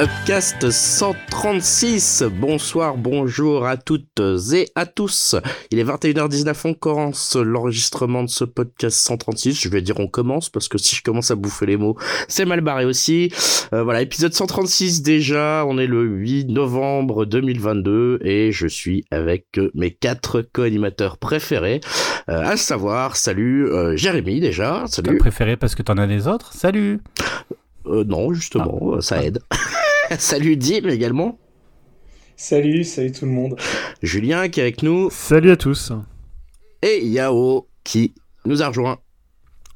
Upcast 136. Bonsoir, bonjour à toutes et à tous. Il est 21h19, on commence l'enregistrement de ce podcast 136. Je vais dire on commence parce que si je commence à bouffer les mots, c'est mal barré aussi. Euh, voilà, épisode 136 déjà. On est le 8 novembre 2022 et je suis avec mes quatre co-animateurs préférés. Euh, à savoir, salut euh, Jérémy déjà. Salut. préféré parce que t'en as des autres. Salut. Euh, non, justement, ah. ça aide. salut Dim également. Salut, salut tout le monde. Julien qui est avec nous. Salut à tous. Et Yao qui nous a rejoint.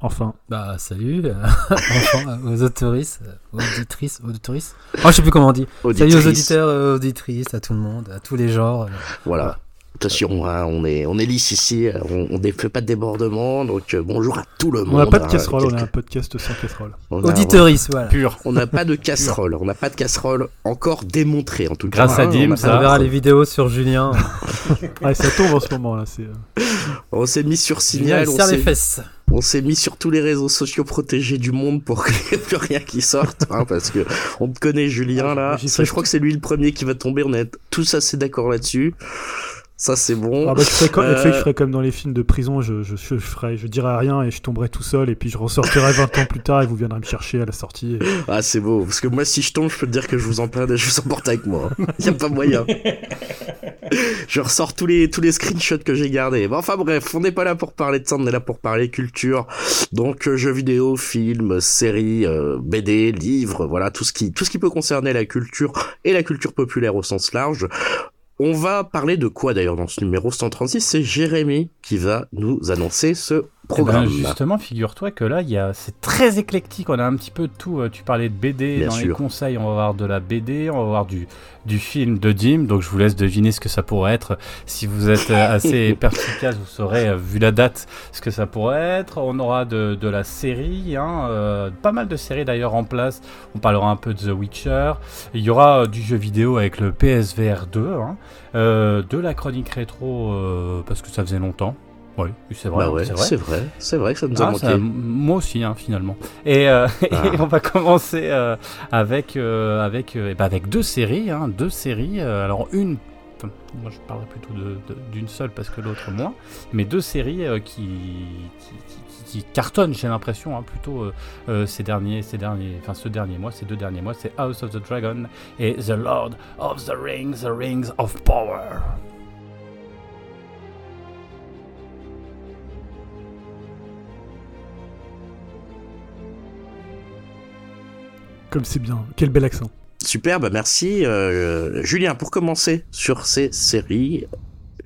Enfin. Bah, salut, enfin, aux autoristes, aux auditrices, aux auditrices. Oh, je sais plus comment on dit. Salut aux auditeurs, auditrices, à tout le monde, à tous les genres. Voilà. Attention, hein, on est on est lisse ici, on ne fait pas de débordement, donc euh, bonjour à tout le monde. On n'a pas de hein, casserole, on a un podcast sans casserole. Auditeuriste, voilà. Pur. On n'a pas de casserole, on n'a pas de casserole encore démontrée en tout cas. Grâce à Dim, ça. On verra les vidéos sur Julien. ouais, ça tombe en ce moment là. Euh. On s'est mis sur Signal, on les fesses. On s'est mis sur tous les réseaux sociaux protégés du monde pour qu'il n'y ait plus rien qui sorte, hein, parce que on te connaît Julien là. je crois que c'est lui le premier qui va tomber. On est tous assez d'accord là-dessus. Ça, c'est bon. Ah bah, je ferais comme, je ferais comme dans les films de prison, je, je, je, ferais, je dirais rien et je tomberais tout seul et puis je ressortirai 20 ans plus tard et vous viendrez me chercher à la sortie. Ah, c'est beau. Parce que moi, si je tombe, je peux te dire que je vous emprunte et je vous emporte avec moi. Il a pas moyen. je ressors tous les, tous les screenshots que j'ai gardés. Bon, enfin bref, on n'est pas là pour parler de ça, on est là pour parler culture. Donc, euh, jeux vidéo, films, séries, euh, BD, livres, voilà, tout ce qui, tout ce qui peut concerner la culture et la culture populaire au sens large. On va parler de quoi d'ailleurs dans ce numéro 136 C'est Jérémy qui va nous annoncer ce eh ben, justement, figure-toi que là, y a... c'est très éclectique. On a un petit peu de tout. Euh, tu parlais de BD. dans les conseils, on va voir de la BD, on va voir du, du film de Dim. Donc, je vous laisse deviner ce que ça pourrait être. Si vous êtes euh, assez perspicace, vous saurez, euh, vu la date, ce que ça pourrait être. On aura de, de la série, hein, pas mal de séries d'ailleurs en place. On parlera un peu de The Witcher. Il y aura du jeu vidéo avec le PSVR 2, hein, de la chronique rétro parce que ça faisait longtemps. Oui, c'est vrai. Bah c'est vrai. C'est vrai, que ça nous a ah, manqué. moi aussi, hein, finalement. Et, euh, ah. on va commencer euh, avec, euh, avec, eh ben, avec deux séries. Hein, deux séries. alors, une. Moi, je parlerai plutôt d'une seule parce que l'autre moins. Mais deux séries qui, qui, cartonnent, j'ai l'impression, hein, plutôt ces derniers, ces derniers, enfin ce dernier mois, ces deux derniers mois, c'est House of the Dragon et The Lord of the Rings, The Rings of Power. Comme c'est bien. Quel bel accent. Super, bah merci. Euh, Julien, pour commencer sur ces séries,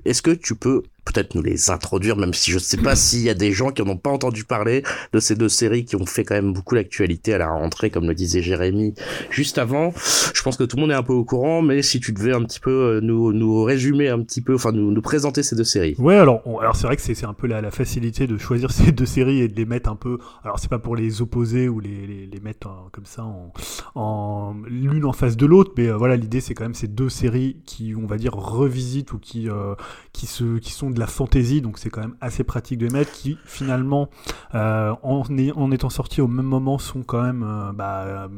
est-ce que tu peux peut-être nous les introduire, même si je ne sais pas s'il y a des gens qui n'en ont pas entendu parler de ces deux séries qui ont fait quand même beaucoup l'actualité à la rentrée, comme le disait Jérémy juste avant. Je pense que tout le monde est un peu au courant, mais si tu devais un petit peu euh, nous, nous résumer un petit peu, enfin nous, nous présenter ces deux séries. Ouais, alors, alors c'est vrai que c'est un peu la, la, facilité de choisir ces deux séries et de les mettre un peu. Alors c'est pas pour les opposer ou les, les, les mettre comme ça en, en l'une en face de l'autre, mais euh, voilà, l'idée c'est quand même ces deux séries qui, on va dire, revisitent ou qui, euh, qui, se, qui sont la fantaisie, donc c'est quand même assez pratique de les mettre, qui finalement, euh, en, en, étant sortis au même moment, sont quand même euh, bah,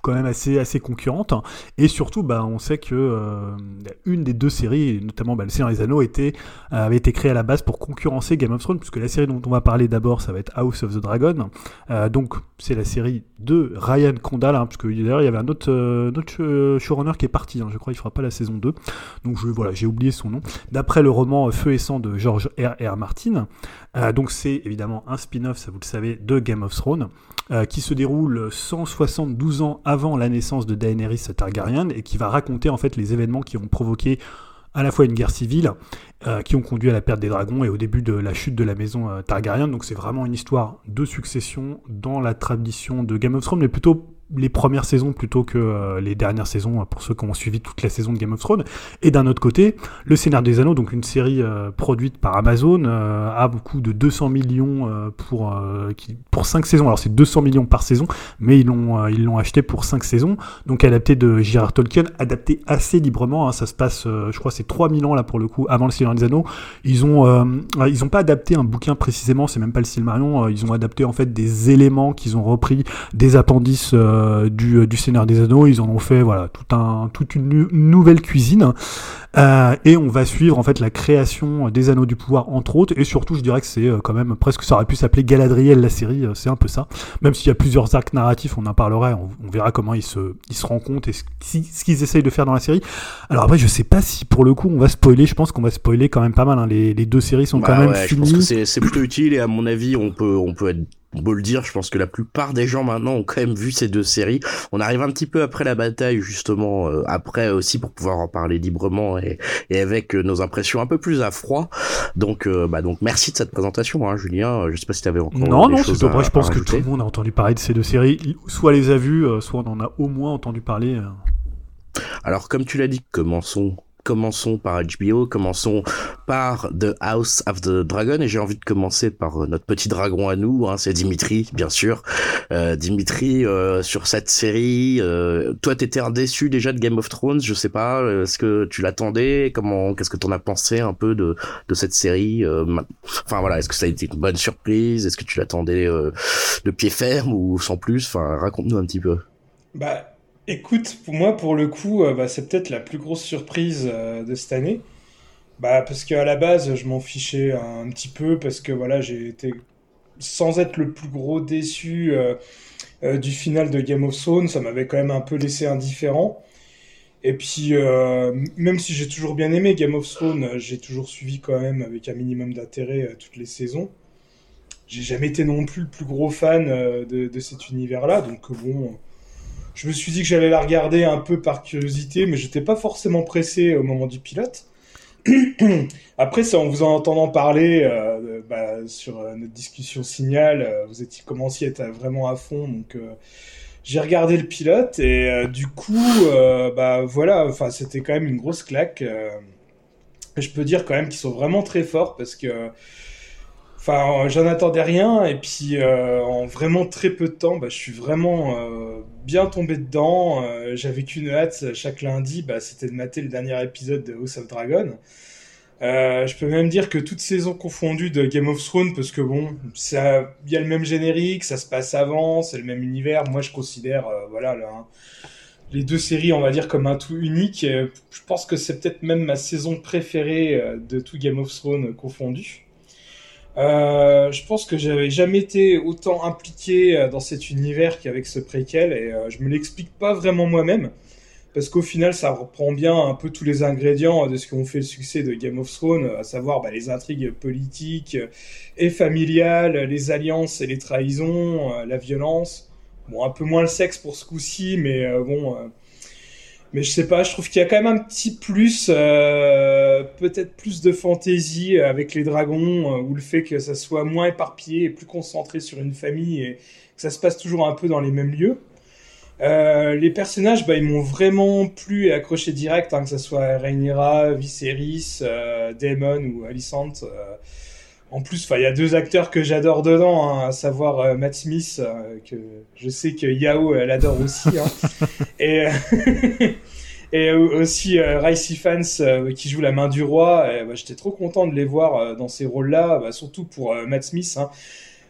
quand même assez, assez concurrente. Et surtout, bah, on sait que euh, une des deux séries, notamment bah, Le Seigneur des Anneaux, était, euh, avait été créée à la base pour concurrencer Game of Thrones, puisque la série dont on va parler d'abord, ça va être House of the Dragon. Euh, donc, c'est la série de Ryan Condal, hein, puisque d'ailleurs, il y avait un autre, autre showrunner qui est parti, hein, je crois, il fera pas la saison 2. Donc, je, voilà, j'ai oublié son nom. D'après le roman Feu et sang de George R. R. Martin. donc, c'est évidemment un spin-off, ça vous le savez, de Game of Thrones. Qui se déroule 172 ans avant la naissance de Daenerys Targaryen et qui va raconter en fait les événements qui ont provoqué à la fois une guerre civile, euh, qui ont conduit à la perte des dragons et au début de la chute de la maison euh, Targaryen. Donc c'est vraiment une histoire de succession dans la tradition de Game of Thrones, mais plutôt les premières saisons plutôt que euh, les dernières saisons euh, pour ceux qui ont suivi toute la saison de Game of Thrones. Et d'un autre côté, Le Scénario des Anneaux, donc une série euh, produite par Amazon, a beaucoup de 200 millions pour pour 5 saisons. Alors c'est 200 millions par saison, mais ils l'ont ils l'ont acheté pour 5 saisons. Donc adapté de J.R.R. Tolkien, adapté assez librement. Hein. ça se passe, je crois, c'est 3000 ans là pour le coup avant Le Seigneur des Anneaux. Ils ont ils ont pas adapté un bouquin précisément, c'est même pas le Silmarillion. ils ont adapté en fait des éléments qu'ils ont repris des appendices du, du Seigneur des Anneaux. Ils en ont fait voilà tout un, toute une nouvelle cuisine. Euh, et on va suivre en fait la création des Anneaux du Pouvoir entre autres. Et surtout, je dirais que c'est quand même presque ça aurait pu s'appeler Galadriel la série. c'est un peu ça. Même s'il y a plusieurs arcs narratifs, on en parlera. On, verra comment ils se, ils se rencontrent et ce, ce qu'ils essayent de faire dans la série. Alors après, je sais pas si pour le coup on va spoiler. Je pense qu'on va spoiler quand même pas mal. Hein. Les, les, deux séries sont quand bah même ouais, finies. Je pense que c'est plutôt utile et à mon avis, on peut, on peut être on peut le dire, je pense que la plupart des gens maintenant ont quand même vu ces deux séries. On arrive un petit peu après la bataille, justement, euh, après aussi pour pouvoir en parler librement et, et avec euh, nos impressions un peu plus à froid. Donc, euh, bah donc merci de cette présentation, hein, Julien. Je sais pas si tu avais encore non, des non, à, vrai. Je pense que tout le monde a entendu parler de ces deux séries, soit les a vues, soit on en a au moins entendu parler. Alors, comme tu l'as dit, commençons commençons par HBO, commençons par The House of the Dragon, et j'ai envie de commencer par euh, notre petit dragon à nous, hein, c'est Dimitri, bien sûr. Euh, Dimitri, euh, sur cette série, toi t'étais un déçu déjà de Game of Thrones, je sais pas, est-ce que tu l'attendais Comment, qu'est-ce que t'en as pensé un peu de, de cette série Enfin voilà, est-ce que ça a été une bonne surprise Est-ce que tu l'attendais de pied ferme ou sans plus Enfin, raconte-nous un petit peu. Bah, Écoute, pour moi, pour le coup, euh, bah, c'est peut-être la plus grosse surprise euh, de cette année. Bah, parce qu'à la base, je m'en fichais un, petit peu, parce que voilà, j'ai été, sans être le plus gros déçu euh, du final de Game of Thrones, ça m'avait quand même un peu laissé indifférent. Et puis, même si j'ai toujours bien aimé Game of Thrones, j'ai toujours suivi quand même avec un minimum d'intérêt toutes les saisons. J'ai jamais été non plus le plus gros fan de, de, cet univers-là, donc bon je me suis dit que j'allais la regarder un peu par curiosité, mais j'étais pas forcément pressé au moment du pilote. Après, ça, en vous en entendant parler euh, bah, sur euh, notre discussion signal, euh, vous étiez commencé à être vraiment à fond, donc j'ai regardé le pilote et du coup, bah voilà, enfin c'était quand même une grosse claque. je peux dire quand même qu'ils sont vraiment très forts parce que Enfin, j'en attendais rien et puis euh, en vraiment très peu de temps, bah, je suis vraiment euh, bien tombé dedans. Euh, j'avais qu'une hâte chaque lundi, bah, c'était de mater le dernier épisode de House of Dragon. je peux même dire que toute saison confondue de Game of Thrones, parce que bon, il y a le même générique, ça se passe avant, c'est le même univers. Moi, je considère, voilà, les deux séries, on va dire, comme un tout unique. je pense que c'est peut-être même ma saison préférée de tout Game of Thrones confondu. Euh, je pense que j'avais jamais été autant impliqué euh, dans cet univers qu'avec ce préquel et euh, je me l'explique pas vraiment moi-même parce qu'au final ça reprend bien un peu tous les ingrédients de ce qui ont fait le succès de Game of Thrones, à savoir bah, les intrigues politiques et familiales, les alliances et les trahisons, la violence. Bon, un peu moins le sexe pour ce coup-ci, mais bon, mais je sais pas, je trouve qu'il y a quand même un petit plus, euh, peut-être plus de fantaisie avec les dragons, euh, ou le fait que ça soit moins éparpillé et plus concentré sur une famille et que ça se passe toujours un peu dans les mêmes lieux. Euh, les personnages, bah, ils m'ont vraiment plu et accroché direct, hein, que ce soit Rhaenyra, Viserys, euh, Daemon ou Alicent. Euh, en plus, il y a deux acteurs que j'adore dedans, hein, à savoir euh, Matt Smith, euh, que je sais que Yao, elle adore aussi. Hein. et, et aussi euh, Ricey Fans, qui joue la main du roi. Bah, j'étais trop content de les voir dans ces rôles-là, bah, surtout pour Matt Smith. Hein.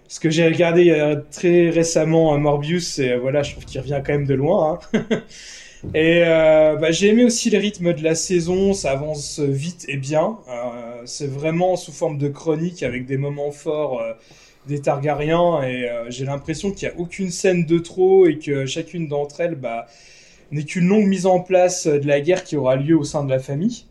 Parce que j'ai regardé très récemment Morbius, et voilà, je trouve qu'il revient quand même de loin. Et euh, bah, j'ai aimé aussi les rythmes de la saison, ça avance vite et bien. Euh, c'est vraiment sous forme de chronique avec des moments forts euh, des Targaryens et j'ai l'impression qu'il n'y a aucune scène de trop et que chacune d'entre elles bah, n'est qu'une longue mise en place de la guerre qui aura lieu au sein de la famille.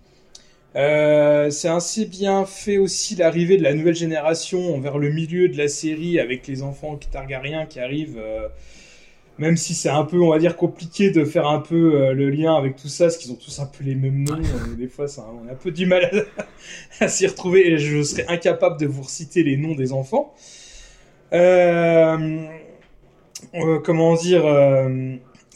c'est assez bien fait aussi l'arrivée de la nouvelle génération vers le milieu de la série avec les enfants Targaryens qui arrivent même si c'est un peu, on va dire, compliqué de faire un peu euh, le lien avec tout ça, parce qu'ils ont tous un peu les mêmes noms. Euh, des fois, ça, on a un peu du mal à, s'y retrouver, et je serais incapable de vous reciter les noms des enfants. Euh, comment dire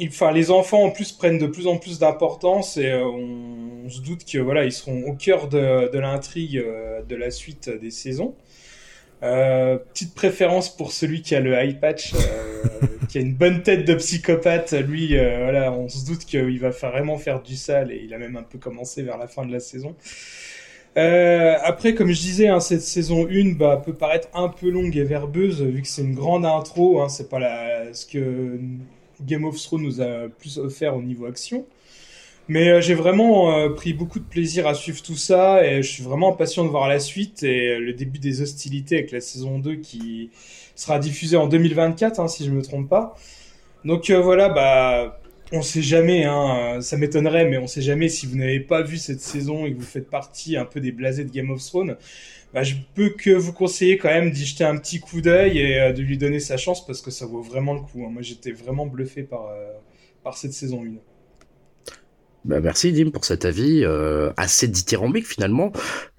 Enfin, les enfants en plus prennent de plus en plus d'importance et on, se doute que voilà, ils seront au cœur de, de l'intrigue de la suite des saisons. Euh, petite préférence pour celui qui a le eye patch, euh, qui a une bonne tête de psychopathe. Lui, euh, voilà, on se doute qu'il va vraiment faire du sale et il a même un peu commencé vers la fin de la saison. après, comme je disais, hein, cette saison 1 bah, peut paraître un peu longue et verbeuse vu que c'est une grande intro. Hein, c'est pas la, ce que Game of Thrones nous a plus offert au niveau action. Mais j'ai vraiment pris beaucoup de plaisir à suivre tout ça et je suis vraiment impatient de voir la suite et le début des hostilités avec la saison 2 qui sera diffusée en 2024, hein, si je me trompe pas. Donc voilà, bah on sait jamais, hein, ça m'étonnerait, mais on sait jamais si vous n'avez pas vu cette saison et que vous faites partie un peu des blasés de Game of Thrones. Bah, je peux que vous conseiller quand même d'y jeter un petit coup d'œil et euh, de lui donner sa chance parce que ça vaut vraiment le coup. Hein. Moi, j'étais vraiment bluffé par, euh, par cette saison 1. Bah merci Dim pour cet avis euh, assez dithyrambique finalement.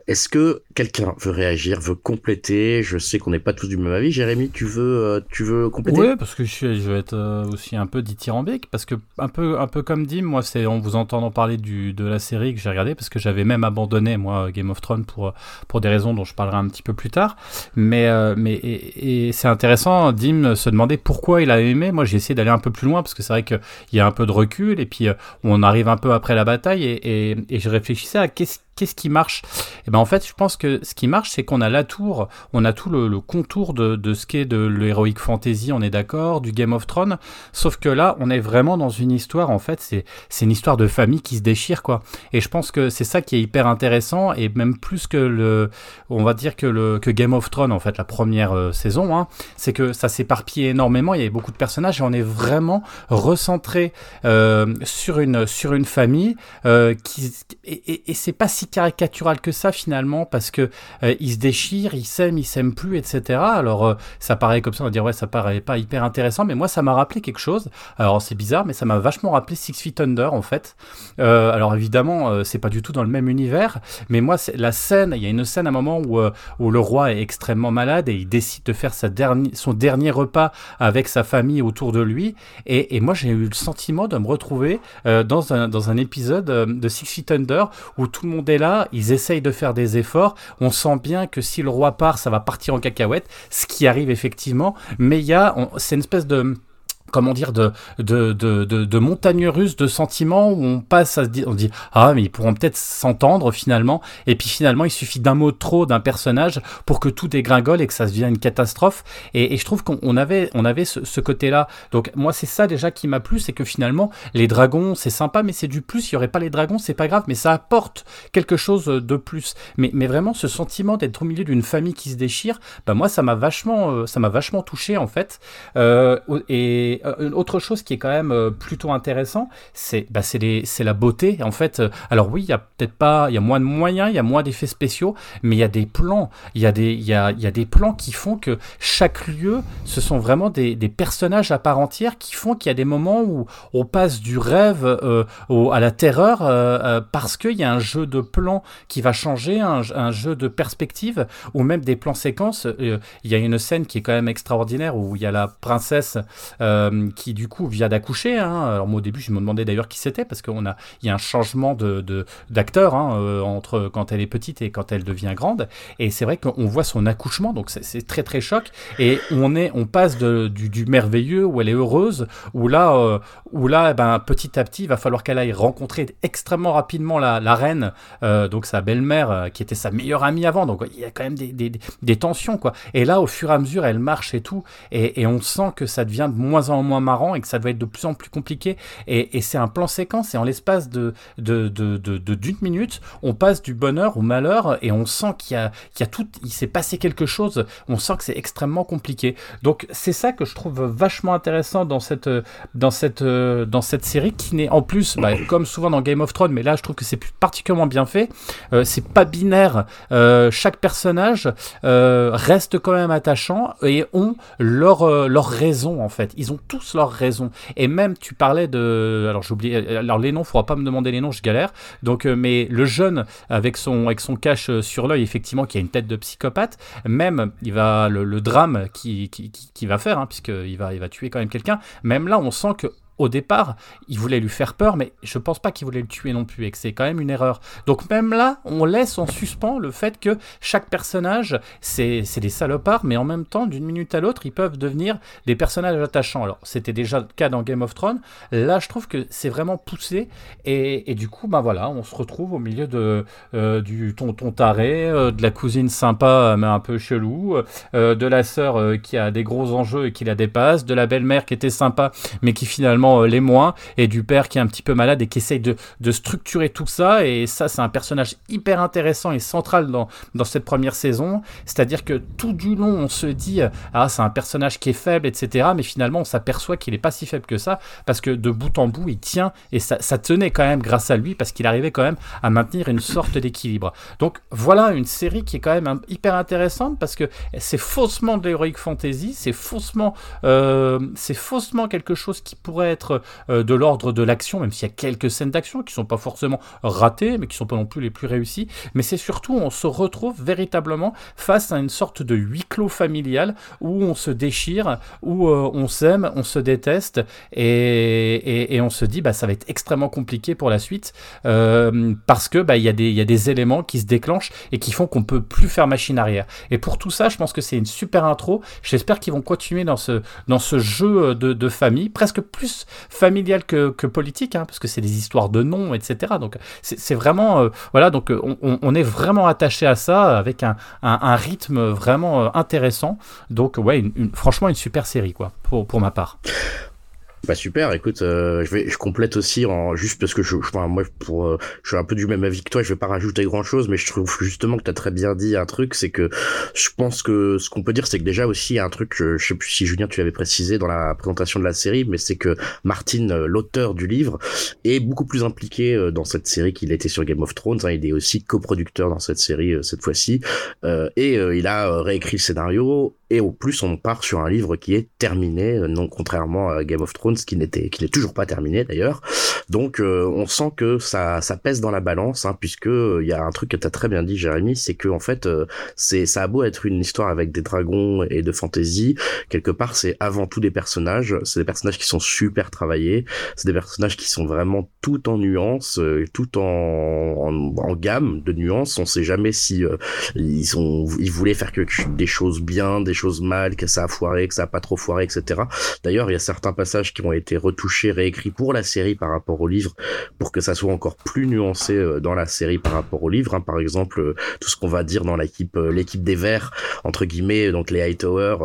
Est-ce que quelqu'un veut réagir, veut compléter? Je sais qu'on n'est pas tous du même avis. Jérémy, tu veux, euh, tu veux compléter? Oui, parce que je, suis, je vais être euh, aussi un peu dithyrambique, parce que un peu, un peu comme Dim, moi, c'est en vous entendant parler du, de la série que j'ai regardé, parce que j'avais même abandonné moi Game of Thrones pour pour des raisons dont je parlerai un petit peu plus tard. Mais euh, mais et, c'est intéressant. Dim se demandait pourquoi il a aimé. Moi, j'ai essayé d'aller un peu plus loin, parce que c'est vrai qu'il y a un peu de recul, et puis on arrive un peu après la bataille, et, et, et je réfléchissais à qu'est-ce qu'est-ce qui marche? Et eh ben en fait, je pense que ce qui marche, c'est qu'on a la tour, on a tout le, contour de, ce qu'est de l'heroic fantasy, on est d'accord, du Game of Thrones, sauf que là, on est vraiment dans une histoire, en fait, c'est c'est une histoire de famille qui se déchire, quoi. Et je pense que c'est ça qui est hyper intéressant, et même plus que le, on va dire que le que Game of Thrones, en fait, la première euh, saison, hein, c'est que ça s'éparpille énormément, il y avait beaucoup de personnages, et on est vraiment recentré euh, sur une sur une famille euh, qui et, et c'est pas si caricatural que ça finalement parce que euh, il se déchire, il s'aime, il s'aime plus, etc. Alors euh, ça paraît comme ça, on va dire ouais, ça paraît pas hyper intéressant, mais moi ça m'a rappelé quelque chose. Alors c'est bizarre, mais ça m'a vachement rappelé Six Feet Under en fait. Euh, alors évidemment, c'est pas du tout dans le même univers, mais moi la scène. Il y a une scène à un moment où où le roi est extrêmement malade et il décide de faire sa dernier, son dernier repas avec sa famille autour de lui. Et, et moi j'ai eu le sentiment de me retrouver dans un dans un épisode de Six Feet Under où tout le monde est là, ils essayent de faire des efforts. On sent bien que si le roi part, ça va partir en cacahuète, ce qui arrive effectivement. Mais il y a, c'est une espèce de comment dire, de, de, de, de, montagne russe de sentiments où on passe à se dire, on dit, ah, mais ils pourront peut-être s'entendre finalement. Et puis finalement, il suffit d'un mot trop d'un personnage pour que tout dégringole et que ça devienne une catastrophe. Et, je trouve qu'on avait, on avait ce, côté-là. Donc, moi, c'est ça déjà qui m'a plu, c'est que finalement, les dragons, c'est sympa, mais c'est du plus. Il n'y aurait pas les dragons, c'est pas grave, mais ça apporte quelque chose de plus. Mais, mais vraiment, ce sentiment d'être au milieu d'une famille qui se déchire, bah, moi, ça m'a vachement, euh, ça m'a vachement touché, en fait. Euh, euh, autre chose qui est quand même euh, plutôt intéressant, c'est bah, la beauté. En fait, euh, alors oui, il y a peut-être pas, il y a moins de moyens, il y a moins d'effets spéciaux, mais il y a des plans, il y a des, plans qui font que chaque lieu, ce sont vraiment des, personnages à part entière qui font qu'il y a des moments où on passe du rêve à la terreur parce qu'il y a un jeu de plans qui va changer, un, jeu de perspective ou même des plans séquences. Il y a une scène qui est quand même extraordinaire où il y a la princesse euh, qui du coup vient d'accoucher. Hein. Alors moi au début je me demandais d'ailleurs qui c'était parce qu'il a il y a un changement de d'acteur hein, euh, entre quand elle est petite et quand elle devient grande. Et c'est vrai qu'on voit son accouchement donc c'est très très choc et on est on passe du, du, merveilleux où elle est heureuse où là euh, où là eh ben petit à petit il va falloir qu'elle aille rencontrer extrêmement rapidement la, la reine donc sa belle-mère qui était sa meilleure amie avant donc il y a quand même des, des, tensions quoi. Et là au fur et à mesure elle marche et tout et, et on sent que ça devient de moins en moins marrant et que ça doit être de plus en plus compliqué. Et, c'est un plan séquence et en l'espace de, d'une minute, on passe du bonheur au malheur et on sent qu'il y a, qu'il y a tout, il s'est passé quelque chose. On sent que c'est extrêmement compliqué. Donc c'est ça que je trouve vachement intéressant dans cette, dans cette, dans cette série qui n'est en plus, bah, comme souvent dans Game of Thrones, mais là je trouve que c'est particulièrement bien fait. Euh, c'est pas binaire. Euh, chaque personnage euh, reste quand même attachant et ont leur, leur raison en fait. Ils ont tous leurs raisons. Et même, tu parlais de. Alors, j'ai oublié. Alors, les noms, il faudra pas me demander les noms, je galère. Donc, euh, mais le jeune, avec son, avec son cache euh, sur l'œil, effectivement, qui a une tête de psychopathe, même, il va. Le, drame qui, qui, qui, va faire, hein, puisqu'il va, il va tuer quand même quelqu'un, même là, on sent que au départ, il voulait lui faire peur, mais je pense pas qu'il voulait le tuer non plus, et que c'est quand même une erreur. Donc même là, on laisse en suspens le fait que chaque personnage, c'est des salopards, mais en même temps, d'une minute à l'autre, ils peuvent devenir des personnages attachants. Alors c'était déjà le cas dans Game of Thrones. Là, je trouve que c'est vraiment poussé, et, du coup, bah voilà, on se retrouve au milieu de euh, du tonton taré, euh, de la cousine sympa mais un peu chelou, euh, de la sœur qui a des gros enjeux et qui la dépasse, de la belle-mère qui était sympa, mais qui finalement euh, les moins, et du père qui est un petit peu malade et qui essaye de, structurer tout ça. Et ça, c'est un personnage hyper intéressant et central dans, dans cette première saison. C'est-à-dire que tout du long, on se dit, ah, c'est un personnage qui est faible, etc. Mais finalement, on s'aperçoit qu'il n'est pas si faible que ça, parce que de bout en bout, il tient, et ça, tenait quand même grâce à lui, parce qu'il arrivait quand même à maintenir une sorte d'équilibre. Donc voilà une série qui est quand même hyper intéressante, parce que c'est faussement de l'heroic fantasy, c'est faussement, euh, c'est faussement quelque chose qui pourrait euh, de l'ordre de l'action, même s'il y a quelques scènes d'action qui sont pas forcément ratées, mais qui sont pas non plus les plus réussies. Mais c'est surtout, on se retrouve véritablement face à une sorte de huis clos familial où on se déchire, où euh, on s'aime, on se déteste, et, on se dit, bah, ça va être extrêmement compliqué pour la suite, euh, parce que bah, il y, a des, éléments qui se déclenchent et qui font qu'on peut plus faire machine arrière. Et pour tout ça, je pense que c'est une super intro. J'espère qu'ils vont continuer dans ce, dans ce jeu de famille, presque plus familial que, politique, hein, parce que c'est des histoires de noms, etc. Donc c'est vraiment, euh, voilà, donc euh, on, est vraiment attaché à ça avec un, rythme vraiment euh, intéressant. Donc ouais, franchement une super série quoi, pour, pour ma part. Bah super, écoute, euh, je vais, je complète aussi en juste parce que je, enfin, moi pour, euh, je suis un peu du même avis que toi, je vais pas rajouter grand chose, mais je trouve justement que t'as très bien dit un truc, c'est que je pense que ce qu'on peut dire, c'est que déjà aussi il y a un truc, je, je sais plus si Julien tu l'avais précisé dans la présentation de la série, mais c'est que Martin, euh, l'auteur du livre, est beaucoup plus impliqué dans cette série qu'il était sur Game of Thrones. Hein, il est aussi coproducteur dans cette série cette fois-ci, et il a réécrit le scénario et au plus on part sur un livre qui est terminé, non contrairement à Game of Thrones qui n'était qui n'est toujours pas terminé d'ailleurs. Donc euh, on sent que ça ça pèse dans la balance hein, puisque euh, il y a un truc que tu as très bien dit Jérémy, c'est que en fait euh, c'est ça a beau être une histoire avec des dragons et de fantasy, quelque part c'est avant tout des personnages, c'est des personnages qui sont super travaillés, c'est des personnages qui sont vraiment tout en nuances, tout en, en, gamme de nuances, on sait jamais si ils sont ils voulaient faire que des choses bien, des choses mal, que ça a foiré, que ça a pas trop foiré, etc. D'ailleurs, il y a certains passages qui ont été retouchés, réécrits pour la série par rapport au livre, pour que ça soit encore plus nuancé euh, dans la série par rapport au livre. Hein. Par exemple, euh, tout ce qu'on va dire dans l'équipe, euh, l'équipe des Verts entre guillemets, donc les Hightower,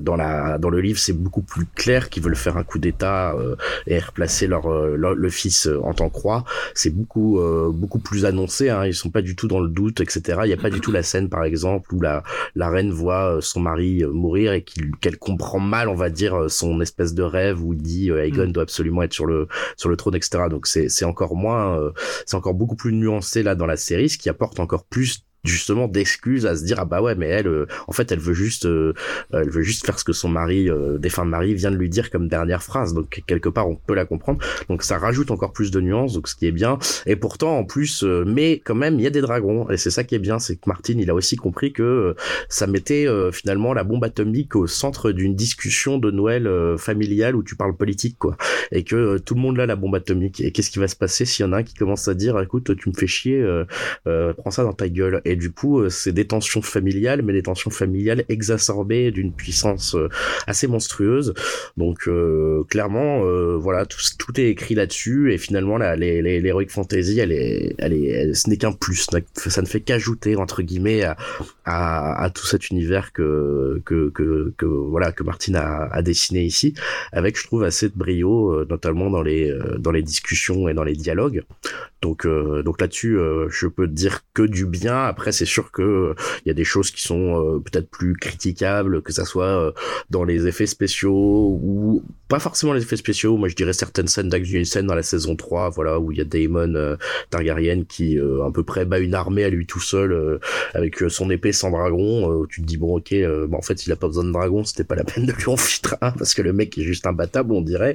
dans la dans le livre, c'est beaucoup plus clair qu'ils veulent faire un coup d'État et replacer leur, le fils en tant que roi. C'est beaucoup beaucoup plus annoncé. Hein. Ils sont pas du tout dans le doute, etc. Il y a pas du tout la scène, par exemple, où la la reine voit son mari mourir et qu'elle comprend mal, on va dire, son espèce de rêve où il dit euh, Aegon mm. doit absolument être sur le sur le trône, etc. Donc c'est encore moins, euh, c'est encore beaucoup plus nuancé là dans la série, ce qui apporte encore plus justement d'excuses à se dire ah bah ouais mais elle euh, en fait elle veut juste euh, elle veut juste faire ce que son mari euh, défunt mari vient de lui dire comme dernière phrase. Donc quelque part on peut la comprendre. Donc ça rajoute encore plus de nuances donc ce qui est bien. Et pourtant en plus euh, mais quand même il y a des dragons. Et c'est ça qui est bien c'est que Martin il a aussi compris que ça mettait finalement la bombe atomique au centre d'une discussion de Noël familiale où tu parles politique quoi. Et que tout le monde a la bombe atomique. Et qu'est-ce qui va se passer s'il y en a un qui commence à dire écoute tu me fais chier prends ça dans ta gueule du coup, euh, c'est des tensions familiales, mais des tensions familiales exacerbées d'une puissance euh, assez monstrueuse. Donc euh, clairement, voilà, tout, tout, est écrit là-dessus et finalement, la, les, les, fantasy, elle est, elle est, ce n'est qu'un plus. Ça ne fait qu'ajouter entre guillemets à, à, tout cet univers que que que, que voilà que Martin a, a, dessiné ici, avec je trouve assez de brio, notamment dans les dans les discussions et dans les dialogues. Donc donc là-dessus, je peux dire que du bien. Après c'est sûr que il euh, y a des choses qui sont euh, peut-être plus critiquables, que ça soit euh, dans les effets spéciaux ou pas forcément les effets spéciaux. Moi, je dirais certaines scènes d'action, une scène dans la saison 3, voilà, où il y a Daemon Targaryen qui à peu près bat une armée à lui tout seul avec son épée sans dragon. tu te dis bon, ok, bah, en fait, il a pas besoin de dragon, c'était pas la peine de lui en fitre un parce que le mec est juste imbattable, on dirait.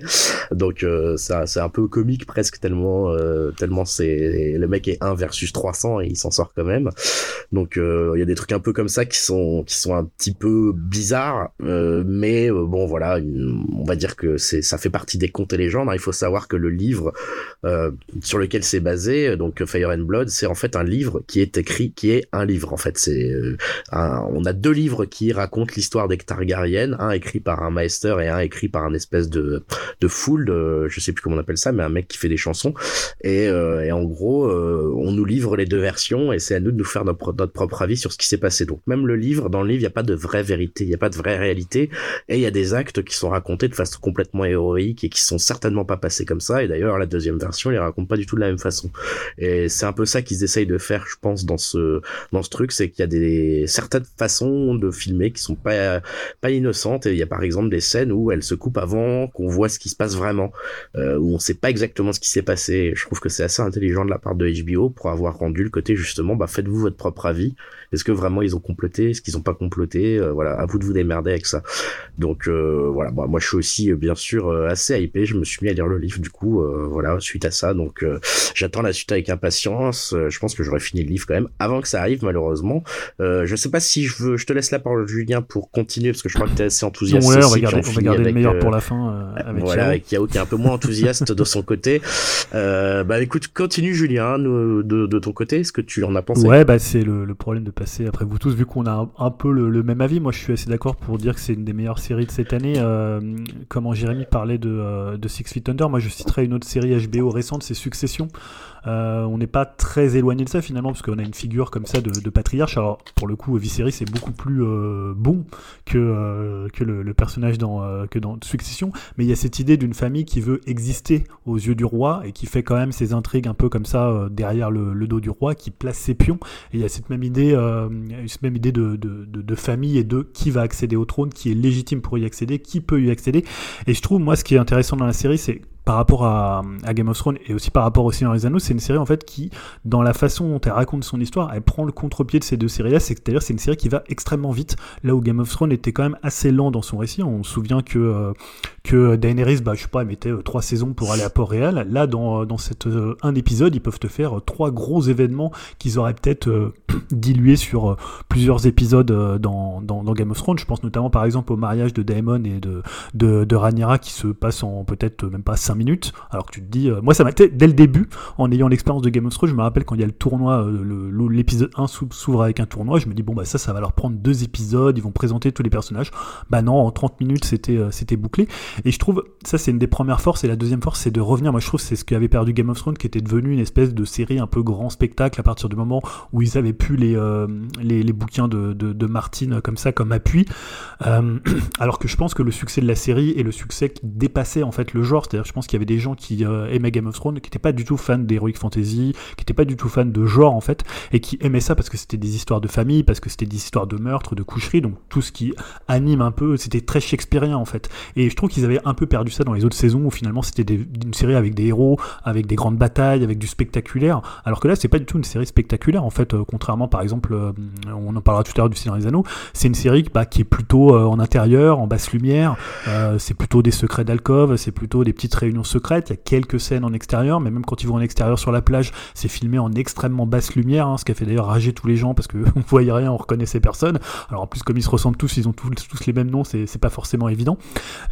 Donc ça, c'est un peu comique presque tellement, tellement c'est le mec est 1 versus 300 et il s'en sort quand même. Donc euh, il y a des trucs un peu comme ça qui sont qui sont un petit peu bizarres, euh, mais euh, bon voilà, on va dire que c'est ça fait partie des contes et légendes. Hein. Il faut savoir que le livre euh, sur lequel c'est basé, donc Fire and Blood, c'est en fait un livre qui est écrit, qui est un livre en fait. C'est euh, on a deux livres qui racontent l'histoire des Targaryen, un écrit par un maester et un écrit par un espèce de de fool, de, je sais plus comment on appelle ça, mais un mec qui fait des chansons. Et, euh, et en gros, on nous livre les deux versions et c'est à nous de nous faire notre, notre propre avis sur ce qui s'est passé. Donc même le livre, dans le livre, il n'y a pas de vraie vérité, il n'y a pas de vraie réalité et il y a des actes qui sont racontés de façon complètement héroïque et qui sont certainement pas passés comme ça. Et d'ailleurs, la deuxième version, les raconte pas du tout de la même façon. Et c'est un peu ça qu'ils essayent de faire, je pense, dans ce dans ce truc, c'est qu'il y a des certaines façons de filmer qui sont pas pas innocentes. Et il y a par exemple des scènes où elle se coupe avant qu'on voit ce qui se passe vraiment, euh, où on sait pas exactement ce qui s'est passé. je trouve que c'est assez intelligent de la part de HBO pour avoir rendu le côté justement, bah faites-vous votre propre avis. Est-ce que vraiment ils ont comploté? Est-ce qu'ils ont pas comploté? Euh, Voilà, à vous de vous démerder avec ça. Donc euh, voilà, moi je suis aussi bien sûr assez hypé. Je me suis mis à lire le livre du coup, voilà, suite à ça. Donc j'attends la suite avec impatience. je pense que j'aurais fini le livre quand même avant que ça arrive malheureusement. je sais pas si je veux, je te laisse la parole Julien pour continuer parce que je crois que tu es assez enthousiaste. Ouais, on va garder, on va garder le meilleur pour la fin. avec voilà, avec Yao qui est un peu moins enthousiaste de son côté. bah écoute, continue Julien de, de, ton côté. Est-ce que tu en as pensé? Ouais, bah c'est le, le, problème de passer après vous tous, vu qu'on a un, peu le, même avis. Moi, je suis assez d'accord pour dire que c'est une des meilleures séries de cette année. Euh, comment Jérémy parlait de, euh, de, Six Feet Under, moi je citerai une autre série HBO récente, c'est Succession. Euh, on n'est pas très éloigné de ça finalement, parce qu'on a une figure comme ça de, patriarche. Alors, pour le coup, Viserys c'est beaucoup plus euh, bon que, euh, que le, personnage dans, que dans Succession, mais il y a cette idée d'une famille qui veut exister aux yeux du roi et qui fait quand même ses intrigues un peu comme ça derrière le, dos du roi, qui place ses pions. Et il y a cette même idée, cette même idée de, de, famille et de qui va accéder au trône, qui est légitime pour y accéder, qui peut y accéder. Et je trouve, moi, ce qui est intéressant dans la série, c'est par rapport à, Game of Thrones et aussi par rapport au Seigneur des Anneaux, c'est une série en fait qui, dans la façon dont elle raconte son histoire, elle prend le contre-pied de ces deux séries-là. C'est-à-dire, c'est une série qui va extrêmement vite. Là où Game of Thrones était quand même assez lent dans son récit. On se souvient que euh, que Daenerys, bah, je sais pas, elle mettait euh, trois saisons pour aller à Port-Réal. Là, dans, euh, dans cette, un épisode, ils peuvent te faire trois gros événements qu'ils auraient peut-être dilués sur plusieurs épisodes dans, Game of Thrones. Je pense notamment par exemple au mariage de Daemon et de, de, de Rhaenyra qui se passe en peut-être même pas 5 minutes, alors que tu te dis, euh, moi ça m'a été dès le début, en ayant l'expérience de Game of Thrones, je me rappelle quand il y a le tournoi, euh, l'épisode 1 s'ouvre avec un tournoi, je me dis, bon bah ça, ça va leur prendre deux épisodes, ils vont présenter tous les personnages. Bah non, en 30 minutes c'était euh, c'était bouclé. Et je trouve, ça c'est une des premières forces, et la deuxième force c'est de revenir, moi je trouve c'est ce qu'avait perdu Game of Thrones, qui était devenu une espèce de série un peu grand spectacle à partir du moment où ils avaient pu les, les, bouquins de, de, de Martin comme ça, comme appui. alors que je pense que le succès de la série et le succès qui dépassait en fait le genre, c'est-à-dire je pense qu'il y avait des gens qui euh, aimaient Game of Thrones, qui n'étaient pas du tout fans d'Heroic Fantasy, qui n'étaient pas du tout fans de genre en fait, et qui aimaient ça parce que c'était des histoires de famille, parce que c'était des histoires de meurtre, de coucherie, donc tout ce qui anime un peu, c'était très shakespearien en fait. Et je trouve qu'ils avaient un peu perdu ça dans les autres saisons où finalement c'était une série avec des héros, avec des grandes batailles, avec du spectaculaire, alors que là c'est pas du tout une série spectaculaire en fait, euh, contrairement par exemple, euh, on en parlera tout à l'heure du Seigneur des Anneaux, c'est une série bah, qui est plutôt en intérieur, en basse lumière, c'est plutôt des secrets d'alcôve, c'est plutôt des petites réunions secrètes, il y a quelques scènes en extérieur, mais même quand ils vont en extérieur sur la plage, c'est filmé en extrêmement basse lumière, hein, ce qui a fait d'ailleurs rager tous les gens parce que on voyait rien, on reconnaissait personne. Alors en plus, comme ils se ressemblent tous, ils ont tous, tous les mêmes noms, c'est pas forcément évident.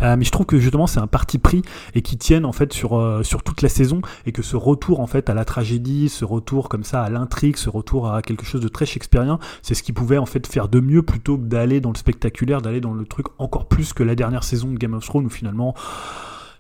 Euh, mais je trouve que justement, c'est un parti pris et qui tiennent en fait sur, euh, sur toute la saison et que ce retour en fait à la tragédie, ce retour comme ça à l'intrigue, ce retour à quelque chose de très shakespearien, c'est ce qui pouvait en fait faire de mieux plutôt que d'aller dans le spectaculaire, d'aller dans le truc encore plus que la dernière saison de Game of Thrones où finalement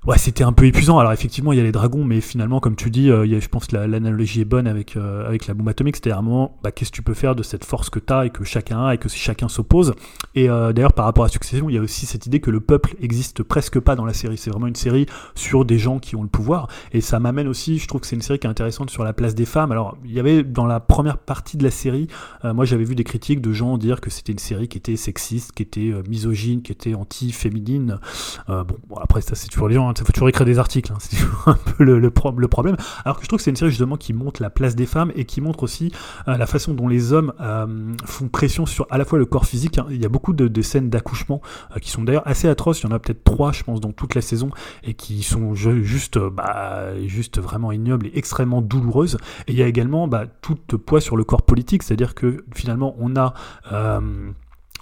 ouais, c'était un peu épuisant. Alors effectivement, il y a les dragons, mais finalement, comme tu dis, euh, y a, je pense que l'analogie est bonne avec, euh, avec la bombe atomique. Un moment, bah, qu'est-ce que tu peux faire de cette force que tu as et que chacun a et que chacun s'oppose? Et euh, d'ailleurs, par rapport à Succession, il y a aussi cette idée que le peuple existe presque pas dans la série. C'est vraiment une série sur des gens qui ont le pouvoir. Et ça m'amène aussi, je trouve que c'est une série qui est intéressante sur la place des femmes. Alors, il y avait dans la première partie de la série, moi j'avais vu des critiques de gens dire que c'était une série qui était sexiste, qui était misogyne, qui était anti-féminine. bon, bon, après, ça c'est toujours les gens il faut toujours écrire des articles, hein, c'est un peu le, le, problème. Alors que je trouve que c'est une série justement qui montre la place des femmes et qui montre aussi euh, la façon dont les hommes euh, font pression sur à la fois le corps physique. Hein. Il y a beaucoup de, scènes d'accouchement euh, qui sont d'ailleurs assez atroces. Il y en a peut-être trois, je pense, dans toute la saison et qui sont juste, bah, juste vraiment ignobles et extrêmement douloureuses. Et il y a également bah, tout poids sur le corps politique, c'est-à-dire que finalement on a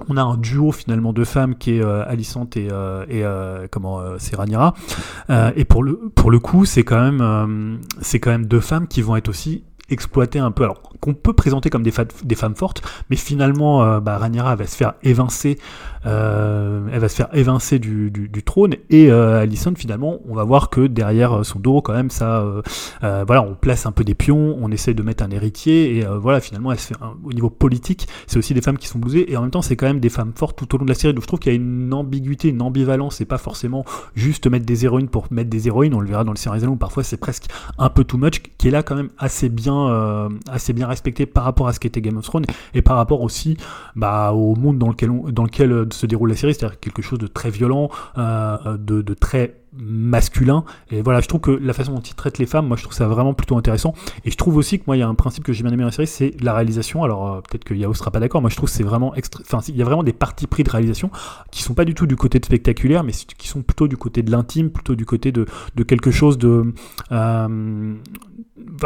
on a un duo finalement de femmes qui est euh, et, euh, et euh, comment c'est Ranira et pour le pour le coup c'est quand même c'est quand même deux femmes qui vont être aussi exploitées un peu. Alors qu'on peut présenter comme des, des femmes fortes mais finalement bah, Ranira va se faire évincer euh, elle va se faire évincer du, trône et euh, Alison finalement on va voir que derrière son dos quand même ça euh, voilà on place un peu des pions on essaie de mettre un héritier et voilà finalement elle se fait au niveau politique c'est aussi des femmes qui sont blousées et en même temps c'est quand même des femmes fortes tout au long de la série. Donc je trouve qu'il y a une ambiguïté une ambivalence c'est pas forcément juste mettre des héroïnes pour mettre des héroïnes. On le verra dans le série où parfois c'est presque un peu too much qui est là quand même assez bien assez bien respecté par rapport à ce qu'était Game of Thrones et par rapport aussi bah, au monde dans lequel dans lequel se déroule la série, c'est-à-dire quelque chose de très violent, euh, de, de, très masculin. Et voilà, je trouve que la façon dont il traite les femmes, moi je trouve ça vraiment plutôt intéressant. Et je trouve aussi que moi il y a un principe que j'ai bien aimé dans la série, c'est la réalisation. Alors euh, peut-être que Yao sera pas d'accord, moi je trouve c'est vraiment extra... enfin il y a vraiment des parties pris de réalisation qui sont pas du tout du côté de spectaculaire, mais qui sont plutôt du côté de l'intime, plutôt du côté de, de quelque chose de euh,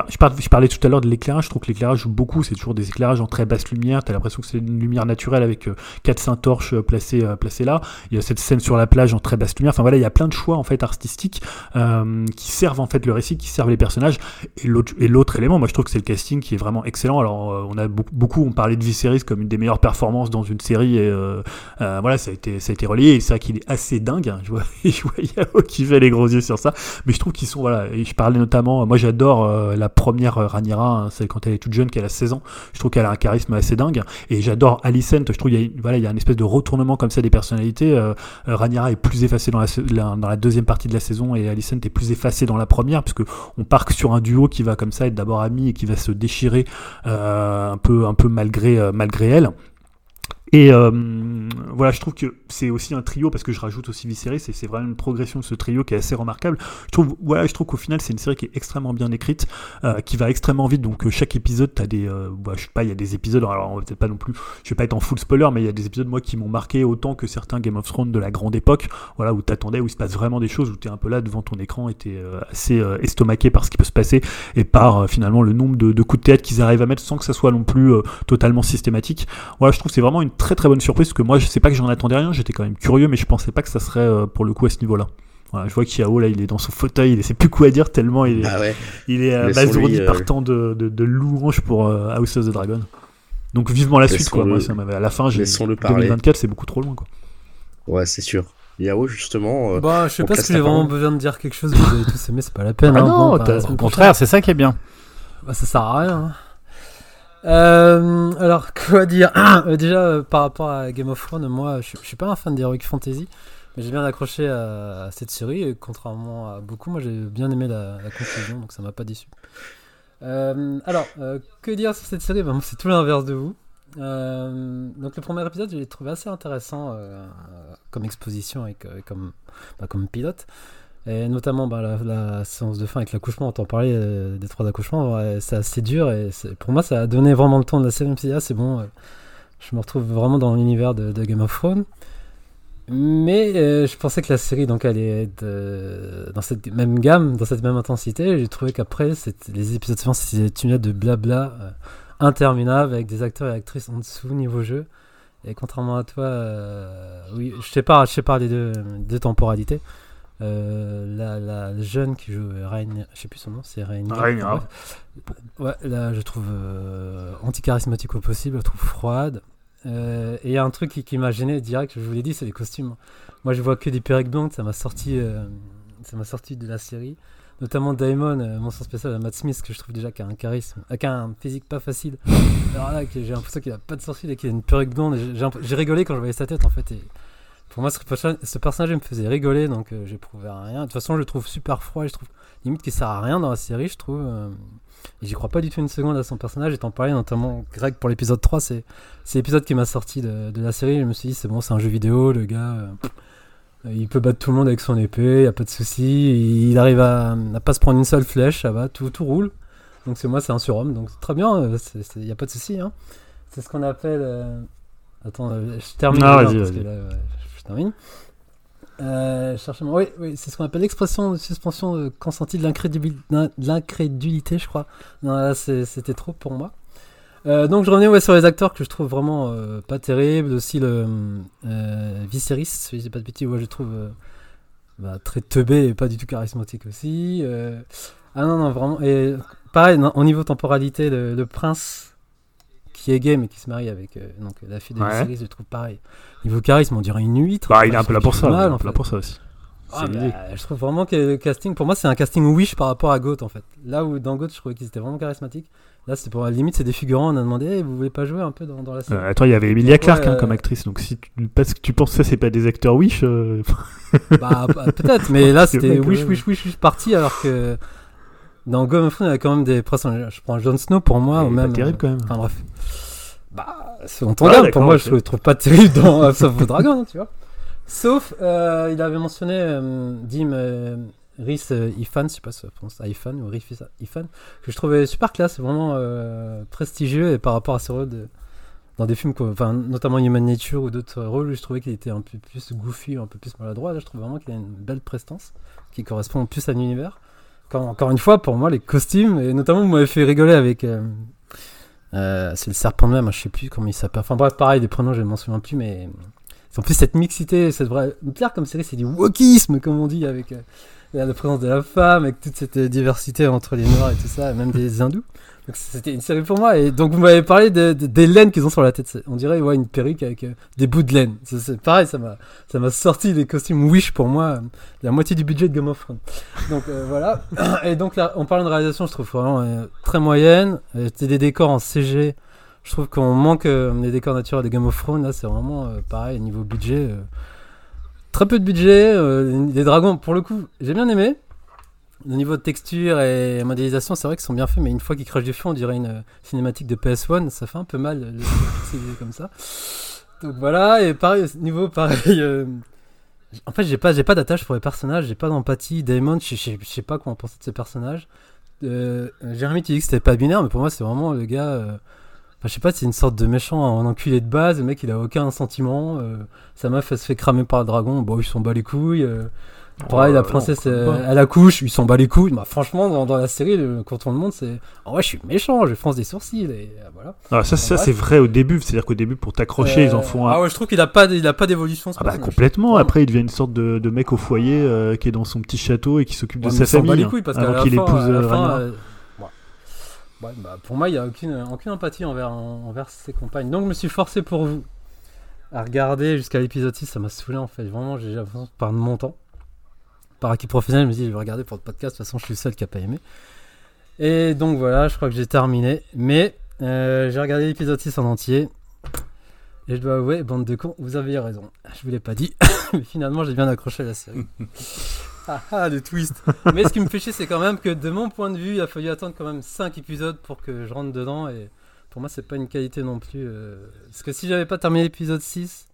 je, parlais, je, parlais, tout à l'heure de l'éclairage, je trouve que l'éclairage joue beaucoup, c'est toujours des éclairages en très basse lumière, t'as l'impression que c'est une lumière naturelle avec 4-5 euh, torches placées, placées là, il y a cette scène sur la plage en très basse lumière, enfin voilà, il y a plein de choix en fait artistiques euh, qui servent en fait le récit, qui servent les personnages. Et l'autre, élément, moi je trouve que c'est le casting qui est vraiment excellent. Alors euh, on a beaucoup, beaucoup on parlait de Viserys comme une des meilleures performances dans une série et euh, voilà ça a été ça a été relié. C'est vrai qu'il est assez dingue. Hein. Je vois, je vois Yao qui fait les gros yeux sur ça, mais je trouve qu'ils sont voilà. Et je parlais notamment, moi j'adore la première Rhaenyra, hein, celle quand elle est toute jeune, qu'elle a 16 ans. Je trouve qu'elle a un charisme assez dingue. Et j'adore Alicent. Je trouve qu'il y a voilà il y a une espèce de retournement comme ça des personnalités. Rhaenyra est plus effacée dans la, dans la deuxième partie de la saison et Alicent est plus effacée dans la première puisque on part sur un duo qui va comme ça être d'abord ami et qui va se déchirer euh, un peu un peu malgré euh, malgré elle et euh, voilà, je trouve que c'est aussi un trio parce que je rajoute aussi Viserys et c'est vraiment une progression de ce trio qui est assez remarquable. Je trouve, voilà, je trouve qu'au final c'est une série qui est extrêmement bien écrite, euh, qui va extrêmement vite. Donc euh, chaque épisode, t'as des, euh, bah, je sais pas, il y a des épisodes. Alors on va peut-être pas non plus, je vais pas être en full spoiler, mais il y a des épisodes moi qui m'ont marqué autant que certains Game of Thrones de la grande époque. Voilà, où t'attendais, où il se passe vraiment des choses, où t'es un peu là devant ton écran et t'es assez estomaqué par ce qui peut se passer et par finalement le nombre de, coups de tête qu'ils arrivent à mettre sans que ça soit non plus totalement systématique. Voilà, je trouve c'est vraiment une très très bonne surprise parce que moi je sais pas que j'en attendais rien, j'étais quand même curieux mais je pensais pas que ça serait euh, pour le coup à ce niveau-là. Voilà, je vois qu'Yao là il est dans son fauteuil, il sait plus quoi dire tellement il est, ah il est abasourdi euh, par tant de, de, louanges pour euh, House of the Dragon. Donc vivement la suite quoi. Moi, ça à la fin j'ai 2024 c'est beaucoup trop loin quoi. Ouais c'est sûr. Yao justement. bah je sais pas si j'ai vraiment besoin de dire quelque chose. Vous avez tous aimé c'est pas la peine. Ah hein, non, au contraire c'est ça qui est bien. Bah, ça sert à rien. Hein. Euh, alors, quoi dire? Euh, Déjà, euh, par rapport à Game of Thrones, moi, je, suis pas un fan d'Heroic Fantasy, mais j'ai bien accroché à, cette série, et contrairement à beaucoup, moi j'ai bien aimé la, conclusion, donc ça m'a pas déçu. alors, que dire sur cette série? Ben, C'est tout l'inverse de vous. donc le premier épisode, je l'ai trouvé assez intéressant comme exposition et comme, bah, comme pilote. Et notamment bah, la, séance de fin avec l'accouchement, on t'en parlait euh, des trois accouchements, c'est assez dur et pour moi ça a donné vraiment le temps de la série. Je ah, c'est bon, euh, je me retrouve vraiment dans l'univers de, Game of Thrones. Mais euh, je pensais que la série donc allait être dans cette même gamme, dans cette même intensité. J'ai trouvé qu'après les épisodes suivants c'était une de blabla interminable avec des acteurs et actrices en dessous niveau jeu. Et contrairement à toi, oui, je pas, je pas des deux, deux temporalités. Euh, la, la, jeune qui joue Rain, je sais plus son nom, c'est Rain. Ouais, là je trouve euh, anti-charismatique au possible, je trouve froide. Euh, et il y a un truc qui, m'a gêné direct, je vous l'ai dit, c'est les costumes. Moi je vois que des perruques blondes, ça m'a sorti, ça m'a sorti de la série. Notamment Daemon, mon sens spécial, Matt Smith, que je trouve déjà qui a un charisme, qui a un physique pas facile. Alors là, j'ai l'impression qu'il a pas de sourcils et qu'il a une perruque blonde. J'ai rigolé quand je voyais sa tête en fait. Et pour moi, ce, personnage me faisait rigoler, donc euh, j'éprouvais rien. De toute façon, je le trouve super froid, je trouve limite qu'il sert à rien dans la série, je trouve. Euh, et j'y crois pas du tout une seconde à son personnage. Et t'en parlais notamment, Greg, pour l'épisode 3, c'est l'épisode qui m'a sorti de, la série. Je me suis dit, c'est bon, c'est un jeu vidéo, le gars. Euh, il peut battre tout le monde avec son épée, y a pas de souci. Il arrive à, à, pas se prendre une seule flèche, ça va, tout, tout roule. Donc c'est moi, c'est un surhomme, donc très bien, il y a pas de souci. Hein. C'est ce qu'on appelle. Attends, je termine. Ah, vas-y, vas-y je termine. Euh, oui, oui c'est ce qu'on appelle l'expression de suspension de consenti de l'incrédulité, je crois. Non, là, c'était trop pour moi. donc je revenais sur les acteurs que je trouve vraiment pas terribles. Aussi le Viserys, si j'ai pas de bêtises, ouais, je trouve bah, très teubé et pas du tout charismatique aussi. ah non, non, vraiment. Pareil, au niveau temporalité, le, prince qui est gay mais qui se marie avec donc, la fille de Viserys, je trouve pareil. Niveau charisme, on dirait une huître. Bah, il est un peu là pour ça. Mal, il est là pour ça aussi. Ah, bah, je trouve vraiment que le casting, pour moi, c'est un casting Wish par rapport à Goat en fait. Là où dans Goat, je trouvais qu'ils étaient vraiment charismatiques. Là, c'est pour la limite, c'est des figurants. On a demandé, vous voulez pas jouer un peu dans, dans la série euh, Attends, il y avait Emilia Clarke hein, comme actrice. Donc si tu, parce que tu penses que ça, c'est pas des acteurs Wish euh, Bah, bah, peut-être, mais là, c'était Wish, Wish, Wish, Wish parti alors que dans Game of Thrones, il y a quand même des personnages. Je prends Jon Snow pour moi, ou même. Terrible quand même. Enfin bref. Bah, c'est on pour moi, je le trouve pas terrible dans House of the Dragon, tu vois. Sauf, euh, il avait mentionné euh, Dim euh, Rhys Ifan, je sais pas si ça prononce Ifan ou Rhys Ifan, que je trouvais super classe, vraiment prestigieux et par rapport à ses rôles dans des films, enfin, notamment Human Nature ou d'autres rôles, je trouvais qu'il était un peu plus goofy, un peu plus maladroit. Là, je trouve vraiment qu'il a une belle prestance qui correspond plus à l'univers. Encore une fois, pour moi, les costumes, et notamment, vous m'avez fait rigoler avec. c'est le serpent de même, je sais plus comment il s'appelle. Enfin bref, pareil, des prénoms, je ne m'en souviens plus, mais en plus, cette mixité, cette vraie. Claire comme série, c'est du wokisme, comme on dit, avec euh, la présence de la femme, avec toute cette diversité entre les Noirs et tout ça, et même des hindous. C'était une série pour moi. Et donc vous m'avez parlé de, des laines qu'ils ont sur la tête. On dirait ouais, une perruque avec euh, des bouts de laine. C'est pareil, ça m'a sorti des costumes Wish pour moi, la moitié du budget de Game of Thrones. Donc euh, voilà. Et donc là, en parlant de réalisation, je trouve vraiment très moyenne. C'était des décors en CG je trouve qu'on manque euh, des décors naturels des Game of Thrones. Là, c'est vraiment euh, pareil, niveau budget. Euh, très peu de budget. les dragons, pour le coup, j'ai bien aimé. Le niveau de texture et modélisation, c'est vrai qu'ils sont bien faits, mais une fois qu'ils crachent du feu, on dirait une cinématique de PS1. Ça fait un peu mal, le comme ça. Donc voilà, et pareil, niveau pareil. En fait, j'ai pas, pas d'attache pour les personnages, j'ai pas d'empathie. Damon, je sais pas comment penser de ces personnages. Jérémy, tu dis que c'était pas binaire, mais pour moi, c'est vraiment le gars je sais pas, c'est une sorte de méchant en enculé de base. Le mec, il a aucun sentiment. Euh, sa meuf, elle se fait cramer par le dragon. Bon, ils s'en bat les couilles. Euh. pareil, la princesse, elle, accouche. Ils s'en bat les couilles. Bah, franchement, dans, la série, quand on le montre, c'est. Oh, ouais, je suis méchant, je fronce des sourcils. Et euh, voilà. Ah, ça, ça c'est vrai au début. C'est-à-dire qu'au début, pour t'accrocher, ils en font un. Ah ouais, je trouve qu'il a pas, il a pas d'évolution. Ah bah, complètement. Après, il devient une sorte de, de mec au foyer qui est dans son petit château et qui s'occupe de sa famille. Bat les couilles parce avant qu'il épouse. bah, pour moi, il n'y a aucune, aucune empathie envers, envers ses compagnes. Donc, je me suis forcé pour vous à regarder jusqu'à l'épisode 6. Ça m'a saoulé en fait. Vraiment, j'ai l'impression de perdre mon temps. Par acquis professionnel, je me dis, je vais regarder pour le podcast. De toute façon, je suis le seul qui n'a pas aimé. Et donc, voilà, je crois que j'ai terminé. Mais euh, j'ai regardé l'épisode 6 en entier. Et je dois avouer, bande de cons, vous avez raison. Je vous l'ai pas dit. mais finalement, j'ai bien accroché la série. Ah ah, le twist. Mais ce qui me fait chier, c'est quand même que de mon point de vue, il a fallu attendre quand même 5 épisodes pour que je rentre dedans. Et pour moi, c'est pas une qualité non plus. Euh, parce que si j'avais pas terminé l'épisode 6,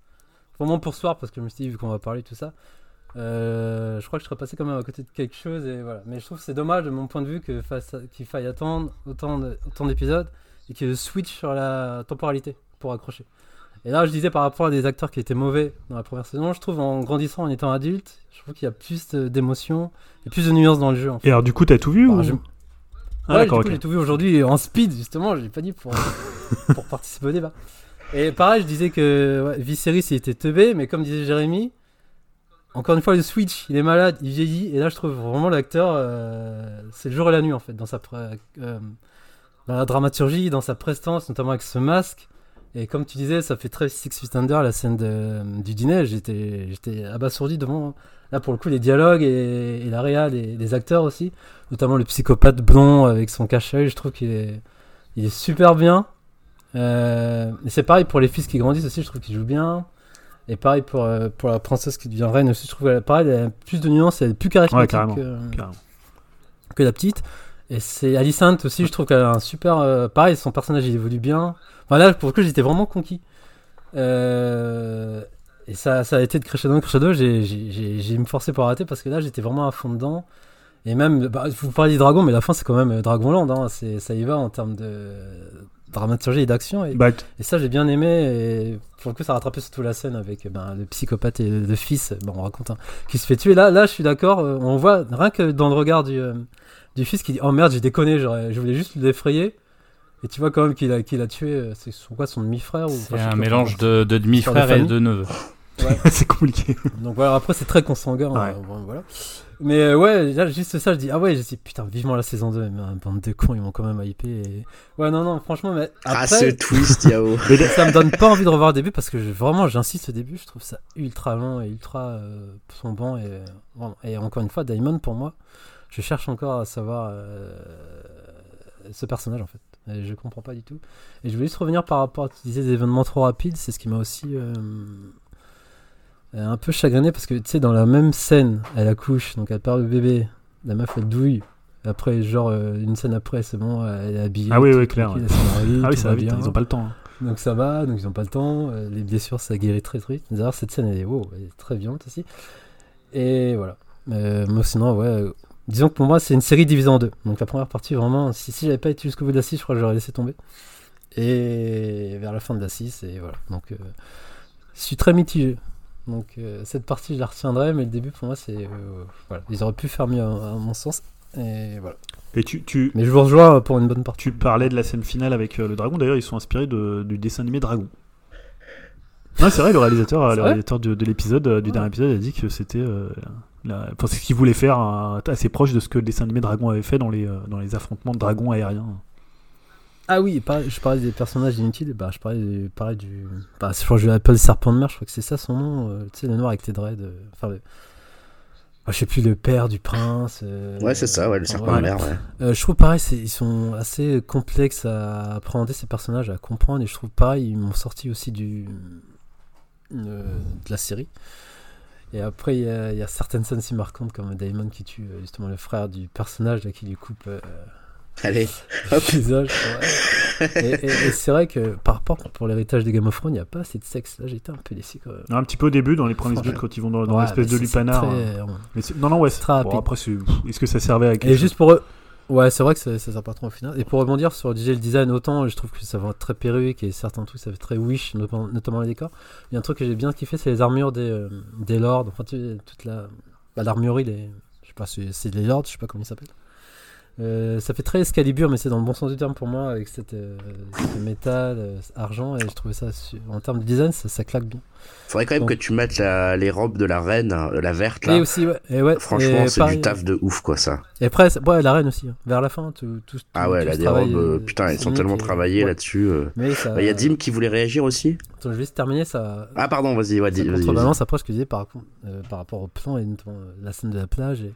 vraiment pour soir, parce que je me suis dit, vu qu'on va parler tout ça, euh, je crois que je serais passé quand même à côté de quelque chose. Et voilà. Mais je trouve que c'est dommage de mon point de vue qu'il faille attendre autant d'épisodes et le switch sur la temporalité pour accrocher. Et là, je disais par rapport à des acteurs qui étaient mauvais dans la première saison, je trouve en grandissant, en étant adulte, je trouve qu'il y a plus d'émotions et plus de nuances dans le jeu. Et alors, du coup, t'as tout vu bah, ou... ah, ouais, j'ai tout vu aujourd'hui en speed, justement, je l'ai pas dit pour, pour participer au débat. Et pareil, je disais que ouais, Viserys, il était teubé, mais comme disait Jérémy, encore une fois, le Switch, il est malade, il vieillit, et là, je trouve vraiment l'acteur, euh, c'est le jour et la nuit, en fait, dans sa, euh, la dramaturgie, dans sa prestance, notamment avec ce masque. Et comme tu disais, ça fait très Six Feet Under, la scène de, du dîner. J'étais, abasourdi devant, là pour le coup, les dialogues et, et la réal et les acteurs aussi. Notamment le psychopathe blond avec son cache-œil. Je trouve qu'il est, super bien. Euh, et c'est pareil pour les fils qui grandissent aussi, je trouve qu'ils jouent bien. Et pareil pour, euh, pour la princesse qui devient reine aussi, je trouve qu'elle pareil, elle a plus de nuances, elle est plus charismatique que, que, la petite. Et c'est Alicent aussi, je trouve qu'elle a un super. Euh, pareil, son personnage il évolue bien. Voilà, pour le coup, j'étais vraiment conquis. Euh, et ça, ça a été de crescendo en crescendo. J'ai me forcé pour arrêter parce que là, j'étais vraiment à fond dedans. Et même, bah, vous parlez du dragon, mais la fin, c'est quand même euh, Dragonland. Hein. Ça y va en termes de dramaturgie et d'action. Et, bah, et, ça, j'ai bien aimé. Et pour le coup, ça a rattrapé surtout la scène avec ben, le psychopathe et le fils. Bon, on raconte un, qui se fait tuer. Là, là je suis d'accord. Euh, on voit rien que dans le regard du, du fils qui dit Oh merde, j'ai déconné. Je voulais juste l'effrayer. Et tu vois quand même qu'il a, qu'il a tué, c'est son, quoi, son demi-frère C'est un mélange de, de demi-frère et de neveu. Ouais. c'est compliqué. Donc voilà, après c'est très consanguin. Ouais. voilà. Mais euh, ouais, là, juste ça, je dis, ah ouais, je dis, putain, vivement la saison 2, mais un bande de cons, ils m'ont quand même hypé. Et... Ouais, non, non, franchement, mais. Après, ah, ce twist, Yao. ça me donne pas envie de revoir le début parce que vraiment, j'insiste au début, je trouve ça ultra long et ultra euh, sombant. Et, et encore une fois, Diamond, pour moi, je cherche encore à savoir euh, ce personnage en fait. Et je comprends pas du tout. Et je voulais juste revenir par rapport à tu disais des événements trop rapides, c'est ce qui m'a aussi euh, un peu chagriné parce que tu sais, dans la même scène, elle accouche, donc elle perd le bébé, la meuf elle douille. Après, genre, euh, une scène après, c'est bon, elle est habillée. Ah oui, oui, clair. ah oui, ça va vite, ils ont pas le temps. Hein. Donc ça va, donc ils ont pas le temps. Les blessures, ça guérit très très vite. D'ailleurs, cette scène, elle est, wow, elle est très violente aussi. Et voilà. moi, sinon, ouais, Disons que pour moi, c'est une série divisée en deux. Donc la première partie, vraiment, si, si j'avais pas été jusqu'au bout de la 6, je crois que j'aurais laissé tomber. Et vers la fin de la 6, et voilà. Donc euh, je suis très mitigé. Donc euh, cette partie, je la retiendrai, mais le début, pour moi, c'est. Euh, voilà. Ils auraient pu faire mieux, à, mon sens. Et voilà. Et tu, tu, Mais je vous rejoins pour une bonne partie. Tu parlais de la scène finale avec le dragon. D'ailleurs, ils sont inspirés de, du dessin animé Dragon. Non, c'est vrai, le réalisateur, le réalisateur de, l'épisode, du dernier épisode, a dit que c'était c'est ce qu'il voulait faire assez proche de ce que le dessin animé Dragon avait fait dans les, euh, dans les affrontements de dragons aériens. Ah oui, je parlais des personnages inutiles, bah, je parlais du. Parlais du bah, je crois que je vais le serpent de mer, je crois que c'est ça son nom. Euh, tu sais, le noir avec tes dreads. Euh, enfin, le, ah, je sais plus, le père du prince. ouais, c'est ça, ouais, le serpent de mer, ouais. je trouve pareil, ils sont assez complexes à appréhender ces personnages, à comprendre, et je trouve pareil, ils m'ont sorti aussi du. de la série. Et après, il y, a certaines scènes si marquantes comme Damon qui tue euh, justement le frère du personnage là, qui lui coupe euh, Allez, le visage. et, c'est vrai que par rapport pour l'héritage de Game of Thrones, il n'y a pas assez de sexe. Là, j'étais un peu déçu. Quand même. Un petit peu au début, dans les premiers buts, quand ils vont dans, l'espèce de lupanar. Hein. Mais non, non, ouais, c'est très bon, Après, est-ce que ça servait à quelque Et juste pour eux. Ouais, c'est vrai que ça, ça sert pas trop au final. Et pour rebondir sur le design, autant je trouve que ça va très perruque et certains trucs ça fait très wish, notamment, les décors. Il y a un truc que j'ai bien kiffé, c'est les armures des, euh, des lords. Enfin, toute la. Bah, l'armurerie, des. Je sais pas, c'est des lords, je sais pas comment ils s'appellent. Euh, ça fait très Excalibur, mais c'est dans le bon sens du terme pour moi, avec cette, euh, métal, euh, argent, et je trouvais ça, en termes de design, ça, claque bien. Faudrait quand même que tu mettes les robes de la reine, la verte là. Et aussi, ouais. Et ouais Franchement, c'est du taf de ouf, quoi, ça. Et après, ouais, la reine aussi, hein. vers la fin, tout. tout ah ouais, elle a des robes, putain, elles sont tellement travaillées là-dessus. Il bah, y a Dim qui voulait réagir aussi. Attends, je vais juste terminer ça. Ah, pardon, vas-y, vas-y. Contrebalance après ce que je disais par, par rapport au plan et notamment la scène de la plage. Et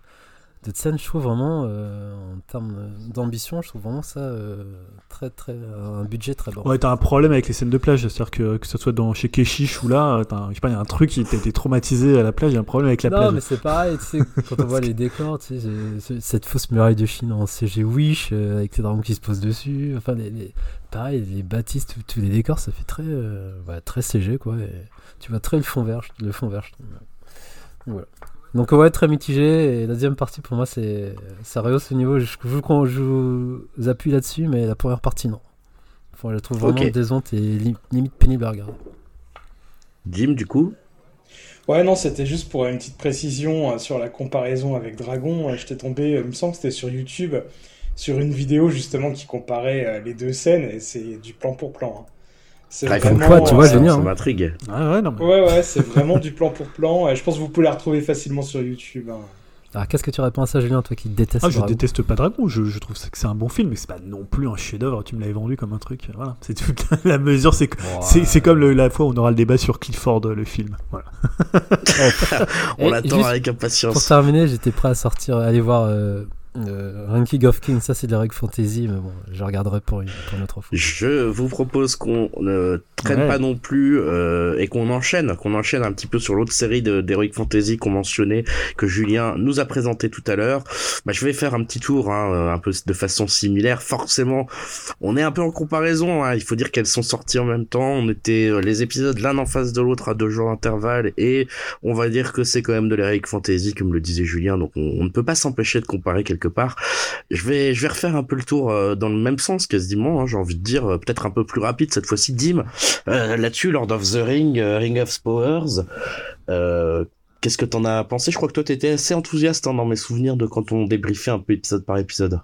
de scène, je trouve vraiment, euh, en termes d'ambition, je trouve vraiment ça euh, très, très, un budget très bon. Ouais, t'as un problème avec les scènes de plage, c'est-à-dire que que ce soit dans chez Keshish ou là, je sais pas, il y a un truc qui t'a été traumatisé à la plage, il y a un problème avec la plage. Non, mais c'est pareil, tu sais, quand on voit les décors, tu sais, cette fausse muraille de Chine en CG Wish, euh, avec ces dragons qui se posent dessus, enfin, les, pareil, les bâtisses, tous les décors, ça fait très, très CG, quoi, et tu vois très le fond vert, le fond vert, je trouve. Voilà. Donc ouais, très mitigé. Et la deuxième partie, pour moi, c'est ça rehausse le niveau. Je, je, je vous appuie là-dessus, mais la première partie, non. Enfin, je la trouve vraiment décevante et limite pénible à regarder. Jim, du coup? Ouais, non, c'était juste pour une petite précision euh, sur la comparaison avec Dragon. Euh, j'étais tombé, euh, il me semble que c'était sur YouTube, sur une vidéo justement qui comparait les deux scènes, et c'est du plan pour plan. Hein. C'est vraiment, tu vois, Ça hein. m'intrigue. ouais, ouais, ouais, c'est vraiment du plan pour plan. Et je pense que vous pouvez la retrouver facilement sur YouTube. Hein. Alors, qu'est-ce que tu réponds à ça, Julien, toi qui détestes ah, Je déteste pas Dragon, je, je trouve que c'est un bon film, mais c'est pas non plus un chef-d'œuvre. Tu me l'avais vendu comme un truc. Voilà, c'est toute la mesure. C'est c'est comme la fois où on aura le débat sur Clifford, le film. Voilà. on l'attend avec impatience. Pour terminer, j'étais prêt à sortir, aller voir. Euh, euh, Ranking of Kings, ça c'est de la règle fantasy, mais bon, je regarderai pour une, pour une autre fois. Je vous propose qu'on ne traîne pas non plus euh, et qu'on enchaîne, qu'on enchaîne un petit peu sur l'autre série d'Heroic Fantasy qu'on mentionnait, que Julien nous a présenté tout à l'heure. Bah, je vais faire un petit tour, hein, euh, un peu de façon similaire. Forcément, on est un peu en comparaison. Hein. Il faut dire qu'elles sont sorties en même temps. On était euh, les épisodes l'un en face de l'autre à deux jours d'intervalle et on va dire que c'est quand même de l'Heroic Fantasy, comme le disait Julien. Donc on, on ne peut pas s'empêcher de comparer part. Je vais, refaire un peu le tour euh, dans le même sens quasiment. Hein, j'ai envie de dire euh, peut-être un peu plus rapide cette fois-ci. Dim, euh, là-dessus, Lord of the Ring, Ring of Powers. Qu'est-ce que t'en as pensé? Je crois que toi t'étais assez enthousiaste hein, dans mes souvenirs de quand on débriefait un peu épisode par épisode.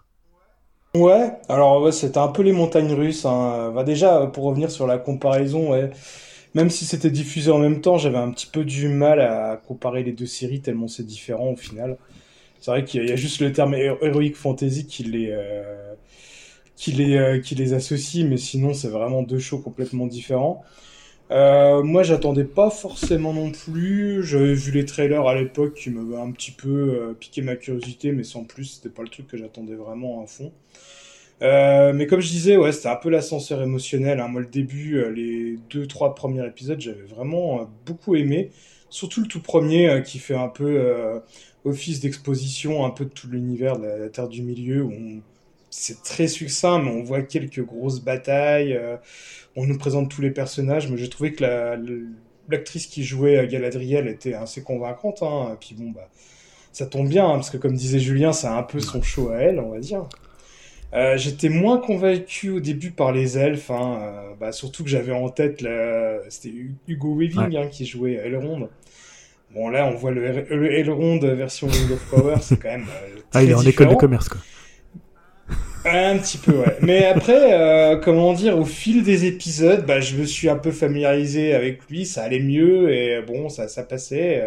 Ouais, alors c'était un peu les montagnes russes. Hein. Bah, déjà, pour revenir sur la comparaison, même si c'était diffusé en même temps, j'avais un petit peu du mal à comparer les deux séries tellement c'est différent au final. C'est vrai qu'il y, a juste le terme Heroic Fantasy qui les, euh, qui les, euh, qui les associe, mais sinon c'est vraiment deux shows complètement différents. Euh, moi, j'attendais pas forcément non plus. J'avais vu les trailers à l'époque qui m'avaient un petit peu piqué ma curiosité, mais sans plus, c'était pas le truc que j'attendais vraiment à fond. Mais comme je disais, ouais, c'était un peu l'ascenseur émotionnel. Hein. Moi, le début, les deux, trois premiers épisodes, j'avais vraiment beaucoup aimé. Surtout le tout premier, qui fait un peu office d'exposition, un peu de tout l'univers de la, Terre du Milieu. Où c'est très succinct, mais on voit quelques grosses batailles. on nous présente tous les personnages. Mais j'ai trouvé que l'actrice qui jouait Galadriel était assez convaincante. Hein. Et puis bon, bah, ça tombe bien, hein, parce que comme disait Julien, c'est un peu son show à elle, on va dire. Euh, j'étais moins convaincu au début par les elfes, hein, euh, bah, surtout que j'avais en tête, la... c'était Hugo Weaving hein, qui jouait Elrond. Bon là, on voit le, Elrond version Ring of Power, c'est quand même euh, Ah, il est en école de commerce quoi. Un petit peu, ouais. Mais après, comment dire, au fil des épisodes, bah, je me suis un peu familiarisé avec lui, ça allait mieux et bon, ça, ça passait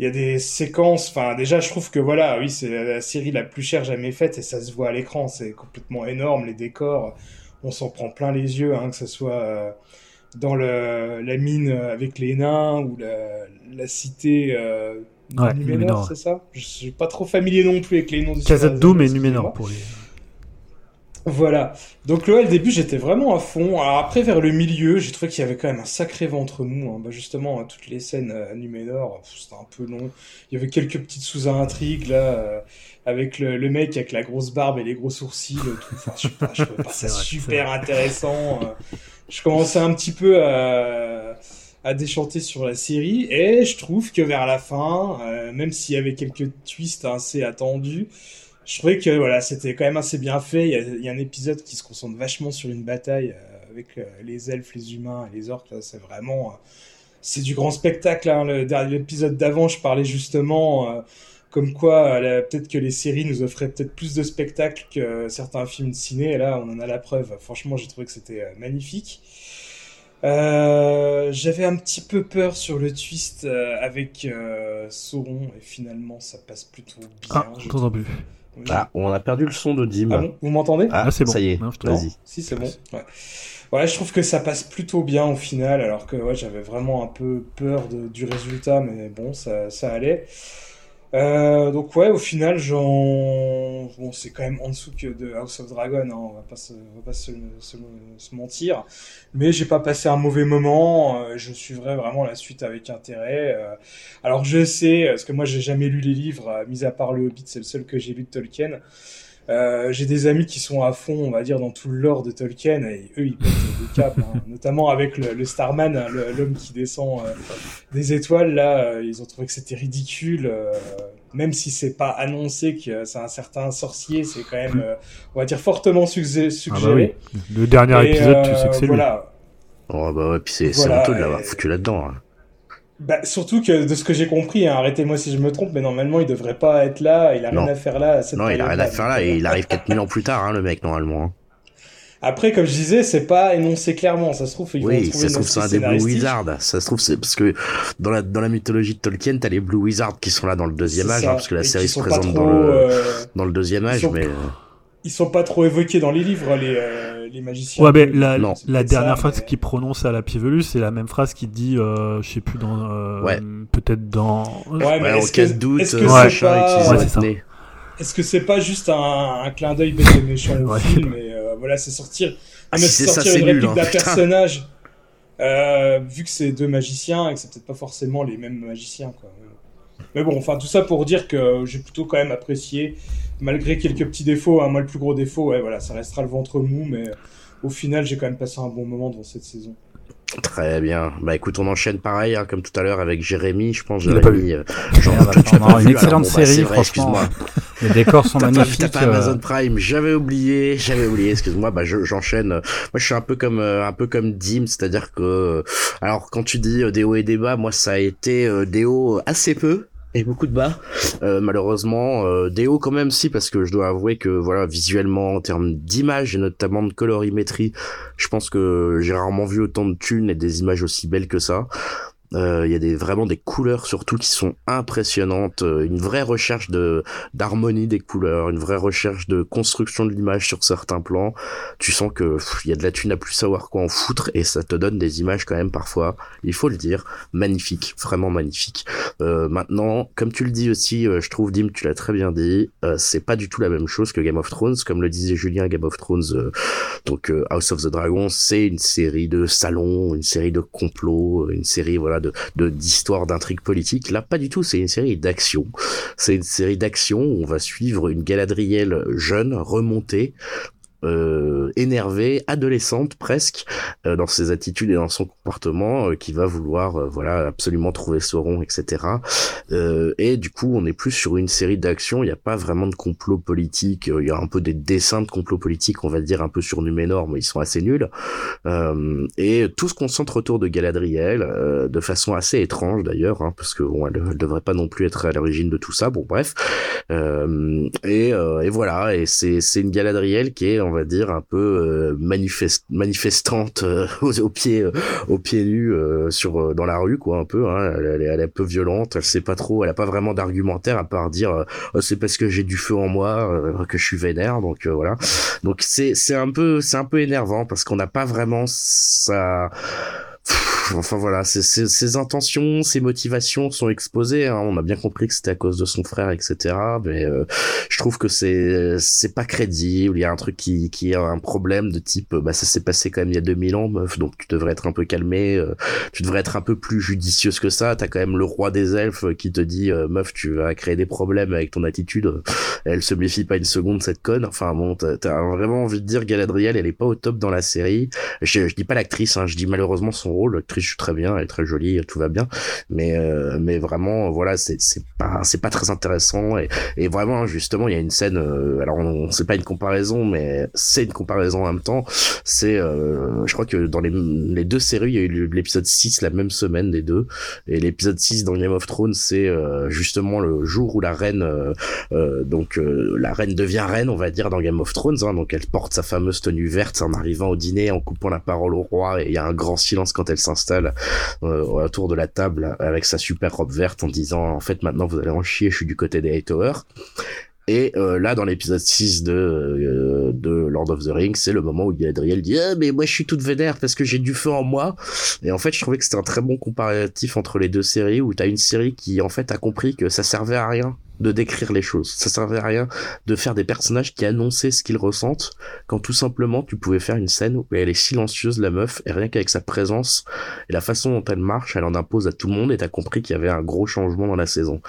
il y a des séquences. Enfin, déjà, je trouve que voilà, oui, c'est la série la plus chère jamais faite et ça se voit à l'écran. C'est complètement énorme. Les décors, on s'en prend plein les yeux, hein, que ce soit euh, dans le, la mine avec les nains ou la, la cité. Euh, Numénor, c'est ça? Je suis pas trop familier non plus avec les noms. Khazad-dûm et Numénor pour les. Voilà. Donc le début, j'étais vraiment à fond. Alors après, vers le milieu, j'ai trouvé qu'il y avait quand même un sacré ventre mou. Hein. Bah, justement, toutes les scènes à Numénor, c'était un peu long. Il y avait quelques petites sous-intrigues là, euh, avec le, mec avec la grosse barbe et les gros sourcils. Tout. Enfin, je, pas, je trouvais pas ça super intéressant. Euh. Je commençais un petit peu à, à déchanter sur la série et je trouve que vers la fin, euh, même s'il y avait quelques twists assez attendus, je trouvais que voilà, c'était quand même assez bien fait. Il y, a, un épisode qui se concentre vachement sur une bataille euh, avec euh, les elfes, les humains et les orques. C'est vraiment, euh, c'est du grand spectacle. Hein. Le dernier épisode d'avant, je parlais justement comme quoi peut-être que les séries nous offraient peut-être plus de spectacles que certains films de ciné. Et là, on en a la preuve. Franchement, j'ai trouvé que c'était magnifique. J'avais un petit peu peur sur le twist avec Sauron et finalement ça passe plutôt bien. Ah, j'entends plus. Ah, on a perdu le son de Dim. Ah vous m'entendez? Ah, c'est bon. Ça y est, vas-y. Si, c'est bon. Ouais. ouais. je trouve que ça passe plutôt bien au final, alors que ouais, j'avais vraiment un peu peur de, du résultat, mais bon, ça, ça allait. Euh, donc ouais, au final, j'en, bon, c'est quand même en dessous que de House of Dragon, hein, on va pas se, on va pas se, se, mentir. Mais j'ai pas passé un mauvais moment. Euh, je suivrai vraiment la suite avec intérêt. Euh, alors je sais, parce que moi j'ai jamais lu les livres, mis à part le Hobbit, c'est le seul que j'ai lu de Tolkien. Euh, j'ai des amis qui sont à fond, on va dire, dans tout le lore de Tolkien, et eux, ils pètent des câbles, hein. notamment avec le, le Starman, hein, l'homme qui descend euh, des étoiles, là, euh, ils ont trouvé que c'était ridicule, même si c'est pas annoncé que c'est un certain sorcier, c'est quand même, on va dire, fortement suggéré. Ah bah oui. Le dernier épisode, tu sais que c'est voilà. lui. Oh bah ouais, puis c'est voilà, honteux de l'avoir foutu là-dedans. Hein. Bah, surtout que de ce que j'ai compris, hein, arrêtez-moi si je me trompe, mais normalement il devrait pas être là, il a rien à faire là. non, il a rien à faire là, et il arrive 4000 ans plus tard, hein, le mec, normalement. Hein. Après, comme je disais, c'est pas énoncé clairement. Ça se trouve, il oui, ça se trouve c'est un des Blue Wizards. Ça se trouve c'est parce que dans la dans la mythologie de Tolkien, t'as les Blue Wizards qui sont là dans le deuxième âge, hein, parce que la série se présente dans le euh, dans le deuxième âge, mais. Euh, ils sont pas trop évoqués dans les livres, les, euh, les magiciens. Ouais, mais la, la dernière phrase qu'il prononce à la Pivelus, c'est la même phrase qu'il dit, euh, je sais plus, dans. Euh, ouais. Peut-être dans. Ouais, mais en cas de doute, est-ce que c'est pas... ouais, ça. Est-ce que c'est pas juste un, un clin d'œil bête et méchant au film et euh, voilà, c'est sortir, ah, si c'est sortir ça, une réplique hein, d'un personnage, euh, vu que c'est deux magiciens et que c'est peut-être pas forcément les mêmes magiciens, quoi. Mais bon, enfin, tout ça pour dire que j'ai plutôt quand même apprécié malgré quelques petits défauts, hein, moi le plus gros défaut, ouais, voilà, ça restera le ventre mou, mais au final, j'ai quand même passé un bon moment dans cette saison. Très bien. Bah écoute, on enchaîne pareil, hein, comme tout à l'heure avec Jérémy. Je pense Jérémy. Euh, une excellente série, bah, franchement. Les décors sont magnifiques. T'as pas Amazon euh. Prime. J'avais oublié, j'avais oublié. Excuse-moi. Bah j'enchaîne. Moi, je suis un peu comme euh, un peu comme Dim, c'est-à-dire que alors quand tu dis des hauts et des bas, moi ça a été des hauts assez peu et beaucoup de bas. Euh, malheureusement, euh, des hauts quand même si, parce que je dois avouer que voilà, visuellement, en termes d'image et notamment de colorimétrie, je pense que j'ai rarement vu autant de thunes et des images aussi belles que ça. Euh, il y a des, vraiment des couleurs surtout qui sont impressionnantes, euh, une vraie recherche de d'harmonie des couleurs, une vraie recherche de construction de l'image sur certains plans. Tu sens que il y a de la thune à plus savoir quoi en foutre et ça te donne des images quand même parfois, il faut le dire, magnifiques, vraiment magnifiques. Euh, maintenant, comme tu le dis aussi, euh, je trouve Dim, tu l'as très bien dit, c'est pas du tout la même chose que Game of Thrones, comme le disait Julien, Game of Thrones, donc House of the Dragon, c'est une série de salons, une série de complots, une série voilà de d'histoire d'intrigue politique. Là, pas du tout. C'est une série d'action. C'est une série d'action où on va suivre une Galadriel jeune remontée euh, énervée, adolescente presque, euh, dans ses attitudes et dans son comportement, euh, qui va vouloir, euh, voilà, absolument trouver Sauron, etc. et du coup, on est plus sur une série d'actions. Il n'y a pas vraiment de complot politique. Il y a un peu des dessins de complot politique, on va dire un peu sur Numénor, mais ils sont assez nuls. et tout se concentre autour de Galadriel, de façon assez étrange d'ailleurs, hein, parce que bon, elle, elle, devrait pas non plus être à l'origine de tout ça. Bon, bref. et, et voilà. Et c'est c'est une Galadriel qui est on va dire un peu euh, manifest manifestante euh, aux, pieds euh, aux pieds nus sur dans la rue quoi un peu hein. elle, est, un peu violente elle sait pas trop elle a pas vraiment d'argumentaire à part dire oh, c'est parce que j'ai du feu en moi que je suis vénère donc voilà donc c'est c'est un peu c'est un peu énervant parce qu'on n'a pas vraiment ça enfin voilà, ses, intentions, ses motivations sont exposées. Hein. On a bien compris que c'était à cause de son frère, etc. Mais euh, je trouve que c'est c'est pas crédible. Il y a un truc qui qui a un problème de type, bah ça s'est passé quand même il y a 2000 ans, meuf. Donc tu devrais être un peu calmé. Euh, tu devrais être un peu plus judicieuse que ça. T'as quand même le roi des elfes qui te dit, euh, meuf, tu vas créer des problèmes avec ton attitude. Elle se méfie pas une seconde cette conne. Enfin bon, t'as as vraiment envie de dire Galadriel, elle est pas au top dans la série. Je, je dis pas l'actrice, hein, je dis malheureusement son rôle. Je suis très bien, elle est très jolie, tout va bien. Mais euh, mais vraiment, voilà, c'est pas c'est pas très intéressant et, et vraiment justement, il y a une scène. Euh, alors on, c'est pas une comparaison, mais c'est une comparaison en même temps. C'est, euh, je crois que dans les les deux séries, il y a eu l'épisode 6 la même semaine des deux. Et l'épisode 6 dans Game of Thrones, c'est justement le jour où la reine, donc la reine devient reine, on va dire dans Game of Thrones. Hein, donc elle porte sa fameuse tenue verte en arrivant au dîner, en coupant la parole au roi, et il y a un grand silence quand elle s'installe euh, autour de la table avec sa super robe verte en disant en fait maintenant vous allez en chier, je suis du côté des Hightower. Et euh, là, dans l'épisode 6 de, euh, de Lord of the Rings, c'est le moment où Galadriel dit ah, mais moi je suis toute vénère parce que j'ai du feu en moi ». Et en fait, je trouvais que c'était un très bon comparatif entre les deux séries, où t'as une série qui en fait a compris que ça servait à rien de décrire les choses. Ça servait à rien de faire des personnages qui annonçaient ce qu'ils ressentent, quand tout simplement tu pouvais faire une scène où elle est silencieuse, la meuf, et rien qu'avec sa présence et la façon dont elle marche, elle en impose à tout le monde, et t'as compris qu'il y avait un gros changement dans la saison.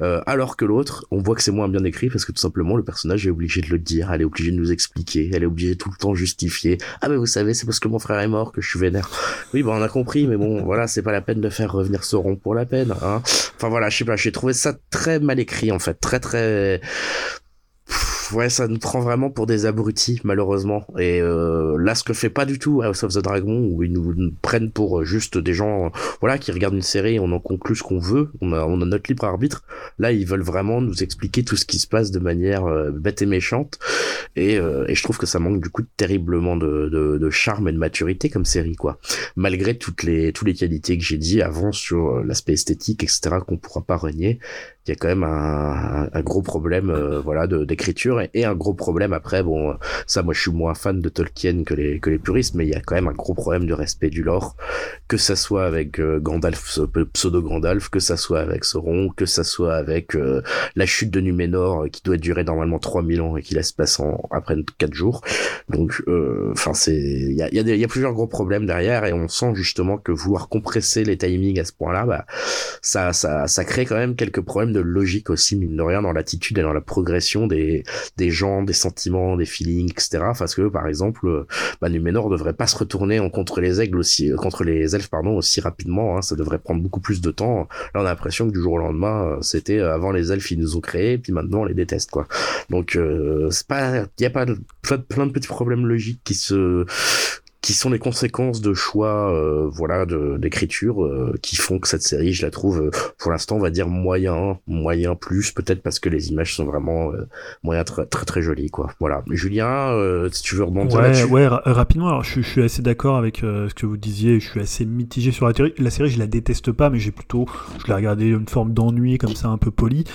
Euh, alors que l'autre, on voit que c'est moins bien écrit, parce que tout simplement le personnage est obligé de le dire, elle est obligée de nous expliquer, elle est obligée tout le temps justifier. Ah mais vous savez, c'est parce que mon frère est mort que je suis vénère. Oui, bah on a compris, mais bon, voilà, c'est pas la peine de faire revenir Sauron pour la peine, hein. Enfin voilà, je sais pas, j'ai trouvé ça très mal écrit en fait, très très ouais, ça nous prend vraiment pour des abrutis, malheureusement. Et euh, là, ce que fait pas du tout House of the Dragon, où ils nous, prennent pour euh, juste des gens, voilà, qui regardent une série, on en conclut ce qu'on veut, on a, on a notre libre arbitre. Là, ils veulent vraiment nous expliquer tout ce qui se passe de manière euh, bête et méchante. Et, et, je trouve que ça manque du coup terriblement de, de, de, charme et de maturité comme série, quoi. Malgré toutes les, toutes les qualités que j'ai dit avant sur l'aspect esthétique, etc., qu'on pourra pas renier il y a quand même un, un gros problème euh, voilà d'écriture et, un gros problème après bon ça moi je suis moins fan de Tolkien que les que les puristes mais il y a quand même un gros problème de respect du lore. Que ça soit avec euh, Gandalf pseudo Gandalf que ça soit avec Sauron que ça soit avec euh, la chute de Numénor qui doit durer normalement 3000 ans et qui laisse passer en après 4 jours. Donc enfin c'est il y a y, y a plusieurs gros problèmes derrière et on sent justement que vouloir compresser les timings à ce point-là bah ça ça ça crée quand même quelques problèmes de logique aussi, mine de rien, dans l'attitude et dans la progression des, des gens, des sentiments, des feelings, etc. Parce que, par exemple, bah, Numénor devrait pas se retourner en contre les aigles aussi, euh, contre les elfes, pardon, aussi rapidement, hein. ça devrait prendre beaucoup plus de temps. Là, on a l'impression que du jour au lendemain, euh, c'était euh, avant les elfes, ils nous ont créés, puis maintenant, on les déteste, quoi. Donc, c'est pas, il y a pas plein de petits problèmes logiques qui se, qui sont les conséquences de choix euh, voilà d'écriture euh, qui font que cette série je la trouve euh, pour l'instant on va dire moyen moyen plus peut-être parce que les images sont vraiment moyen très, très très jolies quoi. Voilà. Julien si tu veux rebondir ouais, ouais rapidement. Alors je, je, suis assez d'accord avec ce que vous disiez. Je suis assez mitigé sur la série la série je la déteste pas mais j'ai plutôt je l'ai regardé une forme d'ennui comme ça un peu poli.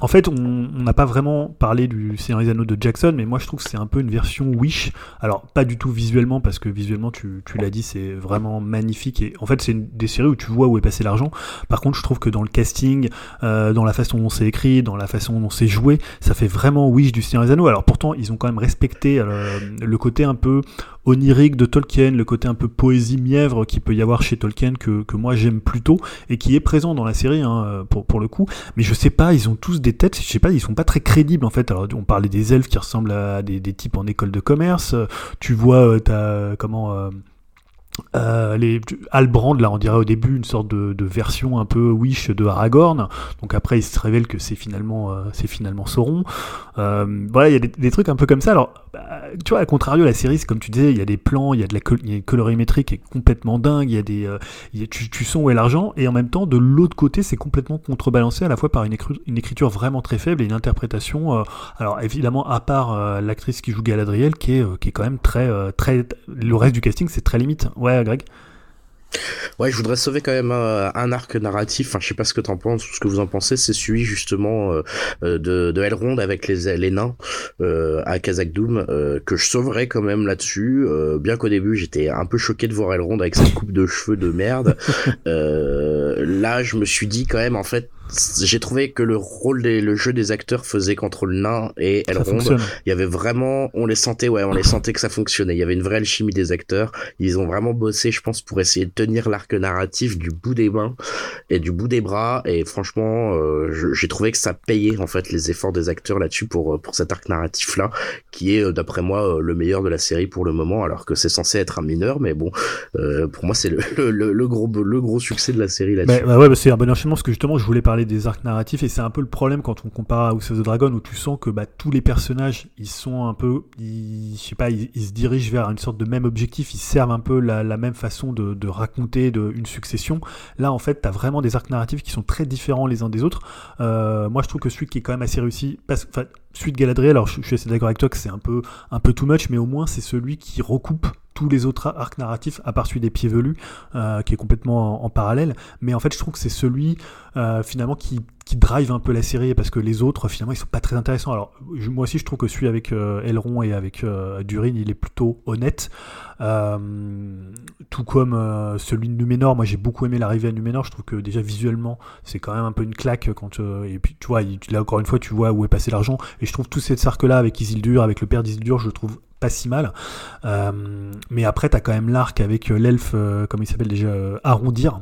En fait on n'a pas vraiment parlé du Seigneur des Anneaux de Jackson mais moi je trouve que c'est un peu une version Wish. Alors pas du tout visuellement, parce que visuellement, tu, l'as dit, c'est vraiment magnifique. Et en fait, c'est des séries où tu vois où est passé l'argent. Par contre, je trouve que dans le casting, euh, dans la façon dont c'est écrit, dans la façon dont c'est joué, ça fait vraiment Wish du Seigneur des Anneaux. Alors pourtant, ils ont quand même respecté euh, le côté un peu onirique de Tolkien, le côté un peu poésie mièvre qui peut y avoir chez Tolkien que, que moi j'aime plutôt et qui est présent dans la série hein, pour, pour le coup. Mais je sais pas, ils ont tous des têtes, je sais pas, ils sont pas très crédibles en fait. Alors on parlait des elfes qui ressemblent à des, types en école de commerce. Tu vois, euh, t'as comment euh, euh, les Albrand, là on dirait au début une sorte de, version un peu Wish de Aragorn. Donc après il se révèle que c'est finalement euh, c'est finalement Sauron. Euh, voilà, il y a des, trucs un peu comme ça. Alors bah, tu vois, à contrario la série, c'est comme tu disais, il y a des plans, il y a de la une colorimétrie qui est complètement dingue. Il y a des tu, sens où est l'argent et en même temps de l'autre côté c'est complètement contrebalancé à la fois par une, écriture vraiment très faible et une interprétation. alors évidemment à part l'actrice qui joue Galadriel qui est qui est quand même très très le reste du casting c'est très limite. Greg Ouais, je voudrais sauver quand même un, arc narratif. Enfin, je sais pas ce que t'en penses ou ce que vous en pensez. C'est celui justement euh, euh, de, de Elrond avec les, les nains euh, à Kazakh-Doom que je sauverais quand même là-dessus. bien qu'au début j'étais un peu choqué de voir Elrond avec cette coupe de cheveux de merde. là, je me suis dit quand même en fait j'ai trouvé que le rôle des, le jeu des acteurs faisait qu'entre le nain et Elrond, il y avait vraiment, on les sentait, ouais, on les sentait que ça fonctionnait. Il y avait une vraie alchimie des acteurs. Ils ont vraiment bossé, je pense, pour essayer de tenir l'arc narratif du bout des mains et du bout des bras. Et franchement, euh, j'ai trouvé que ça payait en fait les efforts des acteurs là-dessus pour euh, pour cet arc narratif là, qui est euh, d'après moi le meilleur de la série pour le moment, alors que c'est censé être un mineur, mais bon, pour moi c'est le, le, gros le gros succès de la série là-dessus. Bah, ouais, bah, c'est un bon enchaînement parce que justement je voulais parler des arcs narratifs et c'est un peu le problème quand on compare à House of the Dragon où tu sens que bah, tous les personnages ils sont un peu, ils, je sais pas, ils, se dirigent vers une sorte de même objectif, ils servent un peu la, même façon de, raconter une succession. Là en fait tu as vraiment des arcs narratifs qui sont très différents les uns des autres. Euh, moi je trouve que celui qui est quand même assez réussi, parce, celui de Galadriel, alors je, je suis assez d'accord avec toi que c'est un peu, un peu too much, mais au moins c'est celui qui recoupe tous les autres arcs narratifs, à part celui des pieds velus, euh, qui est complètement en, parallèle. Mais en fait, je trouve que c'est celui euh, finalement qui, qui, drive un peu la série, parce que les autres, finalement, ils sont pas très intéressants. Alors, moi aussi, je trouve que celui avec euh, Elrond et avec Durin, il est plutôt honnête. tout comme celui de Numénor, moi j'ai beaucoup aimé l'arrivée à Numénor. Je trouve que déjà visuellement, c'est quand même un peu une claque quand. et puis, tu vois, là encore une fois, tu vois où est passé l'argent. Et je trouve tout cet arc-là avec Isildur, avec le père d'Isildur, je le trouve pas si mal. Euh, mais après, t'as quand même l'arc avec euh, l'elfe, euh, comme il s'appelle déjà, Arrondir.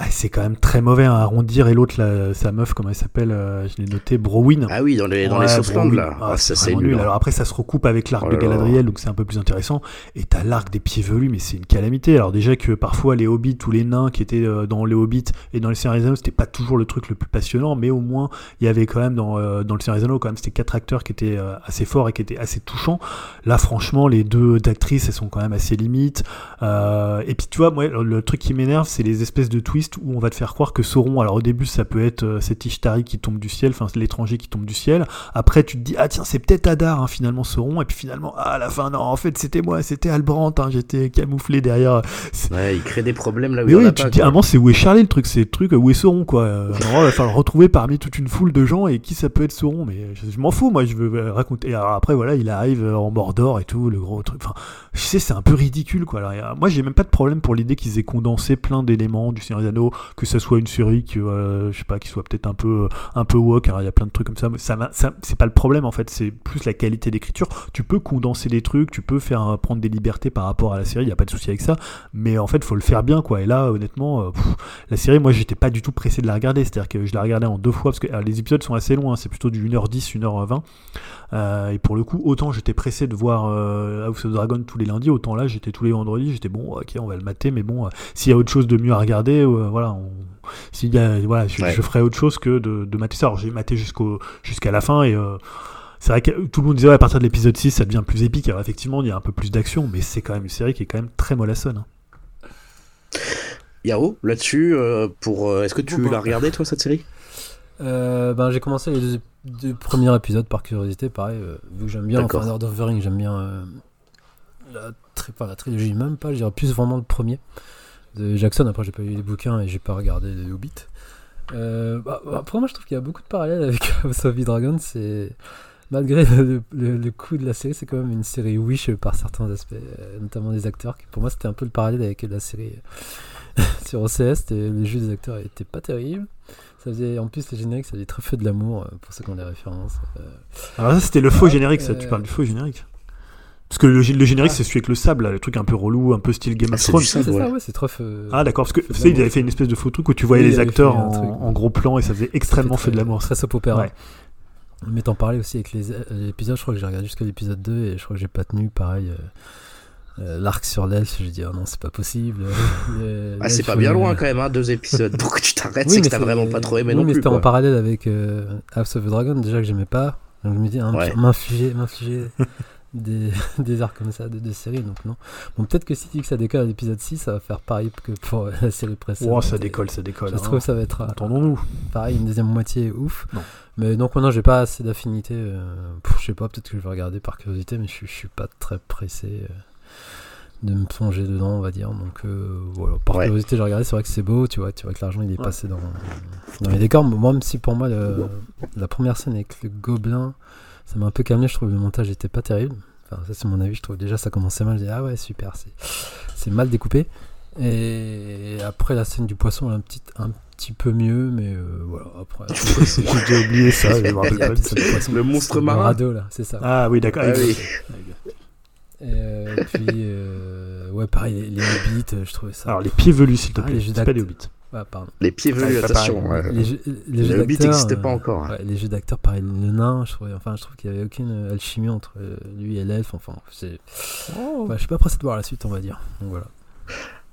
Ah, c'est quand même très mauvais à hein, arrondir et l'autre sa meuf comment elle s'appelle euh, je l'ai noté Browin. Ah oui dans les dans les là. Ah, ça c'est nul hein. alors après ça se recoupe avec l'arc oh de Galadriel donc c'est un peu plus intéressant. Et t'as l'arc des pieds velus mais c'est une calamité. Alors déjà que parfois les hobbits ou les nains qui étaient euh, dans les hobbits et dans les Seigneurs c'était pas toujours le truc le plus passionnant mais au moins il y avait quand même dans euh, dans le Seigneur quand même c'était quatre acteurs qui étaient assez forts et qui étaient assez touchants. Là franchement les deux actrices elles sont quand même assez limites. Et puis tu vois moi le truc qui m'énerve c'est les espèces de twists où on va te faire croire que Sauron, alors au début ça peut être euh, cet Ishtari qui tombe du ciel, enfin l'étranger qui tombe du ciel, après tu te dis ah tiens c'est peut-être Adar hein, finalement Sauron, et puis finalement ah, à la fin non en fait c'était moi, c'était Albrand, hein, j'étais camouflé derrière. Ouais, il crée des problèmes là où Mais oui, tu te dis à un c'est où est Charlie le truc, c'est le truc où est Sauron quoi. Euh, alors, il va le retrouver parmi toute une foule de gens et qui ça peut être Sauron, mais je, m'en fous moi, je veux euh, raconter. Et alors après voilà, il arrive en Mordor et tout, le gros truc. Enfin, je sais c'est un peu ridicule quoi. Alors, moi j'ai même pas de problème pour l'idée qu'ils aient condensé plein d'éléments du Seigneur des Que ce soit une série qui, euh, je pas, qui soit peut-être un peu, un peu woke, il y a plein de trucs comme ça, mais ça, ça c'est pas le problème en fait, c'est plus la qualité d'écriture. Tu peux condenser des trucs, tu peux faire prendre des libertés par rapport à la série, il y a pas de souci avec ça, mais en fait, faut le faire bien quoi. Et là, honnêtement, euh, la série, moi, j'étais pas du tout pressé de la regarder, c'est-à-dire que je la regardais en deux fois parce que les épisodes sont assez longs, hein, c'est plutôt du 1h10, 1h20. Euh, et pour le coup, autant j'étais pressé de voir House of Dragon tous les lundis, autant là j'étais tous les vendredis, j'étais bon, ok, on va le mater, mais bon, s'il y a autre chose de mieux à regarder, voilà, on, s'il y a, voilà, je, ferais autre chose que de, de mater ça. Alors j'ai maté jusqu'au jusqu'à la fin et euh, c'est vrai que tout le monde disait à partir de l'épisode 6 ça devient plus épique. Alors effectivement, il y a un peu plus d'action, mais c'est quand même une série qui est quand même très mollassonne. Hein. Yao, là-dessus, euh, pour, euh, est-ce que tu l'as regardé toi cette série? Euh, ben, j'ai commencé les deux, premiers épisodes par curiosité, pareil, vu que j'aime bien, enfin, Lord of the Rings, j'aime bien la, la trilogie, même pas, je dirais plus vraiment le premier de Jackson. Après, j'ai pas lu les bouquins et j'ai pas regardé les Hobbits. Euh, bah, bah, pour moi, je trouve qu'il y a beaucoup de parallèles avec House of the Dragon. C'est malgré le, le, coup de la série, c'est quand même une série Wish par certains aspects, notamment des acteurs. Pour moi, c'était un peu le parallèle avec la série sur OCS, les jeux des acteurs étaient pas terribles. Ça faisait, en plus, les génériques, ça faisait très feu de l'amour euh, pour ceux qui ont des références. Euh. Alors, ça, c'était le faux générique, ça. Tu parles du faux générique parce que le, générique, ah. c'est celui avec le sable, le truc un peu relou, un peu style Game of ah, Thrones. C'est ça, ouais, c'est trop feu. Ah, d'accord, parce que tu sais, ils avaient fait une espèce de faux truc où tu voyais les acteurs en, gros plan et ça faisait extrêmement feu de l'amour. Très soap opéra. Ouais. Mais t'en parlais aussi avec les, épisodes, je crois que j'ai regardé jusqu'à l'épisode 2 et je crois que j'ai pas tenu, pareil. Euh, l'arc sur l'elfe, je dis oh non, c'est pas possible. ah, c'est pas bien loin quand même, hein, deux épisodes. Pourquoi tu t'arrêtes C'est que t'as vraiment pas trop aimé non mais c'était en parallèle avec euh, House of the Dragon, déjà que j'aimais pas. Donc je me dis, hein, m'infliger, m'infliger des, des arcs comme ça de, de séries, donc non. Bon, peut-être que si ça décolle à l'épisode 6, ça va faire pareil que pour la série précédente. Oh, ça décolle, ça décolle. Je hein. trouve que ça va être. Entendons-nous. Pareil, une deuxième moitié ouf. Non. Mais donc maintenant, j'ai pas assez d'affinité. Euh, je sais pas, peut-être que je vais regarder par curiosité, mais je, je suis pas très pressé. Euh, de me plonger dedans, on va dire. Donc euh, voilà, par curiosité, j'ai regardé, c'est vrai que c'est beau, tu vois, tu vois que l'argent il est passé dans, dans les décors. Moi, même si pour moi, la première scène avec le gobelin, ça m'a un peu calmé, je trouve que le montage était pas terrible. Enfin, ça, c'est mon avis, je trouve déjà ça commençait mal. Je dis, ah ouais, super, c'est mal découpé. Et après la scène du poisson, un petit, un petit peu mieux, mais euh, voilà, après. J'ai oublié ça, le monstre marin. radeau, là, c'est ça. Ah oui, d'accord. Ah, oui. Et euh, puis, euh, ouais, pareil, les, les, hobbits, je trouvais ça. Alors, les pieds velus, s'il te ah, plaît, c'est pas des hobbits. Ah, pardon. Les pieds velus, attention. Les, jeux, les, hobbits n'existaient pas encore. Ouais, les jeux d'acteurs, pareil, le nain, je trouvais, enfin, je trouve qu'il n'y avait aucune alchimie entre lui et l'elfe. Enfin, c'est. Oh. Ouais, je suis pas pressé de voir la suite, on va dire. Donc voilà.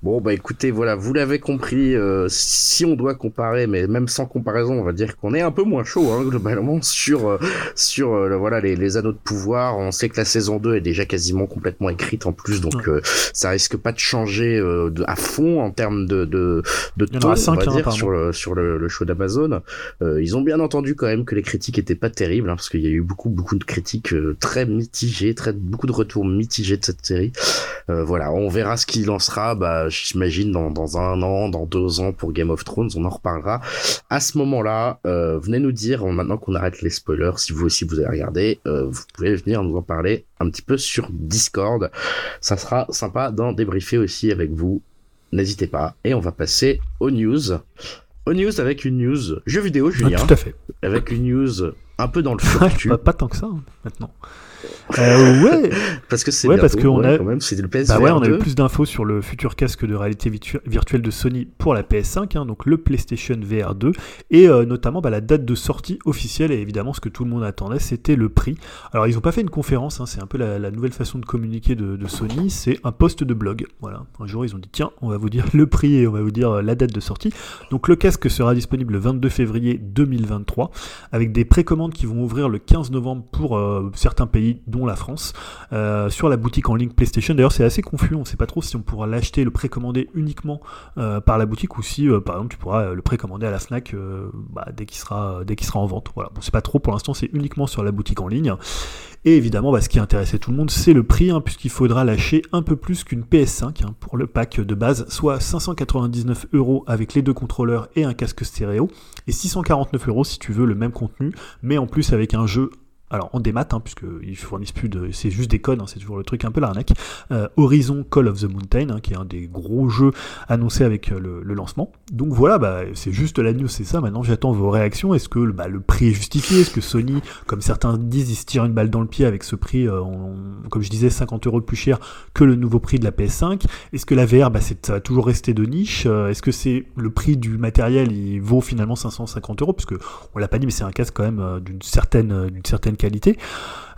Bon, bah écoutez, voilà, vous l'avez compris, euh, si on doit comparer, mais même sans comparaison, on va dire qu'on est un peu moins chaud, hein, globalement, sur, euh, sur euh, voilà, les, les, anneaux de pouvoir. On sait que la saison 2 est déjà quasiment complètement écrite en plus, donc ça risque pas de changer de, à fond en termes de, de, de ton, on va hein, dire, sur, le, sur le, le show d'Amazon. ils ont bien entendu quand même que les critiques étaient pas terribles, hein, parce qu'il y a eu beaucoup, beaucoup de critiques très mitigées, très, beaucoup de retours mitigés de cette série. voilà, on verra ce qu'il en sera, bah, j'imagine dans, dans un an, dans deux ans pour Game of Thrones, on en reparlera. À ce moment-là, euh, venez nous dire, maintenant qu'on arrête les spoilers, si vous aussi vous avez regardé, euh, vous pouvez venir nous en parler un petit peu sur Discord. Ça sera sympa d'en débriefer aussi avec vous. N'hésitez pas. Et on va passer aux news. Aux news avec une news jeu vidéo, Julien. tout à fait. Avec une news un peu dans le futur. pas, pas, tant que ça, hein, maintenant. Euh, ouais. parce que c'est ouais, parce qu'on a, quand même, le PSVR bah ouais, on a eu plus d'infos sur le futur casque de réalité virtuelle de Sony pour la PS5, hein, donc le PlayStation VR 2, et euh, notamment bah, la date de sortie officielle, et évidemment ce que tout le monde attendait, c'était le prix. Alors ils n'ont pas fait une conférence, hein, c'est un peu la, nouvelle façon de communiquer de, de Sony, c'est un post de blog. Voilà, un jour ils ont dit tiens, on va vous dire le prix et on va vous dire euh, la date de sortie. Donc le casque sera disponible le 22 février 2023, avec des précommandes qui vont ouvrir le 15 novembre pour euh, certains pays dont la France, euh, sur la boutique en ligne PlayStation. D'ailleurs, c'est assez confus, on ne sait pas trop si on pourra l'acheter, le précommander uniquement euh, par la boutique ou si, euh, par exemple, tu pourras le précommander à la Snack bah, dès qu'il sera, dès qu'il sera en vente. Voilà, bon, c'est pas trop pour l'instant, c'est uniquement sur la boutique en ligne. Et évidemment, bah, ce qui intéressait tout le monde, c'est le prix, hein, puisqu'il faudra lâcher un peu plus qu'une PS5 hein, pour le pack de base, soit 599 euros avec les deux contrôleurs et un casque stéréo, et 649 euros si tu veux le même contenu, mais en plus avec un jeu alors en démat, hein, puisqu'ils fournissent plus de. C'est juste des codes, hein, c'est toujours le truc un peu l'arnaque. Euh, Horizon Call of the Mountain, hein, qui est un des gros jeux annoncés avec euh, le, lancement. Donc voilà, bah, c'est juste la news, c'est ça. Maintenant, j'attends vos réactions. Est-ce que bah, le prix est justifié? Est-ce que Sony, comme certains disent, ils se tirent une balle dans le pied avec ce prix, euh, comme je disais, 50 euros de plus cher que le nouveau prix de la PS5 Est-ce que la VR, bah, ça va toujours rester de niche? Est-ce que c'est le prix du matériel, il vaut finalement 550 euros? Puisque on l'a pas dit, mais c'est un casque quand même d'une certaine, d'une certaine qualité.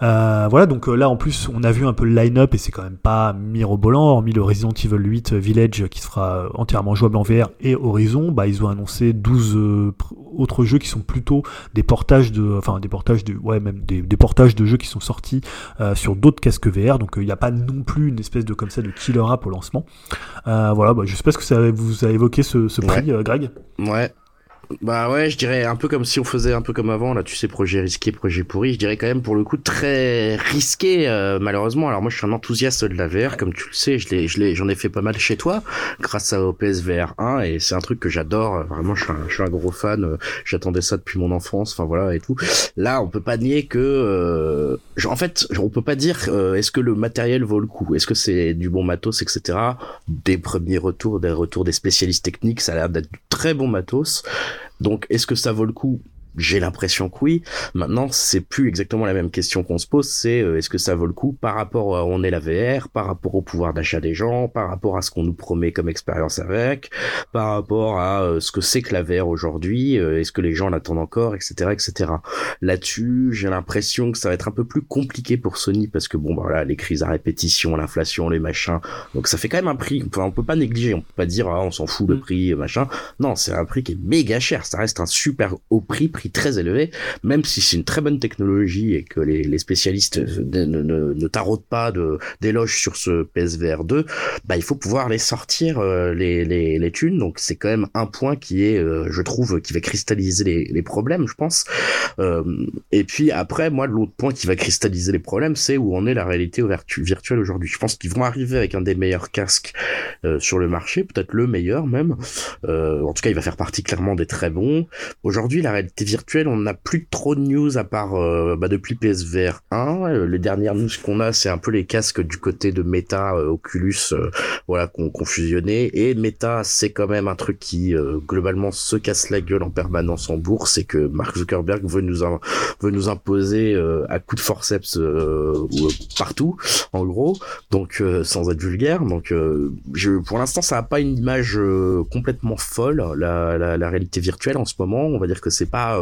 Euh, voilà, donc euh, là en plus on a vu un peu le line-up et c'est quand même pas mirobolant, hormis le Resident Evil 8 Village qui sera entièrement jouable en VR et Horizon, bah ils ont annoncé 12 autres jeux qui sont plutôt des portages de, enfin des portages de, ouais même des, portages de jeux qui sont sortis sur d'autres casques VR. Donc il n'y a pas non plus une espèce de comme ça de killer app au lancement. voilà, bah, je sais pas ce que ça vous a évoqué ce, prix, Greg. Ouais, bah ouais, je dirais un peu comme si on faisait un peu comme avant, là, tu sais, projet risqué, projet pourri. Je dirais quand même pour le coup très risqué, euh, malheureusement. Alors moi, je suis un enthousiaste de la VR, comme tu le sais, je l'ai, je l'ai, j'en ai fait pas mal chez toi, grâce au PSVR 1, et c'est un truc que j'adore. Vraiment, je suis un, je suis un gros fan. Euh, j'attendais ça depuis mon enfance, enfin voilà et tout. Là, on peut pas nier que, euh, en fait, on peut pas dire est-ce que le matériel vaut le coup, est-ce que c'est du bon matos, etc. Des premiers retours, des retours des spécialistes techniques, ça a l'air d'être du très bon matos. Donc, est-ce que ça vaut le coup j'ai l'impression que oui. Maintenant, c'est plus exactement la même question qu'on se pose, c'est euh, est-ce que ça vaut le coup par rapport à où on est la VR, par rapport au pouvoir d'achat des gens, par rapport à ce qu'on nous promet comme expérience avec, par rapport à euh, ce que c'est que la VR aujourd'hui, euh, est-ce que les gens l'attendent encore, etc., etc. Là-dessus, j'ai l'impression que ça va être un peu plus compliqué pour Sony parce que bon, bah, voilà, les crises à répétition, l'inflation, les machins, donc ça fait quand même un prix. Enfin, on peut pas négliger, on peut pas dire ah, on s'en fout le mm. prix, machin. Non, c'est un prix qui est méga cher. Ça reste un super haut prix, prix très élevé, même si c'est une très bonne technologie et que les, spécialistes ne, ne, taraudent pas d'éloges sur ce PSVR 2, bah il faut pouvoir les sortir euh, les, les, les thunes. Donc c'est quand même un point qui est, euh, je trouve, qui va cristalliser les, les problèmes, je pense. Euh, et puis après, moi, l'autre point qui va cristalliser les problèmes, c'est où on est la réalité virtuelle aujourd'hui. Je pense qu'ils vont arriver avec un des meilleurs casques sur le marché, peut-être le meilleur même. en tout cas, il va faire partie clairement des très bons. Aujourd'hui, la réalité virtuelle on n'a plus trop de news à part euh, bah, depuis PSVR 1. Euh, les dernières news qu'on a, c'est un peu les casques du côté de Meta, euh, Oculus, voilà, qu'on fusionné. Et Meta, c'est quand même un truc qui globalement se casse la gueule en permanence en bourse et que Mark Zuckerberg veut nous veut nous imposer à coup de forceps partout, en gros. Donc sans être vulgaire. Donc pour l'instant, ça n'a pas une image complètement folle la, la, la, réalité virtuelle en ce moment. On va dire que c'est pas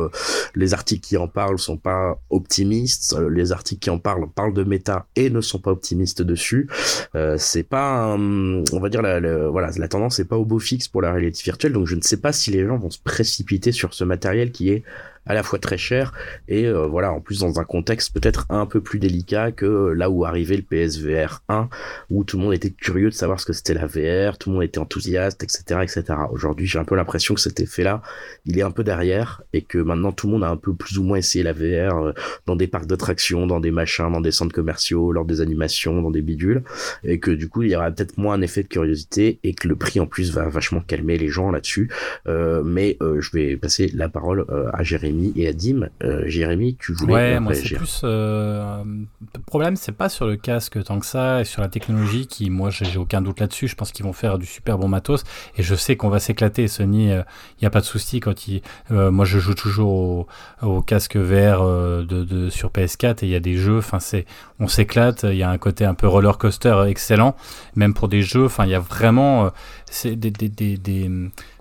les articles qui en parlent sont pas optimistes. Euh, les articles qui en parlent parlent de méta et ne sont pas optimistes dessus. Euh, c'est pas, on va dire la, voilà, la tendance n'est pas au beau fixe pour la réalité virtuelle. Donc je ne sais pas si les gens vont se précipiter sur ce matériel qui est à la fois très cher et euh, voilà en plus dans un contexte peut-être un peu plus délicat que là où arrivait le PSVR 1 où tout le monde était curieux de savoir ce que c'était la VR, tout le monde était enthousiaste, etc., etc. Aujourd'hui, j'ai un peu l'impression que cet effet-là, il est un peu derrière et que maintenant tout le monde a un peu plus ou moins essayé la VR euh, dans des parcs d'attractions, dans des machins, dans des centres commerciaux, lors des animations, dans des bidules et que du coup il y aura peut-être moins un effet de curiosité et que le prix en plus va vachement calmer les gens là-dessus. Euh, mais je vais passer la parole à Jérémy et Adim. Euh, Jérémy, tu voulais Ouais, moi c'est plus. Euh, le problème, c'est pas sur le casque tant que ça et sur la technologie qui, moi, j'ai aucun doute là-dessus. Je pense qu'ils vont faire du super bon matos et je sais qu'on va s'éclater. Sony, il euh, n'y a pas de souci quand il. moi, je joue toujours au, casque VR de, sur PS4 et il y a des jeux. Enfin, c'est, on s'éclate. Il y a un côté un peu roller coaster excellent, même pour des jeux. Enfin, il y a vraiment c'est des, des, des,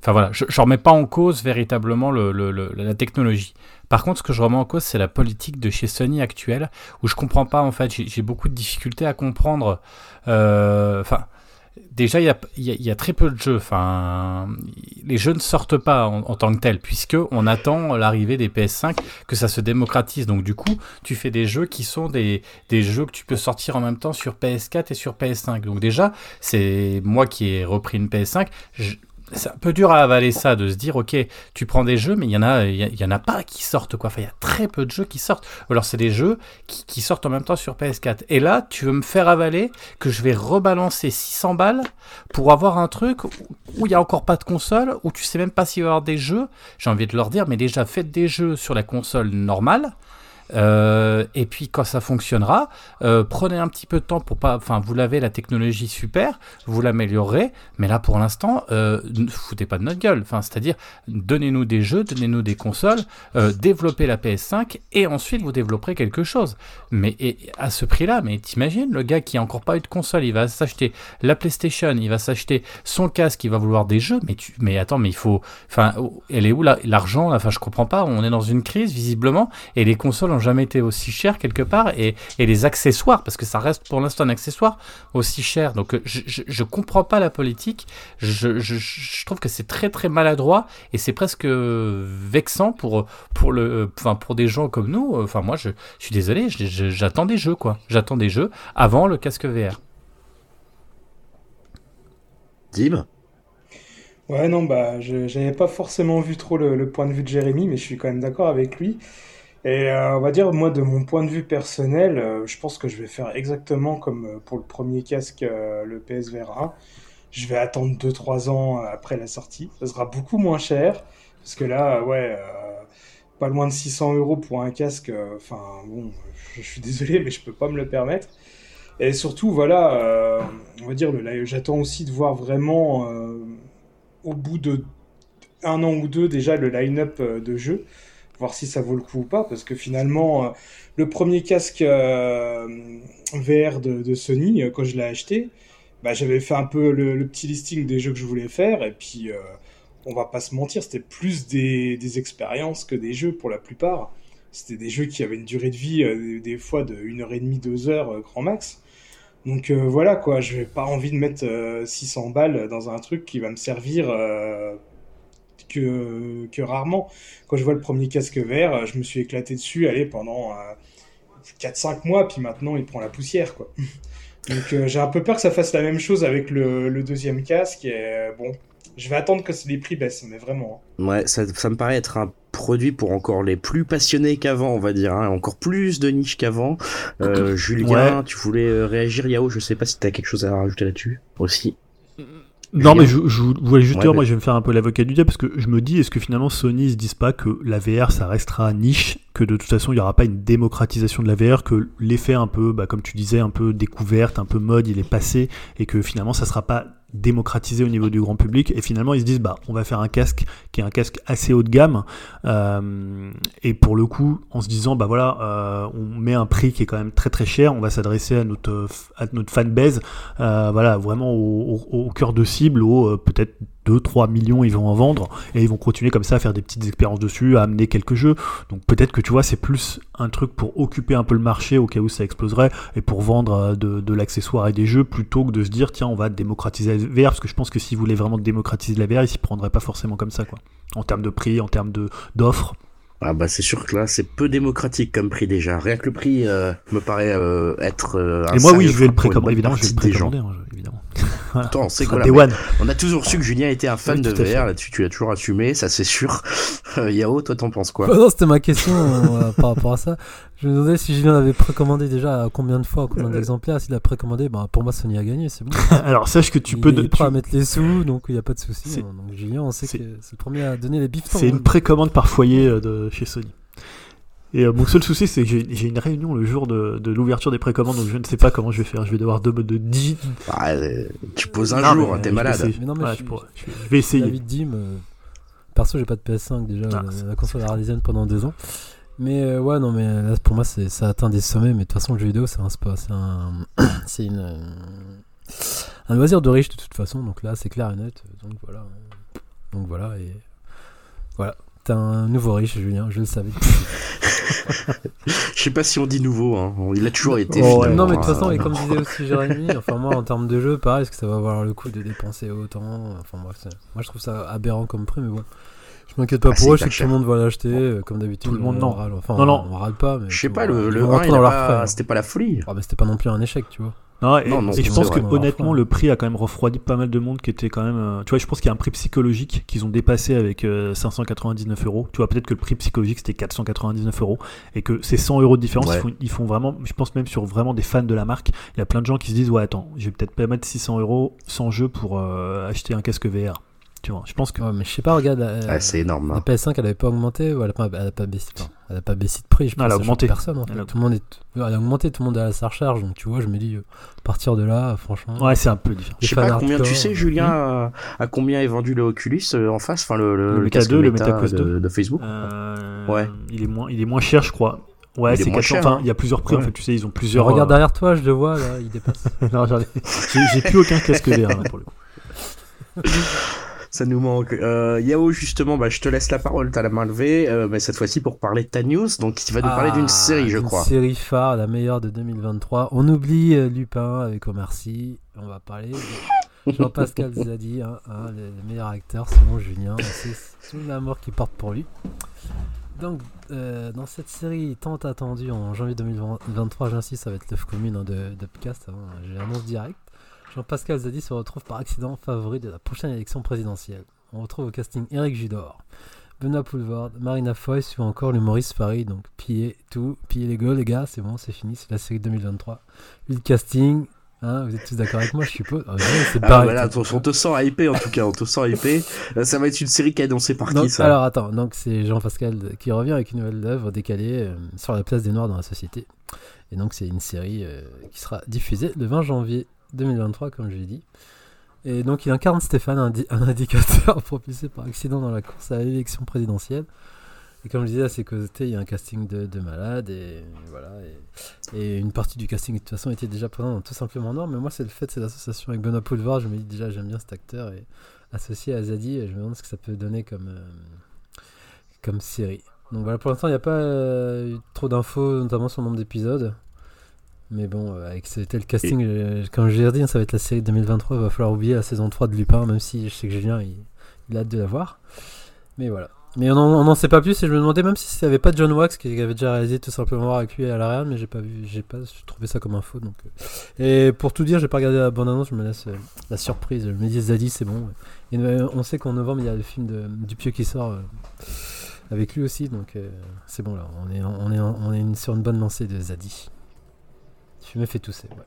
Enfin voilà, je ne remets pas en cause véritablement le, le, la technologie. Par contre, ce que je remets en cause, c'est la politique de chez Sony actuelle, où je comprends pas, en fait, j'ai beaucoup de difficultés à comprendre. Euh, enfin, déjà, il y a, très peu de jeux. Enfin, les jeux ne sortent pas en, tant que tels, puisque on attend l'arrivée des PS5, que ça se démocratise. Donc, du coup, tu fais des jeux qui sont des, des jeux que tu peux sortir en même temps sur PS4 et sur PS5. Donc, déjà, c'est moi qui ai repris une PS5 c'est un peu dur à avaler ça, de se dire, ok, tu prends des jeux, mais il y en a, il y, en a pas qui sortent, quoi. Enfin, il y a très peu de jeux qui sortent. Alors, c'est des jeux qui, sortent en même temps sur PS4. Et là, tu veux me faire avaler que je vais rebalancer 600 balles pour avoir un truc où il y a encore pas de console, où tu sais même pas s'il va y avoir des jeux. J'ai envie de leur dire, mais déjà, faites des jeux sur la console normale. Euh, et puis quand ça fonctionnera, euh, prenez un petit peu de temps pour pas. Enfin, vous l'avez la technologie super, vous l'améliorerez, mais là pour l'instant, euh, ne foutez pas de notre gueule. Enfin, c'est-à-dire, donnez-nous des jeux, donnez-nous des consoles, euh, développez la PS5 et ensuite vous développerez quelque chose. Mais à ce prix-là, mais t'imagines le gars qui a encore pas eu de console, il va s'acheter la PlayStation, il va s'acheter son casque, il va vouloir des jeux, mais mais attends, mais il faut. Enfin, elle est où l'argent Enfin, je comprends pas. On est dans une crise visiblement et les consoles n'ont jamais été aussi chers quelque part, et, et, les accessoires, parce que ça reste pour l'instant un accessoire, aussi cher. Donc je, je, comprends pas la politique, je, je trouve que c'est très très maladroit, et c'est presque vexant pour, pour, le, enfin, pour des gens comme nous. Enfin moi je, je suis désolé, j'attends des jeux quoi, j'attends des jeux avant le casque VR. Dim Ouais, non, bah, je j'avais pas forcément vu trop le, point de vue de Jérémy, mais je suis quand même d'accord avec lui. Et euh, on va dire, moi, de mon point de vue personnel, euh, je pense que je vais faire exactement comme euh, pour le premier casque, le PSVR 1. Je vais attendre 2-3 ans après la sortie. Ça sera beaucoup moins cher, parce que là, ouais, pas loin de 600 euros pour un casque. Enfin, bon, je, suis désolé, mais je peux pas me le permettre. Et surtout, voilà, on va dire, j'attends aussi de voir vraiment au bout de un an ou deux déjà le line-up euh, de jeu, voir si ça vaut le coup ou pas, parce que finalement, euh, le premier casque euh, VR de, Sony, quand je l'ai acheté, bah, j'avais fait un peu le, petit listing des jeux que je voulais faire, et puis on va pas se mentir, c'était plus des, expériences que des jeux pour la plupart. C'était des jeux qui avaient une durée de vie des fois de 1h30, 2 heures grand max. Donc euh, voilà quoi, je n'ai pas envie de mettre 600 euh, balles dans un truc qui va me servir euh, que, que, rarement. Quand je vois le premier casque vert, je me suis éclaté dessus, allez, pendant 4-5 mois, puis maintenant il prend la poussière quoi. Donc j'ai un peu peur que ça fasse la même chose avec le, le deuxième casque. Et bon, je vais attendre que les prix baissent, mais vraiment. Hein. Ouais, ça, ça, me paraît être un produit pour encore les plus passionnés qu'avant, on va dire, hein. encore plus de niche qu'avant. Euh, Julien, tu voulais euh, réagir, Yao Je sais pas si tu as quelque chose à rajouter là-dessus aussi. Non, mais je, voulais juste dire, moi je vais me faire un peu l'avocat du diable parce que je me dis, est-ce que finalement Sony se disent pas que la VR ça restera niche, que de toute façon il n'y aura pas une démocratisation de la VR, que l'effet un peu, bah, comme tu disais, un peu découverte, un peu mode, il est passé et que finalement ça sera pas démocratisé au niveau du grand public et finalement ils se disent bah on va faire un casque qui est un casque assez haut de gamme. Euh, et pour le coup en se disant bah voilà euh, on met un prix qui est quand même très très cher on va s'adresser à notre à notre fanbase euh, voilà vraiment au, au, cœur de cible au peut-être 2-3 millions ils vont en vendre et ils vont continuer comme ça à faire des petites expériences dessus, à amener quelques jeux. Donc peut-être que tu vois c'est plus un truc pour occuper un peu le marché au cas où ça exploserait et pour vendre euh, de, l'accessoire et des jeux plutôt que de se dire tiens on va démocratiser la VR parce que je pense que s'ils voulaient vraiment démocratiser la VR ils s'y prendraient pas forcément comme ça quoi. En termes de prix, en termes d'offres. Ah bah c'est sûr que là c'est peu démocratique comme prix déjà. Rien que le prix euh, me paraît euh, être. Euh, et moi oui je vais le précommander évidemment je vais le précommander hein, évidemment. Attends, c'est quoi On a toujours su que Julien était un fan de VR là-dessus. Tu l'as toujours assumé, ça c'est sûr. Yao, toi t'en penses quoi? Non c'était ma question par rapport à ça. Je me demandais si Julien l'avait précommandé déjà combien de fois, combien d'exemplaires. S'il a précommandé, bah, pour moi Sony a gagné, c'est bon. Alors sache que tu peux. Il est prêt à mettre les sous, donc il n'y a pas de souci. Donc Julien, on sait que c'est le premier à donner les bifs. C'est une précommande par foyer de chez Sony. Et euh, mon seul souci, c'est que j'ai une réunion le jour de, de l'ouverture des précommandes, donc je ne sais pas comment je vais faire. Je vais devoir de, de 10. Ah, euh, tu poses un jour, t'es malade. Mais non, mais je, je, vais essayer. David Dim, euh, perso, j'ai pas de PS5 déjà. Ah, la, console a pendant deux ans. Mais ouais, non, mais là, pour moi, ça atteint des sommets. Mais de toute façon, le jeu vidéo, c'est un C'est un. c'est une. Un loisir de riche de toute façon. Donc là, c'est clair et net. Donc voilà. Donc voilà. Et. Voilà. T'es un nouveau riche, Julien, je le savais. je sais pas si on dit nouveau, hein. il a toujours été. Oh, non, mais de toute façon, et comme disait aussi Jérémy, enfin moi en termes de jeu, pareil, est-ce que ça va avoir le coup de dépenser autant? Enfin moi je trouve ça aberrant comme prix, mais bon. Je m'inquiète pas ah, pour eux, je sais que tout le monde va l'acheter, euh, comme d'habitude. Tout le monde, non. Râle. Enfin, non, non. On, râle pas. Je sais pas, le, le 1, c'était pas la folie. Ah, mais c'était pas non plus un échec, tu vois. Non, et, je pense que honnêtement, le prix a quand même refroidi pas mal de monde qui était quand même. Euh, tu vois, je pense qu'il y a un prix psychologique qu'ils ont dépassé avec 599 euh, euros. Tu vois, peut-être que le prix psychologique c'était 499 euros et que ces 100 euros de différence, ils, font, vraiment. Je pense même sur vraiment des fans de la marque, il y a plein de gens qui se disent Ouais, attends, je vais peut-être pas mettre 600 euros sans jeu pour euh, acheter un casque VR. Tu vois, je pense que. mais je sais pas, regarde. Ah, c'est énorme. La hein. PS5, elle avait pas augmenté ou elle a pas, elle a pas baissé. elle a pas baissé de prix. Je pense elle a augmenté. Personne, Tout le monde est, elle a augmenté, tout le monde est à sa recharge. Donc tu vois, je me dis, euh, à partir de là, franchement. Ouais, c'est un peu différent. Je sais pas combien tu sais, Julien, à, combien est vendu le Oculus euh, en face, enfin le, le, le, Meta 2, le Meta Quest 2 de, Facebook? Euh, ouais. Il est moins, il est moins cher, je crois. Ouais, c'est 400. Enfin, hein. il y a plusieurs prix en fait. Tu sais, ils ont plusieurs. regarde derrière toi, je le vois là, il dépasse. non, j'ai plus aucun casque VR là pour le coup. Ça nous manque. Euh, Yao, justement, bah, je te laisse la parole, t'as la main levée, euh, mais cette fois-ci pour parler de ta news. Donc, tu vas nous parler d'une ah, série, je crois. Une série phare, la meilleure de 2023. On oublie euh, Lupin avec Omar Sy. On va parler de Jean-Pascal Zadi, hein, hein, le, meilleur acteur, selon Julien. C'est tout l'amour qu'il porte pour lui. Donc, euh, dans cette série tant attendue en janvier 2023, j'insiste, ça va être l'œuf commune hein, de. J'ai l'annonce direct. Jean-Pascal Zadi se retrouve par accident favori de la prochaine élection présidentielle. On retrouve au casting Eric Judor, Benoît Poulvord, Marina Foïs ou encore l'humoriste Farid. Donc pillez tout, pillez les gueules les gars, c'est bon, c'est fini, c'est la série 2023. le casting, hein, vous êtes tous d'accord avec moi, je suppose. Ah, c'est ah, voilà, on, te sent hypé en tout cas, on te sent hypé. Ça va être une série qui est annoncée par qui ça? Alors attends, donc c'est Jean-Pascal qui revient avec une nouvelle œuvre décalée euh, sur la place des Noirs dans la société. Et donc c'est une série euh, qui sera diffusée le 20 janvier 2023, comme je l'ai dit. Et donc il incarne Stéphane, un, indicateur propulsé par accident dans la course à l'élection présidentielle. Et comme je disais, à ses côtés, il y a un casting de, de malades. Et voilà. Et, une partie du casting, de toute façon, était déjà présent tout simplement Nord. Mais moi, c'est le fait de cette association avec Benoît Poulevard. Je me dis déjà, j'aime bien cet acteur. Et associé à Zadi, je me demande ce que ça peut donner comme, euh, comme série. Donc voilà, pour l'instant, il n'y a pas euh, trop d'infos, notamment sur le nombre d'épisodes. Mais bon, euh, avec ce tel casting, euh, comme je l'ai dit, ça va être la série 2023. Il va falloir oublier la saison 3 de Lupin, même si je sais que Julien il, il a hâte de la voir. Mais voilà. Mais on n'en sait pas plus et je me demandais même si avait pas John Wax qui avait déjà réalisé tout simplement avec lui à la Real, mais j'ai pas vu, j'ai pas trouvé ça comme info. Donc, euh. Et pour tout dire, j'ai pas regardé la bande annonce, je me laisse la surprise. Je me dis Zadie, c'est bon. Et on sait qu'en novembre il y a le film de, du Pieux qui sort avec lui aussi, donc c'est bon là. On est, on est, on est sur une bonne lancée de Zadie. Tu me fais tousser. Ouais.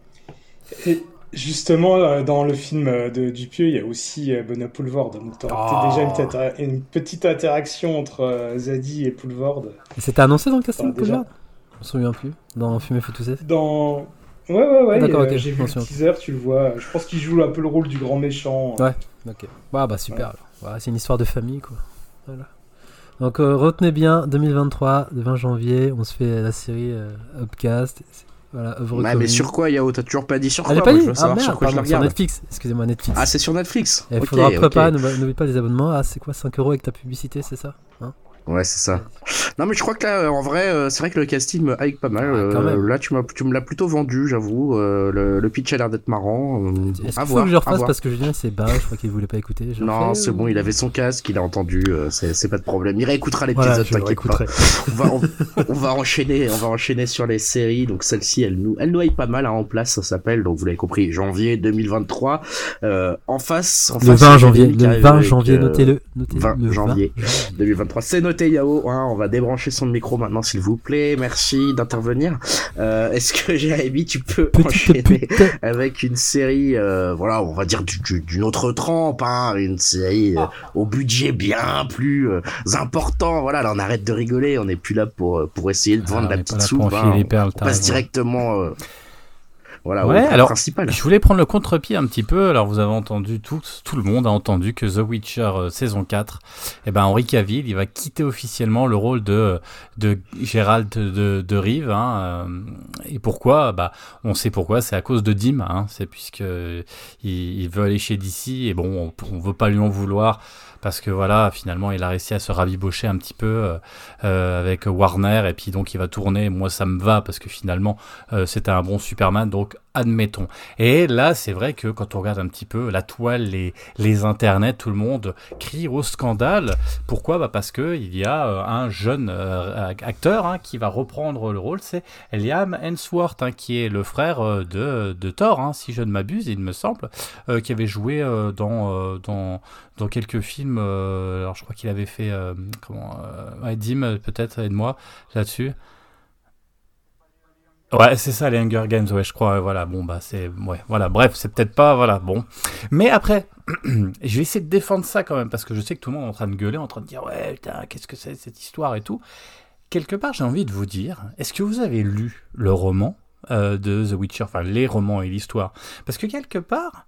Et justement, euh, dans le film euh, de Dupieux, il y a aussi euh, Benoît Poulvord. Donc, tu auras peut-être déjà une, petite interaction entre Zadie et Poulvord. C'était annoncé dans le casting Poulvord? Je me souviens plus. Dans Fumer fait tousser Dans. Ouais, ouais, ouais. D'accord, ok. J'ai vu le teaser, tu le vois. Je pense qu'il joue un peu le rôle du grand méchant. Ouais, ok. bah, bah super. c'est une histoire de famille, quoi. Voilà. Donc retenez bien, 2023, le 20 janvier, on se fait la série Upcast. Voilà, mais sur quoi, Yao? T'as toujours pas dit sur ah, quoi pas dit. Ah, merde, sur quoi je sur Netflix. Excusez-moi, Netflix. Ah, c'est sur Netflix. Il faudra après pas, n'oublie pas les abonnements. Ah, c'est quoi 5 euros avec ta publicité, c'est ça hein? Ouais, c'est ça. Non, mais je crois que là, en vrai, euh, c'est vrai que le casting me hype pas mal. Euh, là, tu, tu me l'as plutôt vendu, j'avoue. Euh, le, pitch a l'air d'être marrant. Est-ce qu'il faut que je refasse parce que Julien c'est bas, je crois qu'il voulait pas écouter. non, c'est bon, il avait son casque, il a entendu, c'est pas de problème. Il réécoutera l'épisode, t'inquiète pas. on, va, on, va enchaîner, on va enchaîner sur les séries. Donc celle-ci, elle nous, elle nous hype pas mal hein, en place, ça s'appelle. Donc vous l'avez compris, janvier 2023. en face, en le 20 janvier, le 20 janvier, notez-le. 20 janvier 2023, c'est noté Yao, hein, on va débrancher son micro maintenant s'il vous plaît. Merci d'intervenir. Euh, est-ce que Jérémy, tu peux enchaîner avec une série, euh, voilà, on va dire d'une autre trempe, hein, une série euh, au budget bien plus important. Voilà, là on arrête de rigoler, on n'est plus là pour pour essayer de vendre ah, la petite soupe. Hein. on passe directement voilà, ouais, alors, Je voulais prendre le contre-pied un petit peu. Alors, vous avez entendu, tout, tout le monde a entendu que The Witcher euh, saison 4, eh ben, Henri Cavill, il va quitter officiellement le rôle de, de Gérald de, de Rive. Hein, euh, et pourquoi? Bah, On sait pourquoi, c'est à cause de Dim. Hein, c'est puisque il, veut aller chez DC et bon, on, on veut pas lui en vouloir parce que voilà, finalement, il a réussi à se rabibocher un petit peu euh, euh, avec Warner et puis donc il va tourner. Moi, ça me va parce que finalement, euh, c'était un bon Superman, donc admettons. Et là, c'est vrai que quand on regarde un petit peu la toile, les, internets, tout le monde crie au scandale. Pourquoi? Bah Parce que il y a un jeune acteur hein, qui va reprendre le rôle, c'est Liam Hemsworth, hein, qui est le frère de, de Thor, hein, si je ne m'abuse, il me semble, qui avait joué dans, quelques films. Euh, alors je crois qu'il avait fait euh, comment euh, peut-être aide-moi là-dessus. Ouais, c'est ça les Hunger Games, ouais, je crois. Voilà, bon bah c'est ouais, voilà. Bref, c'est peut-être pas voilà, bon. Mais après, je vais essayer de défendre ça quand même parce que je sais que tout le monde est en train de gueuler, en train de dire ouais, putain, qu'est-ce que c'est cette histoire et tout. Quelque part, j'ai envie de vous dire, est-ce que vous avez lu le roman de The Witcher, enfin les romans et l'histoire? Parce que quelque part,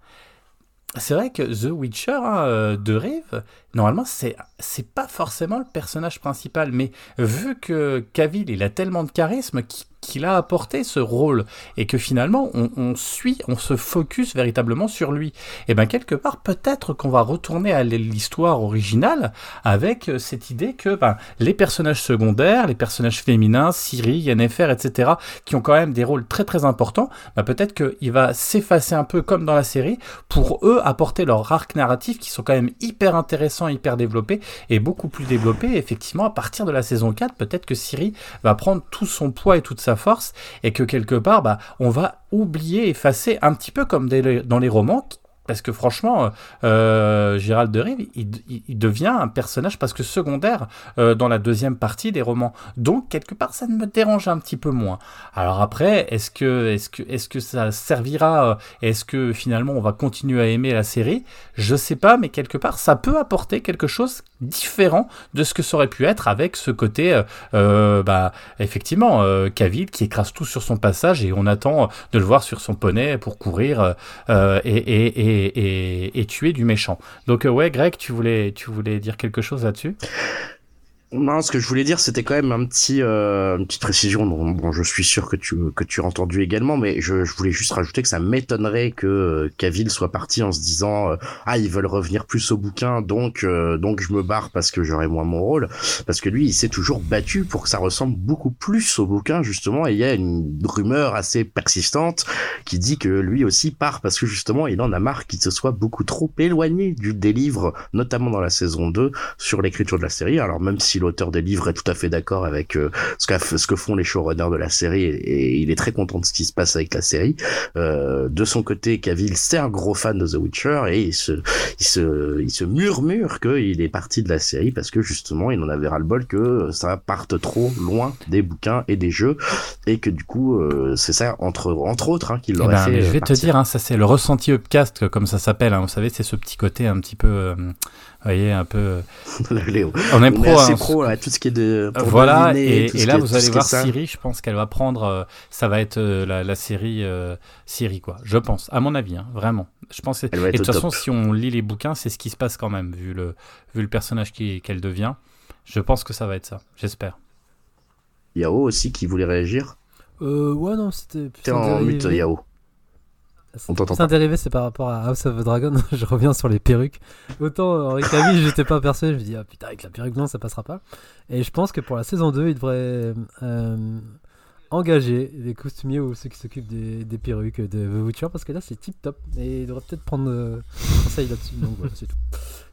c'est vrai que The Witcher hein, euh, de Rive, normalement, c'est c'est pas forcément le personnage principal, mais vu que Cavill, il a tellement de charisme qu'il a apporté ce rôle et que finalement on, suit, on se focus véritablement sur lui. Et bien quelque part peut-être qu'on va retourner à l'histoire originale avec euh, cette idée que ben, les personnages secondaires, les personnages féminins, Siri, Yennefer, etc., qui ont quand même des rôles très très importants, ben, peut-être qu'il va s'effacer un peu comme dans la série pour eux apporter leur arc narratif qui sont quand même hyper intéressants, hyper développés et beaucoup plus développés. effectivement, à partir de la saison 4, peut-être que Siri va prendre tout son poids et toute sa force et que quelque part, bah, on va oublier, effacer un petit peu comme dans les romans parce que franchement, euh, euh, Gérald de Rive, il, devient un personnage parce que secondaire euh, dans la deuxième partie des romans. Donc quelque part, ça me dérange un petit peu moins. Alors après, est-ce que, ça servira Est-ce que finalement on va continuer à aimer la série? Je sais pas, mais quelque part, ça peut apporter quelque chose différent de ce que ça aurait pu être avec ce côté, bah effectivement, Cavill qui écrase tout sur son passage et on attend de le voir sur son poney pour courir et, tuer du méchant. Donc euh, ouais, Greg, tu voulais, tu voulais dire quelque chose là-dessus? Non, ce que je voulais dire, c'était quand même un petit, euh, une petite précision dont bon, je suis sûr que tu que tu as entendu également, mais je, je voulais juste rajouter que ça m'étonnerait que euh, Cavill soit parti en se disant euh, ah ils veulent revenir plus au bouquin, donc euh, donc je me barre parce que j'aurai moins mon rôle, parce que lui il s'est toujours battu pour que ça ressemble beaucoup plus au bouquin justement, et il y a une rumeur assez persistante qui dit que lui aussi part parce que justement il en a marre qu'il se soit beaucoup trop éloigné du des livres, notamment dans la saison 2 sur l'écriture de la série. Alors même si l'auteur des livres est tout à fait d'accord avec euh, ce, ce que font les showrunners de la série et, il est très content de ce qui se passe avec la série. Euh, de son côté, Cavill, c'est un gros fan de The Witcher et il se, il se, il se murmure qu'il est parti de la série parce que justement, il en avait ras-le-bol que ça parte trop loin des bouquins et des jeux et que du coup, euh, c'est ça entre entre autres hein, qu'il eh l'aurait ben, fait. Je vais te dire, hein, ça c'est le ressenti upcast comme ça s'appelle. Hein, vous savez, c'est ce petit côté un petit peu voyez, un peu. On est pro. assez hein. pro, là, tout ce qui est de. Voilà, et, là, vous allez voir Siri, je pense qu'elle va prendre. Euh, ça va être euh, la, série euh, Siri, quoi. Je pense, à mon avis, hein, vraiment. Je pense. Et de toute façon, si on lit les bouquins, c'est ce qui se passe quand même, vu le, vu le personnage qu'elle devient. Je pense que ça va être ça, j'espère. Yao aussi qui voulait réagir euh, Ouais, non, c'était. T'es en mute, Yao. C'est un dérivé, c'est par rapport à House of the Dragon. je reviens sur les perruques. Autant Henri Cavill, j'étais pas persuadé. Je me dis, ah putain, avec la perruque, non, ça passera pas. Et je pense que pour la saison 2, il devrait euh, engager les costumiers ou ceux qui s'occupent des, des, perruques de The Witcher parce que là, c'est tip top. Et il devrait peut-être prendre euh, conseil là-dessus. Donc voilà, c'est tout.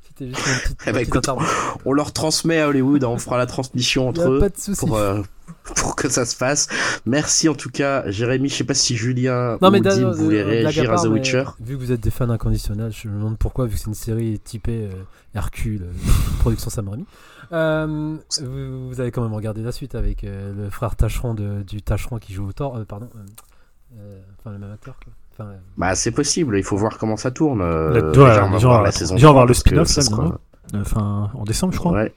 C'était juste une petite, eh ben, On leur transmet à Hollywood, hein, on fera la transmission entre eux. Pas de soucis. Pour, euh, pour que ça se fasse. Merci en tout cas, Jérémy. Je sais pas si Julien non, mais ou Dim voulaient réagir à The Witcher. Vu que vous êtes des fans inconditionnels, je me demande pourquoi, vu que c'est une série typée euh, Hercule, euh, production Sam Raimi. Euh, vous, avez quand même regardé la suite avec le frère Tacheron de, du Tacheron qui joue au Thor. pardon. enfin, le même acteur. Enfin, bah, c'est possible. Il faut voir comment ça tourne. La, déjà, on va voir la saison. Va voir le spin-off, sera... enfin, en décembre, je crois. Ouais.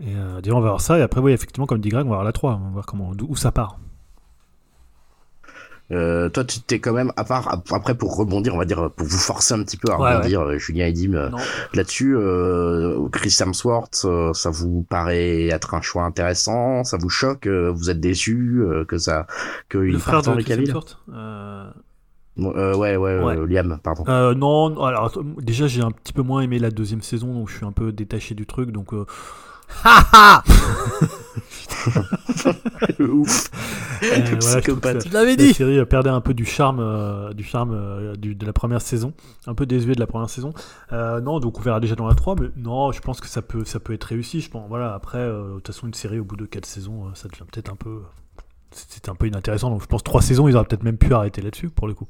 Et euh, on va voir ça. Et après, oui, effectivement, comme dit Greg, on va voir la 3. On va voir comment, où ça part. Euh, toi, tu t'es quand même, à part, après pour rebondir, on va dire, pour vous forcer un petit peu à rebondir, euh, Julien et Dim, là-dessus, euh, Chris Hemsworth, ça vous paraît être un choix intéressant? Ça vous choque Vous êtes déçu que ça, que le frère de Chris Hemsworth euh, ouais, ouais, Liam, pardon. Euh, non, alors déjà j'ai un petit peu moins aimé la deuxième saison, donc je suis un peu détaché du truc, donc Haha Ouf. Euh, voilà, tu l'avais dit. La série perdait un peu du charme, euh, du charme euh, de la première saison, un peu désuet de la première saison. non, donc on verra déjà dans la 3, mais non, je pense que ça peut, ça peut être réussi. Je pense, voilà, après, de toute façon, une série au bout de 4 saisons, ça devient peut-être un peu, c'était un peu inintéressant. Donc je pense 3 saisons, ils auraient peut-être même pu arrêter là-dessus pour le coup.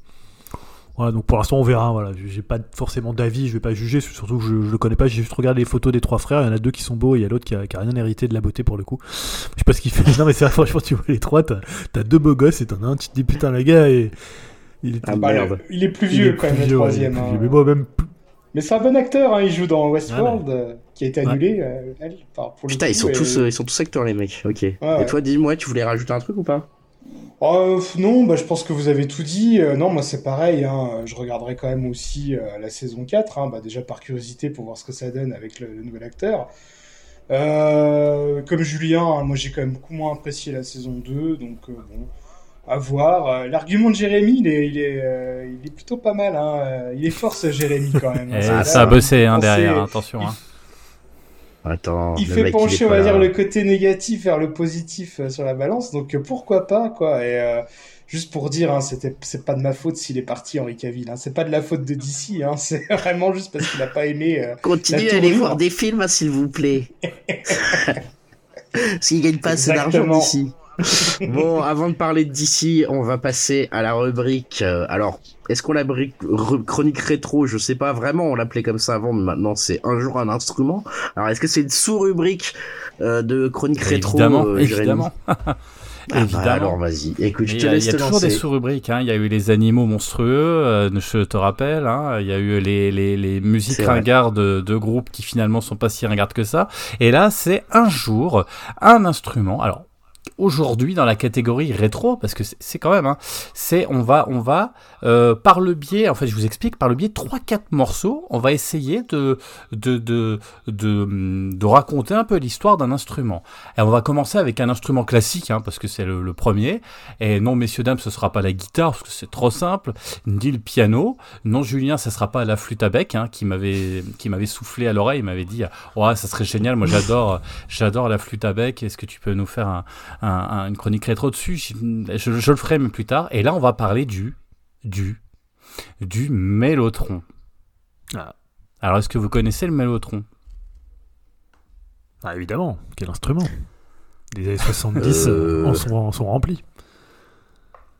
Voilà, donc pour l'instant on verra. Voilà, j'ai pas forcément d'avis, je vais pas juger, surtout que je, je le connais pas. J'ai juste regardé les photos des trois frères. Il y en a deux qui sont beaux et il y a l'autre qui a, qui a, rien hérité de la beauté pour le coup. Je sais pas ce qu'il fait. Non mais c'est vrai, franchement, tu vois les trois, t'as as deux beaux gosses et t'en as un, tu te dis putain le gars et il est, ah, bah, il est plus vieux quand même le troisième. Hein. Mais bon même. Mais c'est un bon acteur, hein, il joue dans Westworld, euh, qui a été annulé. Euh, Putain, ils sont tous, euh, ils sont tous acteurs les mecs. Ok. et toi, dis-moi, tu voulais rajouter un truc ou pas? Oh, non, bah, je pense que vous avez tout dit. Euh, non, moi c'est pareil. Hein. Je regarderai quand même aussi euh, la saison 4, hein. bah, déjà par curiosité pour voir ce que ça donne avec le, nouvel acteur. Euh, comme Julien, hein, moi j'ai quand même beaucoup moins apprécié la saison 2, donc bon, à voir. L'argument de Jérémy, il est, il est, il est plutôt pas mal. Il est fort ce Jérémy quand même. Eh, ça a bossé derrière, attention. Attends, il fait pencher, on va dire, le côté négatif vers le positif euh, sur la balance. Donc euh, pourquoi pas, quoi. Et euh, juste pour dire, hein, c'était, c'est pas de ma faute s'il est parti, Henri Cavill. Hein. C'est pas de la faute de DC. Hein. C'est vraiment juste parce qu'il a pas aimé. Euh, Continuez à aller voir des films, hein, s'il vous plaît. s'il gagne pas assez d'argent d'ici. bon, avant de parler de DC, on va passer à la rubrique. alors, est-ce qu'on la chronique rétro? Je sais pas vraiment, on l'appelait comme ça avant, mais maintenant c'est un jour un instrument. Alors est-ce que c'est une sous-rubrique euh, de chronique rétro Évidemment, euh, évidemment. Ah bah alors vas-y, écoute, je te laisse Il y a, toujours des sous-rubriques, hein. il y a eu les animaux monstrueux, euh, je te rappelle, hein. il y a eu les, les, les musiques ringardes de, de, groupes qui finalement sont pas si ringardes que ça, et là c'est un jour, un instrument, alors aujourd'hui dans la catégorie rétro, parce que c'est quand même, hein, c'est on va, on va euh, par le biais, en fait, je vous explique, par le biais de 3-4 morceaux, on va essayer de, de, de, de, raconter un peu l'histoire d'un instrument. Et on va commencer avec un instrument classique, hein, parce que c'est le, premier. Et non, messieurs, dames, ce sera pas la guitare, parce que c'est trop simple, ni le piano. Non, Julien, ça sera pas la flûte à bec, hein, qui m'avait soufflé à l'oreille, il m'avait dit, ouais, ça serait génial, moi j'adore j'adore la flûte à bec, est-ce que tu peux nous faire un une chronique rétro dessus. Je, le ferai mais plus tard. Et là, on va parler du du du mélotron. Ah. Alors, est-ce que vous connaissez le mélotron Ah, évidemment. Quel instrument? Les années 70 euh, en, sont, remplis.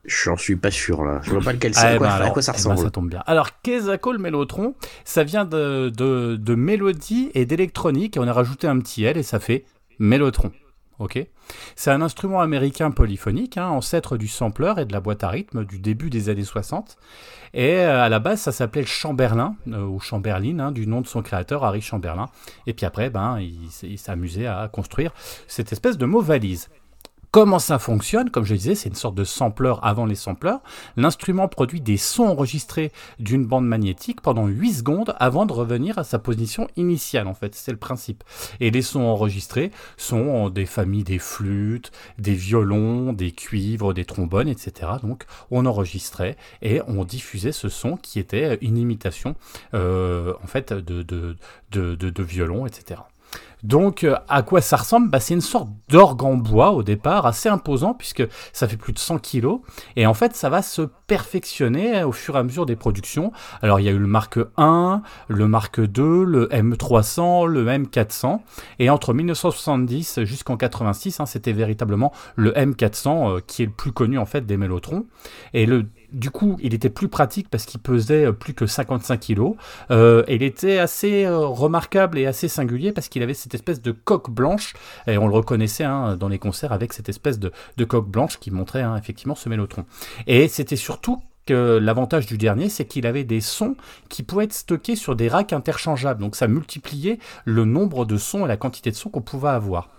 J'en suis pas sûr là. Je vois pas lequel c'est. Ah, à, quoi, ça eh ben, ressemble Ça tombe bien. Alors, qu'est-ce que le mélotron Ça vient de, de, de mélodie et d'électronique. Et on a rajouté un petit L et ça fait mélotron. C'est un instrument américain polyphonique, hein, ancêtre du sampler et de la boîte à rythme du début des années 60. Et euh, à la base, ça s'appelait Chamberlin, euh, ou Chamberlin, hein, du nom de son créateur, Harry Chamberlin. Et puis après, ben, il, s'est amusé à construire cette espèce de mot valise. Comment ça fonctionne Comme je disais, c'est une sorte de sampler avant les sampleurs. L'instrument produit des sons enregistrés d'une bande magnétique pendant 8 secondes avant de revenir à sa position initiale, en fait. C'est le principe. Et les sons enregistrés sont des familles des flûtes, des violons, des cuivres, des trombones, etc. Donc, on enregistrait et on diffusait ce son qui était une imitation, euh, en fait, de, de violon, etc. Donc, euh, à quoi ça ressemble? Bah, C'est une sorte d'orgue en bois au départ, assez imposant puisque ça fait plus de 100 kilos. Et en fait, ça va se perfectionner au fur et à mesure des productions. Alors, il y a eu le Mark 1, le Mark 2, le M300, le M400. Et entre 1970 jusqu'en 86, hein, c'était véritablement le M400 euh, qui est le plus connu en fait des Mélotrons. Et le du coup, il était plus pratique parce qu'il pesait euh, plus que 55 kg. Euh, et il était assez euh, remarquable et assez singulier parce qu'il avait cette espèce de coque blanche. Et on le reconnaissait hein, dans les concerts avec cette espèce de, coque blanche qui montrait hein, effectivement ce mélotron. Et c'était surtout que l'avantage du dernier, c'est qu'il avait des sons qui pouvaient être stockés sur des racks interchangeables. Donc ça multipliait le nombre de sons et la quantité de sons qu'on pouvait avoir.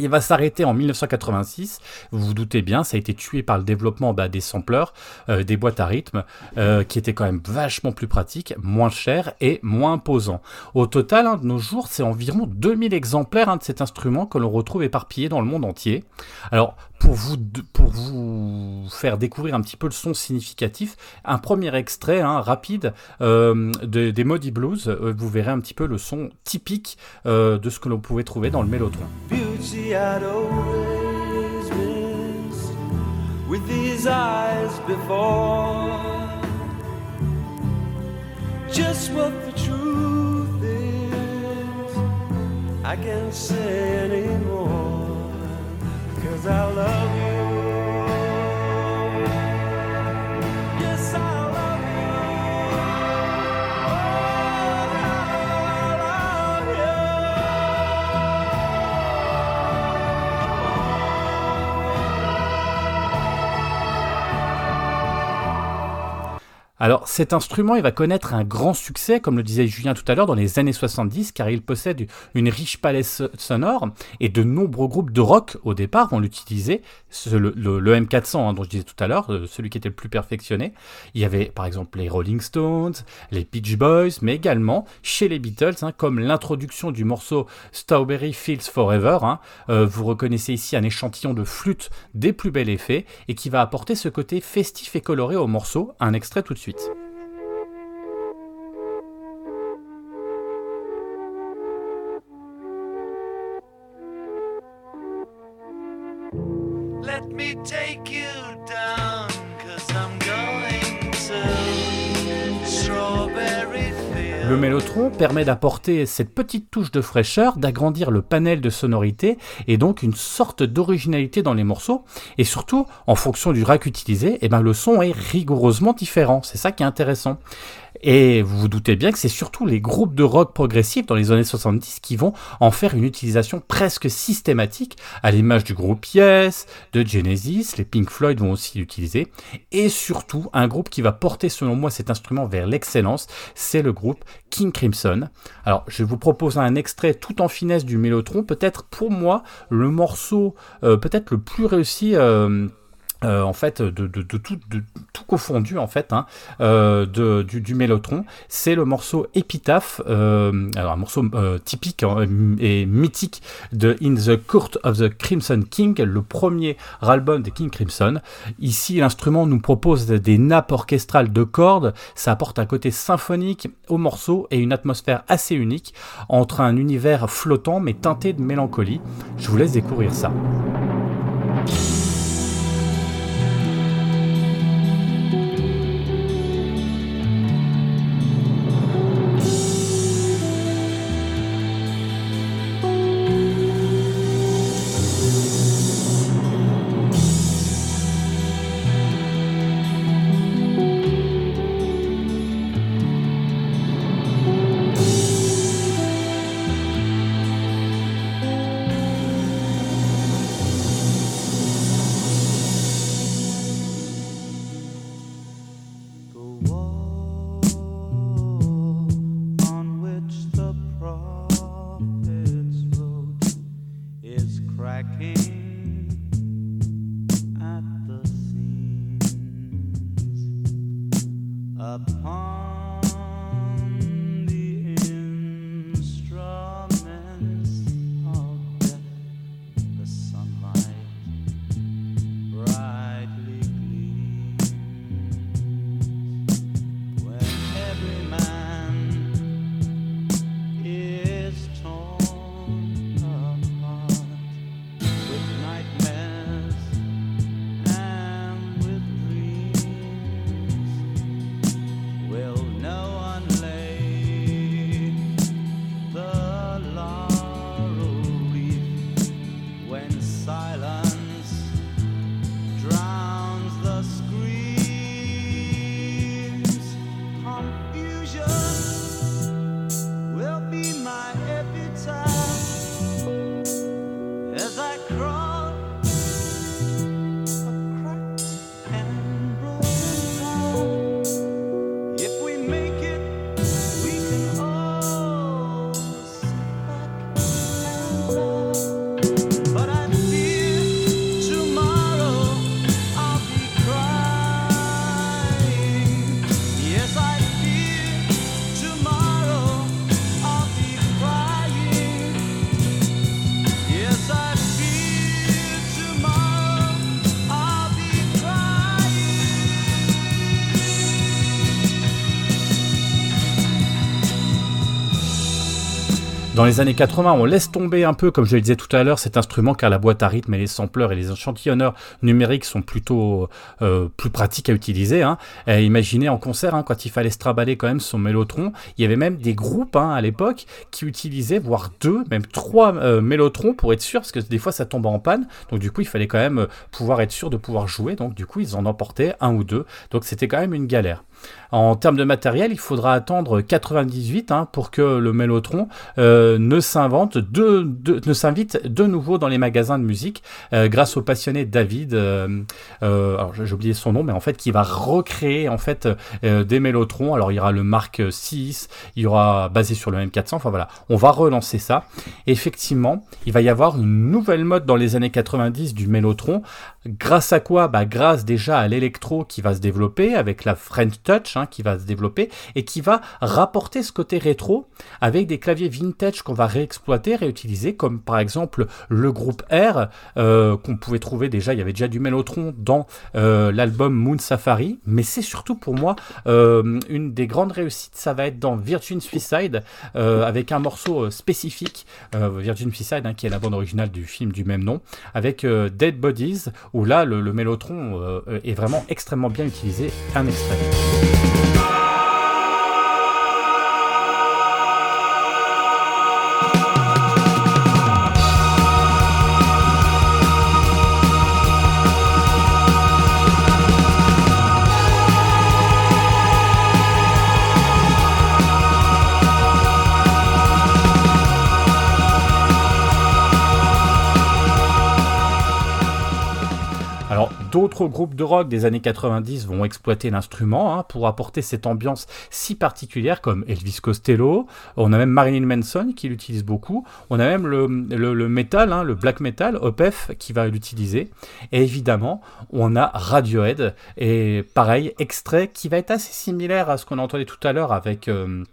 Il va s'arrêter en 1986. Vous vous doutez bien, ça a été tué par le développement bah, des sampleurs, euh, des boîtes à rythme, euh, qui étaient quand même vachement plus pratiques, moins chers et moins imposants. Au total, hein, de nos jours, c'est environ 2000 exemplaires hein, de cet instrument que l'on retrouve éparpillé dans le monde entier. Alors, pour vous, faire découvrir un petit peu le son significatif, un premier extrait hein, rapide euh, des Modi Blues, vous verrez un petit peu le son typique de ce que l'on pouvait trouver dans le Mélotron. With these eyes before. Just what the truth is, I can't say anymore. Cause I love you. Alors cet instrument, il va connaître un grand succès, comme le disait Julien tout à l'heure, dans les années 70, car il possède une riche palette sonore et de nombreux groupes de rock au départ vont l'utiliser. Le, M400 hein, dont je disais tout à l'heure, euh, celui qui était le plus perfectionné. Il y avait par exemple les Rolling Stones, les Beach Boys, mais également chez les Beatles, hein, comme l'introduction du morceau Strawberry Fields Forever. Hein. Euh, vous reconnaissez ici un échantillon de flûte des plus bels effets et qui va apporter ce côté festif et coloré au morceau. Un extrait tout de suite. Let me take Le mélotron permet d'apporter cette petite touche de fraîcheur, d'agrandir le panel de sonorité et donc une sorte d'originalité dans les morceaux. Et surtout, en fonction du rack utilisé, eh ben, le son est rigoureusement différent. C'est ça qui est intéressant. Et vous vous doutez bien que c'est surtout les groupes de rock progressif dans les années 70 qui vont en faire une utilisation presque systématique, à l'image du groupe Yes, de Genesis, les Pink Floyd vont aussi l'utiliser, et surtout un groupe qui va porter selon moi cet instrument vers l'excellence, c'est le groupe King Crimson. Alors je vous propose un extrait tout en finesse du Mélotron, peut-être pour moi le morceau euh, peut-être le plus réussi. Euh, euh, en fait de, de, de, tout, de, tout confondu en fait hein, euh, du, du Mélotron c'est le morceau Epitaph euh, alors un morceau euh, typique hein, et mythique de In the Court of the Crimson King le premier album de King Crimson. Ici l'instrument nous propose des nappes orchestrales de cordes. Ça apporte un côté symphonique au morceau et une atmosphère assez unique entre un univers flottant mais teinté de mélancolie. Je vous laisse découvrir ça Dans les années 80, on laisse tomber un peu, comme je le disais tout à l'heure, cet instrument car la boîte à rythme et les sampleurs et les échantillonneurs numériques sont plutôt euh, plus pratiques à utiliser. Hein. imaginez en concert, hein, quand il fallait straballer quand même son mélotron, il y avait même des groupes hein, à l'époque qui utilisaient, voire deux, même trois euh, mélotrons pour être sûr, parce que des fois ça tombe en panne. Donc du coup, il fallait quand même euh, pouvoir être sûr de pouvoir jouer. Donc du coup, ils en emportaient un ou deux. Donc c'était quand même une galère. En termes de matériel, il faudra attendre 98 hein, pour que le Mellotron euh, ne de, s'invite de nouveau dans les magasins de musique euh, grâce au passionné David. Euh, j'ai oublié son nom, mais en fait qui va recréer en fait des Mellotrons. Alors il y aura le Mark 6, il y aura basé sur le M400. Enfin voilà, on va relancer ça. effectivement, il va y avoir une nouvelle mode dans les années 90 du Mellotron. Grâce à quoi? Bah, Grâce déjà à l'électro qui va se développer avec la French Hein, qui va se développer et qui va rapporter ce côté rétro avec des claviers vintage qu'on va réexploiter, réutiliser, comme par exemple le groupe R euh, qu'on pouvait trouver déjà, il y avait déjà du Mellotron dans euh, l'album Moon Safari, mais c'est surtout pour moi euh, une des grandes réussites, ça va être dans Virgin Suicide avec un morceau spécifique, Virgin Suicide hein, qui est la bande originale du film du même nom, avec Dead Bodies où là le, le Mellotron est vraiment extrêmement bien utilisé. Un extrait. Bye. D'autres groupes de rock des années 90 vont exploiter l'instrument hein, pour apporter cette ambiance si particulière comme Elvis Costello. On a même Marilyn Manson qui l'utilise beaucoup. On a même le, metal, hein, le black metal, OPEF qui va l'utiliser. Et évidemment, on a Radiohead et pareil, extrait qui va être assez similaire à ce qu'on a entendu tout à l'heure avec... Euh,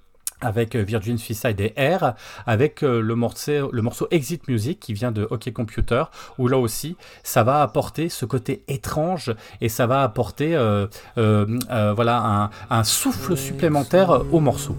avec euh, Virgin Suicide et Air, avec euh, le morceau, le morceau Exit Music qui vient de Hockey Computer, où là aussi, ça va apporter ce côté étrange et ça va apporter euh, voilà, un, un souffle supplémentaire au morceau.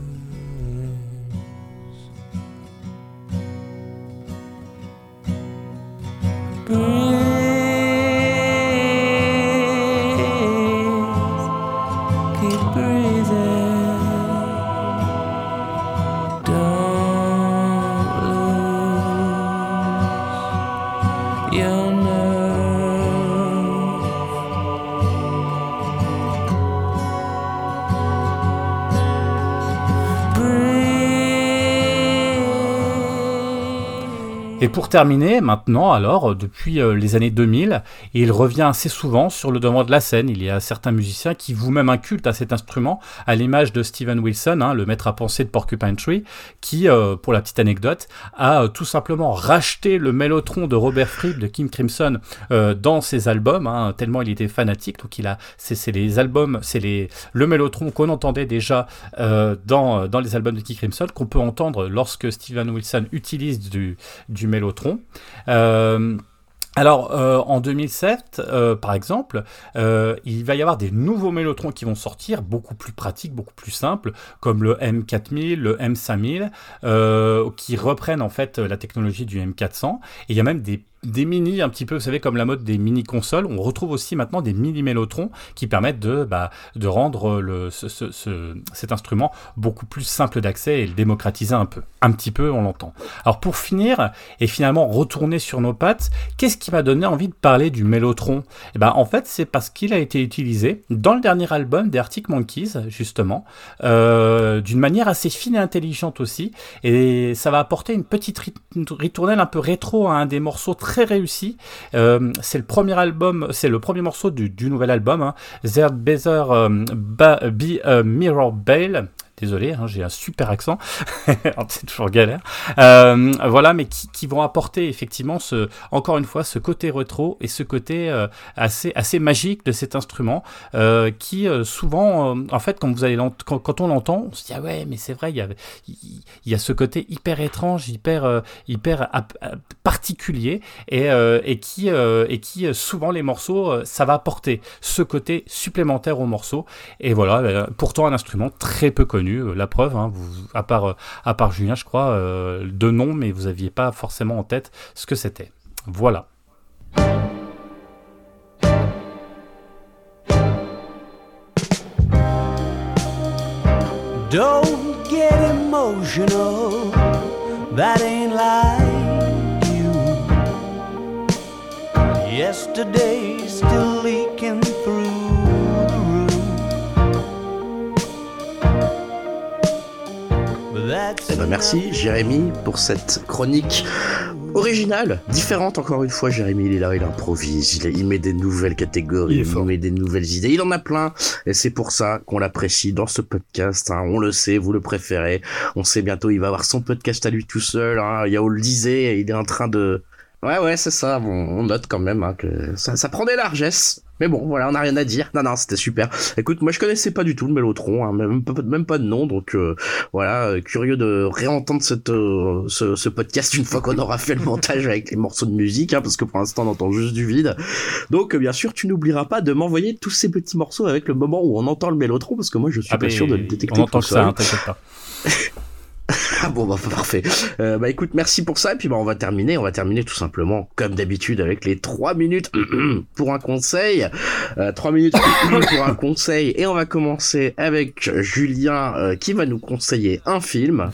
Et pour terminer, maintenant, alors, depuis euh, les années 2000, il revient assez souvent sur le devant de la scène. Il y a certains musiciens qui vouent même un culte à cet instrument, à l'image de Steven Wilson, hein, le maître à penser de Porcupine Tree, qui, euh, pour la petite anecdote, a euh, tout simplement racheté le mélotron de Robert Fripp de Kim Crimson dans ses albums, hein, tellement il était fanatique. Donc il a, c'est les albums, c'est les le mélotron qu'on entendait déjà dans dans les albums de Kim Crimson, qu'on peut entendre lorsque Steven Wilson utilise du du Mélotron. Euh, alors, euh, en 2007, euh, par exemple, il va y avoir des nouveaux mélotrons qui vont sortir, beaucoup plus pratiques, beaucoup plus simples, comme le M4000, le M5000, qui reprennent en fait la technologie du M400. Et il y a même des des mini, un petit peu, vous savez, comme la mode des mini consoles, on retrouve aussi maintenant des mini mélotrons qui permettent de, bah, de rendre le, cet instrument beaucoup plus simple d'accès et le démocratiser un peu. Un petit peu, on l'entend. Alors pour finir, et finalement retourner sur nos pattes, qu'est-ce qui m'a donné envie de parler du mélotron? Eh ben, en fait, c'est parce qu'il a été utilisé dans le dernier album des Arctic Monkeys, justement, euh, d'une manière assez fine et intelligente aussi, et ça va apporter une petite ritournelle un peu rétro à un des morceaux très très réussi. Euh, c'est le premier album, c'est le premier morceau du, nouvel album, hein. There Better euh, Be a Mirror Bale. Désolé, hein, j'ai un super accent, c'est toujours galère. Euh, voilà, mais qui, vont apporter effectivement ce, encore une fois, ce côté rétro et ce côté euh, assez, magique de cet instrument, euh, qui souvent, en fait, quand on l'entend, on se dit ah ouais, mais c'est vrai, il y a, ce côté hyper étrange, hyper, particulier et, qui, et qui souvent les morceaux, ça va apporter ce côté supplémentaire au morceau. Et voilà, pourtant un instrument très peu connu euh, la preuve, hein, à, part, euh, à part Julien, je crois, euh, de nom, mais vous n'aviez pas forcément en tête ce que c'était. Voilà. Don't get emotional, that ain't like you. Yesterday merci Jérémy pour cette chronique originale, différente encore une fois. Jérémy, il est là, il improvise, il, met des nouvelles catégories, il, met des nouvelles idées. Il en a plein et c'est pour ça qu'on l'apprécie dans ce podcast. Hein. On le sait, vous le préférez. On sait bientôt, il va avoir son podcast à lui tout seul. Hein. Yao le disait, il est en train de Ouais, ouais, c'est ça. on note quand même hein, que ça, ça prend des largesses. Mais bon, voilà, on n'a rien à dire. Non, non, c'était super. Écoute, moi je connaissais pas du tout le Mélotron, hein, même, même, pas de nom, donc euh, voilà, euh, curieux de réentendre cette, euh, ce, ce, podcast une fois qu'on aura fait le montage avec les morceaux de musique, hein, parce que pour l'instant on entend juste du vide. Donc bien sûr, tu n'oublieras pas de m'envoyer tous ces petits morceaux avec le moment où on entend le Mélotron, parce que moi je suis ah, pas sûr de le détecter. On entend ça, hein, t'inquiète pas. Ah bon bah parfait. Euh, bah écoute, merci pour ça et puis bah on va terminer, on va terminer tout simplement comme d'habitude avec les 3 minutes pour un conseil. Euh, 3 minutes pour un conseil et on va commencer avec Julien euh, qui va nous conseiller un film.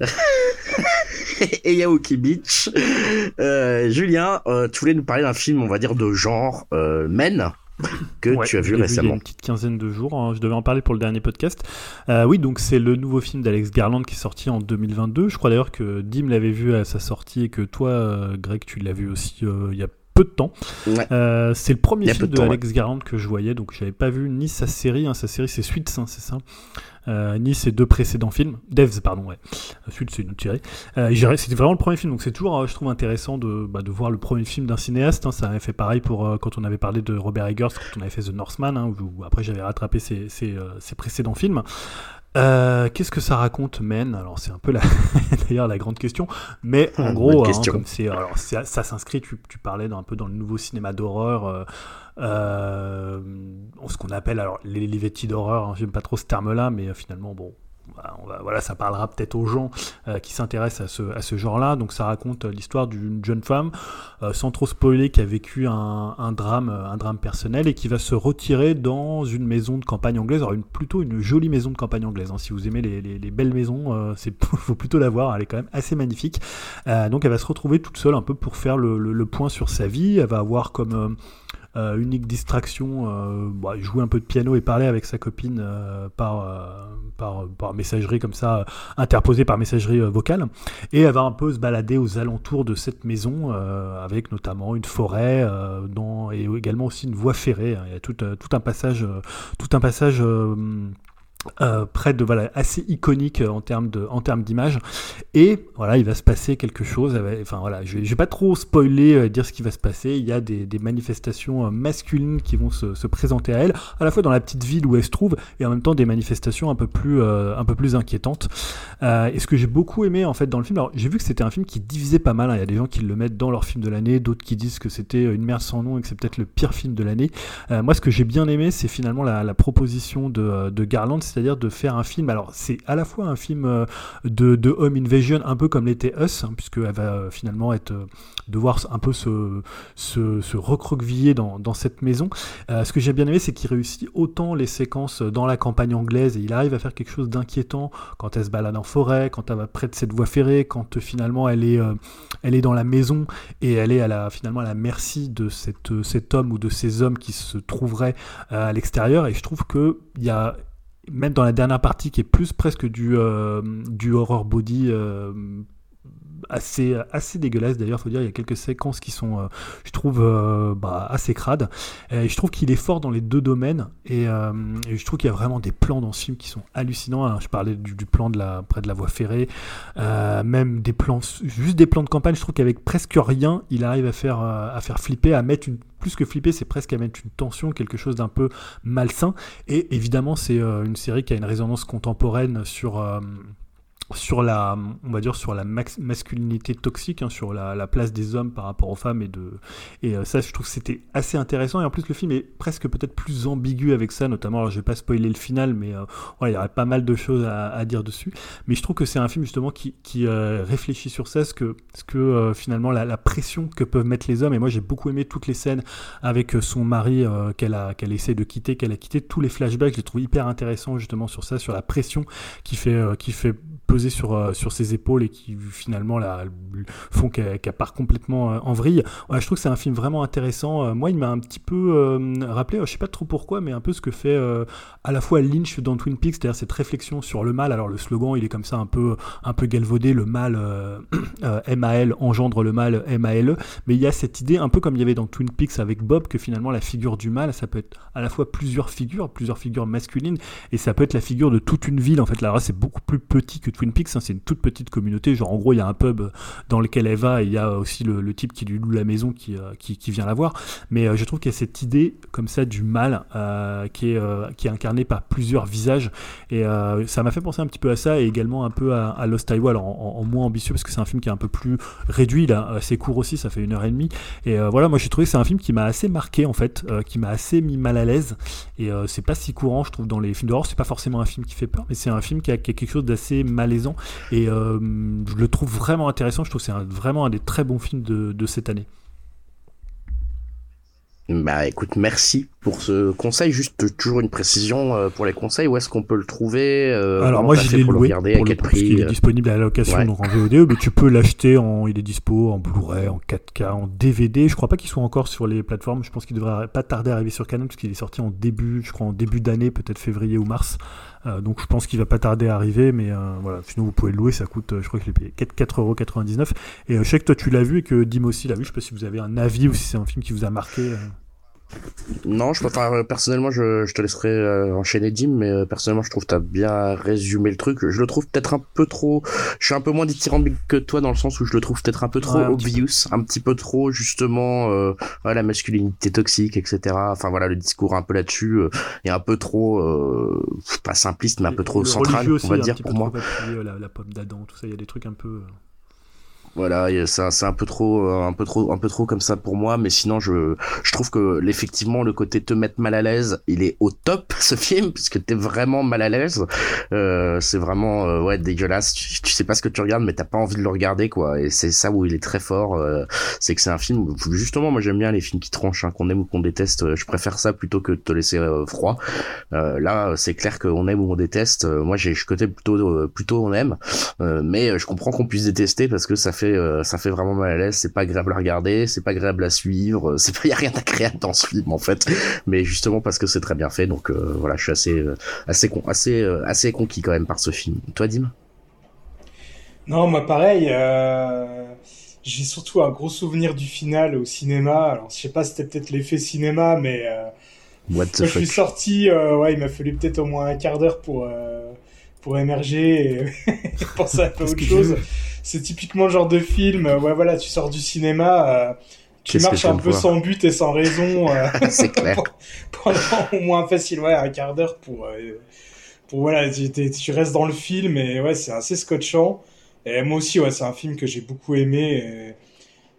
et Yaoki Beach. Euh, Julien, tu voulais nous parler d'un film, on va dire de genre Men que tu as vu récemment. il y a une petite quinzaine de jours. Hein. Je devais en parler pour le dernier podcast. Euh, oui, donc c'est le nouveau film d'Alex Garland qui est sorti en 2022. Je crois d'ailleurs que Dim l'avait vu à sa sortie et que toi, euh, Greg, tu l'as vu aussi euh, il y a peu de temps. c'est le premier film de, Alex Garland que je voyais, donc j'avais pas vu ni sa série. Hein. Sa série, c'est Suits, hein, c'est ça euh, ni ses deux précédents films. Devs, pardon, ouais. Suite, c'est une autre série. Euh, C'était vraiment le premier film, donc c'est toujours, euh, je trouve, intéressant de, bah, de voir le premier film d'un cinéaste. Hein. Ça avait fait pareil pour euh, quand on avait parlé de Robert Eggers, quand on avait fait The Northman, où, après j'avais rattrapé ses, ses, ses, précédents films. Euh, qu'est-ce que ça raconte, Men? Alors c'est un peu la, d'ailleurs la grande question, mais en gros, hein, comme c'est, alors ça, s'inscrit. Tu, tu, parlais un peu dans le nouveau cinéma d'horreur. Euh, euh, ce qu'on appelle alors les, les d'horreur, hein, j'aime pas trop ce terme-là, mais finalement, bon, bah, voilà, ça parlera peut-être aux gens euh, qui s'intéressent à ce, genre-là. Donc ça raconte l'histoire d'une jeune femme, sans trop spoiler, qui a vécu un, drame, un drame personnel et qui va se retirer dans une maison de campagne anglaise. Alors plutôt une jolie maison de campagne anglaise. Hein. Si vous aimez les, les, belles maisons, il faut plutôt la voir. Elle est quand même assez magnifique. donc elle va se retrouver toute seule un peu pour faire le, point sur sa vie. Elle va avoir comme euh, unique distraction, euh, bah, jouer un peu de piano et parler avec sa copine euh, par, par, messagerie comme ça, interposée par messagerie vocale. Et elle va un peu se balader aux alentours de cette maison, avec notamment une forêt dont, et également aussi une voie ferrée. Il y a tout, tout un passage, tout un passage euh, près de voilà assez iconique en termes de en termes d'image. Et voilà il va se passer quelque chose enfin voilà je vais, pas trop spoiler euh, dire ce qui va se passer. Il y a des, manifestations euh, masculines qui vont se, se, présenter à elle à la fois dans la petite ville où elle se trouve et en même temps des manifestations un peu plus un peu plus inquiétantes. Et ce que j'ai beaucoup aimé en fait dans le film alors j'ai vu que c'était un film qui divisait pas mal hein. il y a des gens qui le mettent dans leur film de l'année d'autres qui disent que c'était une merde sans nom et que c'est peut-être le pire film de l'année. Moi ce que j'ai bien aimé c'est finalement la, proposition de Garland c'est-à-dire de faire un film. Alors, c'est à la fois un film euh, de, home invasion, un peu comme l'était Us, hein, puisqu'elle va euh, finalement être euh, devoir un peu se, recroqueviller dans, cette maison. ce que j'ai bien aimé, c'est qu'il réussit autant les séquences dans la campagne anglaise et il arrive à faire quelque chose d'inquiétant quand elle se balade en forêt, quand elle va près de cette voie ferrée, quand finalement elle est, elle est dans la maison et elle est la, finalement à la merci de cet homme ou de ces hommes qui se trouveraient à l'extérieur. Et je trouve qu'il y a même dans la dernière partie qui est plus presque du, euh, du horror body euh, assez, assez dégueulasse d'ailleurs, faut dire, il y a quelques séquences qui sont, euh, je trouve, bah, assez crades. Je trouve qu'il est fort dans les deux domaines, et, je trouve qu'il y a vraiment des plans dans ce film qui sont hallucinants. Hein. Je parlais du, plan de la, près de la voie ferrée, même des plans, juste des plans de campagne, je trouve qu'avec presque rien, il arrive à faire, à faire flipper, à mettre une plus que flipper, c'est presque à mettre une tension, quelque chose d'un peu malsain. Et évidemment, c'est euh, une série qui a une résonance contemporaine sur euh, sur la, on va dire sur la masculinité toxique, hein, sur la, place des hommes par rapport aux femmes et de, et euh, ça, je trouve que c'était assez intéressant. Et en plus, le film est presque peut-être plus ambigu avec ça, notamment. Alors, je vais pas spoiler le final, mais euh, il y aurait pas mal de choses à, dire dessus. Mais je trouve que c'est un film justement qui, qui euh, réfléchit sur ça, ce que, ce que finalement la, pression que peuvent mettre les hommes. Et moi, j'ai beaucoup aimé toutes les scènes avec son mari qu'elle a, qu'elle essaie de quitter, qu'elle a quitté. Tous les flashbacks, je les trouve hyper intéressants justement sur ça, sur la pression qui fait, qui fait peser sur, sur ses épaules et qui finalement la, font qu'elle part complètement en vrille. je trouve que c'est un film vraiment intéressant. moi, il m'a un petit peu rappelé, je sais pas trop pourquoi, mais un peu ce que fait à la fois Lynch dans Twin Peaks, c'est-à-dire cette réflexion sur le mal. Alors le slogan, il est comme ça un peu, un peu galvaudé, le mal MAL engendre le mal MALE, mais il y a cette idée, un peu comme il y avait dans Twin Peaks avec Bob, que finalement la figure du mal, ça peut être à la fois plusieurs figures, plusieurs figures masculines, et ça peut être la figure de toute une ville. En fait, là, c'est beaucoup plus petit que Twin Peaks, hein. c'est une toute petite communauté. Genre, en gros, il y a un pub dans lequel elle va, et il y a aussi le, type qui lui loue la maison qui, euh, qui, vient la voir. Mais euh, je trouve qu'il y a cette idée, comme ça, du mal euh, qui, est, qui est incarné par plusieurs visages, et ça m'a fait penser un petit peu à ça, et également un peu à, Lost Highway, alors en, moins ambitieux, parce que c'est un film qui est un peu plus réduit, là, assez court aussi, ça fait une heure et demie. Et voilà, moi j'ai trouvé que c'est un film qui m'a assez marqué, en fait, qui m'a assez mis mal à l'aise, et c'est pas si courant, je trouve, dans les films d'horreur. C'est pas forcément un film qui fait peur, mais c'est un film qui a, quelque chose d'assez malaisant. Et euh, je le trouve vraiment intéressant. Je trouve que c'est vraiment un des très bons films de cette année. Bah écoute, merci pour ce conseil. Juste toujours une précision euh, pour les conseils. Où est-ce qu'on peut le trouver euh, Alors moi je l'ai loué pour à quel prix Il est disponible à la location donc en VOD, mais tu peux l'acheter en. Il est dispo en Blu-ray, en 4K, en DVD. Je crois pas qu'il soit encore sur les plateformes. Je pense qu'il devrait pas tarder à arriver sur Canon parce qu'il est sorti en début, je crois en début d'année, peut-être février ou mars. Donc je pense qu'il va pas tarder à arriver, mais voilà. Sinon vous pouvez le louer, ça coûte, je crois que je l'ai payé 4,99€. Et je sais que toi tu l'as vu et que Dim aussi l'a vu. Je sais pas si vous avez un avis ou si c'est un film qui vous a marqué. Non, je préfère euh, personnellement, je, je, te laisserai euh, enchaîner Dim, mais euh, personnellement, je trouve que t'as bien résumé le truc. Je le trouve peut-être un peu trop. Je suis un peu moins dithyrambique que toi dans le sens où je le trouve peut-être un peu trop obvious, un petit peu trop justement la masculinité toxique, etc. Enfin voilà, le discours un peu là-dessus est un peu trop pas simpliste, mais un peu trop central, on va dire pour moi. La, la pomme d'Adam, tout ça, il y a des trucs un peu. Voilà, c'est un peu trop, euh, un peu trop, un peu trop comme ça pour moi. Mais sinon, je, je trouve que effectivement le côté te mettre mal à l'aise, il est au top ce film puisque t'es vraiment mal à l'aise. Euh, c'est vraiment euh, ouais dégueulasse. Tu, sais pas ce que tu regardes, mais t'as pas envie de le regarder quoi. Et c'est ça où il est très fort. Euh, c'est que c'est un film. Justement, moi j'aime bien les films qui tranchent, hein, qu'on aime ou qu'on déteste. Je préfère ça plutôt que de te laisser froid. là, c'est clair qu'on aime ou on déteste. moi, j'ai je côté plutôt, plutôt on aime. mais je comprends qu'on puisse détester parce que ça fait euh, ça fait vraiment mal à l'aise. C'est pas agréable à regarder, c'est pas agréable à suivre. C'est pas y a rien d'agréable dans ce film en fait. Mais justement parce que c'est très bien fait. Donc euh, voilà, je suis assez euh, assez assez assez conquis quand même par ce film. Toi, Dim? Non, moi pareil. J'ai surtout un gros souvenir du final au cinéma. Alors je sais pas, c'était peut-être l'effet cinéma, mais What quand je suis sorti, ouais, il m'a fallu peut-être au moins un quart d'heure pour pour émerger et, penser à autre chose c'est typiquement le genre de film, euh, ouais, voilà, tu sors du cinéma, euh, tu marches un peu sans but et sans raison. Euh, c'est clair. pendant au moins facile, ouais, un quart d'heure pour, pour voilà, tu, tu, restes dans le film et ouais, c'est assez scotchant. Et moi aussi, ouais, c'est un film que j'ai beaucoup aimé. Et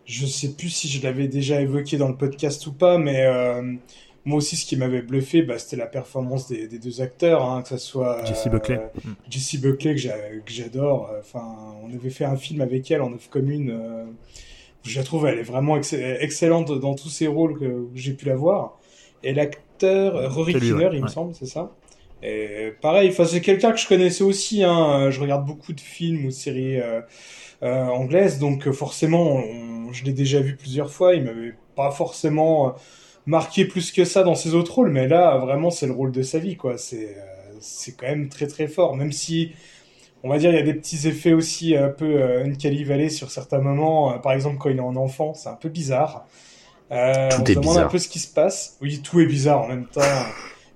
je sais plus si je l'avais déjà évoqué dans le podcast ou pas, mais moi aussi, ce qui m'avait bluffé, bah, c'était la performance des, deux acteurs, hein, que ce soit Jessie Buckley, euh, Jessie Buckley que j'adore. Enfin, on avait fait un film avec elle en neuf communes. Euh, je la trouve, elle est vraiment excellente dans tous ses rôles que j'ai pu la voir. Et l'acteur Rory Kinner, il me semble, c'est ça. Et pareil, c'est quelqu'un que je connaissais aussi. Hein, je regarde beaucoup de films ou séries euh, anglaises, donc forcément, je l'ai déjà vu plusieurs fois. Il m'avait pas forcément marqué plus que ça dans ses autres rôles, mais là, vraiment, c'est le rôle de sa vie, quoi. C'est, euh, c'est quand même très très fort, même si, on va dire, il y a des petits effets aussi un peu euh, Uncanny Valley sur certains moments. Euh, par exemple, quand il est en enfant, c'est un peu bizarre. Euh, tout on se demande un peu ce qui se passe. Oui, tout est bizarre en même temps.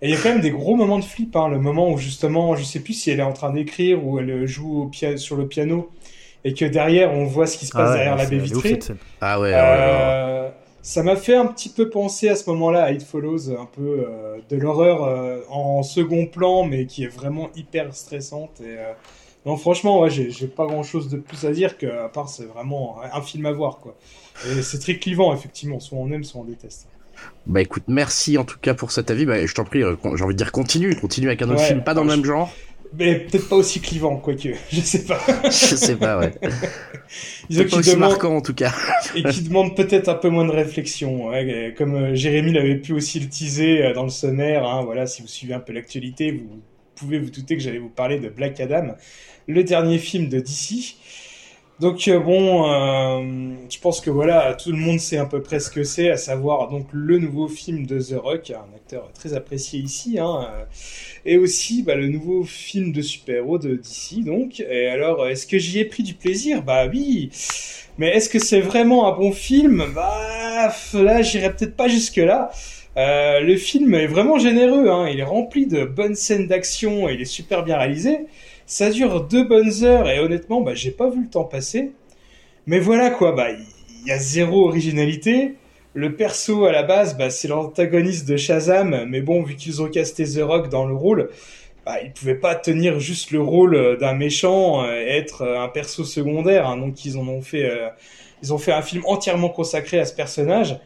Et il y a quand même des gros moments de flip, hein. le moment où justement, je sais plus si elle est en train d'écrire ou elle joue au sur le piano et que derrière on voit ce qui se passe ah derrière la baie vitrée. Ah ouais. Euh, ça m'a fait un petit peu penser à ce moment-là à It Follows, un peu euh, de l'horreur euh, en second plan, mais qui est vraiment hyper stressante. Et, euh, non, franchement, ouais, j'ai pas grand-chose de plus à dire qu'à part c'est vraiment un film à voir, quoi. Et c'est très clivant, effectivement. Soit on aime, soit on déteste. Bah écoute, merci en tout cas pour cet avis. Bah, je t'en prie, j'ai envie de dire continue, continue avec un autre film, pas dans le même genre mais peut-être pas aussi clivant, quoique, je sais pas. je sais pas, ouais. Ils pas aussi marquant en tout cas. et qui demande peut-être un peu moins de réflexion, comme euh, Jérémy l'avait pu aussi le teaser euh, dans le sommaire. Hein, voilà, si vous suivez un peu l'actualité, vous pouvez vous douter que j'allais vous parler de Black Adam, le dernier film de DC. Donc euh, bon, euh, je pense que voilà, tout le monde sait à peu près ce que c'est, à savoir donc le nouveau film de The Rock, un acteur très apprécié ici, hein, euh, et aussi bah, le nouveau film de super-héros de DC. Donc, et alors, est-ce que j'y ai pris du plaisir? Bah oui. Mais est-ce que c'est vraiment un bon film? Bah là, j'irai peut-être pas jusque là. le film est vraiment généreux, hein. il est rempli de bonnes scènes d'action et il est super bien réalisé. Ça dure deux bonnes heures et honnêtement, bah, j'ai pas vu le temps passer. Mais voilà quoi, bah, il y a zéro originalité. Le perso à la base, bah, c'est l'antagoniste de Shazam, mais bon, vu qu'ils ont casté The Rock dans le rôle, bah, il pouvait pas tenir juste le rôle d'un méchant et être un perso secondaire. Hein. donc ils euh, ils ont fait un film entièrement consacré à ce personnage.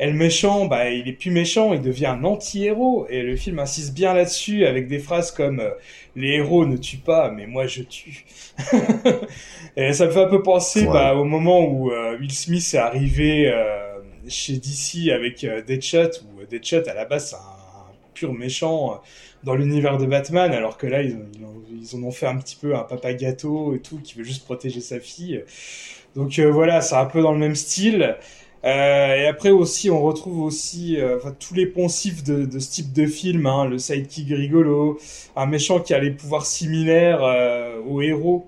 Et le méchant, bah, il est plus méchant, il devient un anti-héros. Et le film insiste bien là-dessus avec des phrases comme euh, les héros ne tuent pas, mais moi je tue. et ça me fait un peu penser bah, au moment où euh, Will Smith est arrivé euh, chez DC avec Deadshot, où Deadshot à la base c'est un pur méchant dans l'univers de Batman, alors que là ils, ils, en ont fait un petit peu un papa gâteau et tout qui veut juste protéger sa fille. Donc voilà, c'est un peu dans le même style. Euh, et après aussi, on retrouve aussi euh, tous les poncifs de, de, ce type de film, hein, le sidekick rigolo, un méchant qui a les pouvoirs similaires euh, au héros,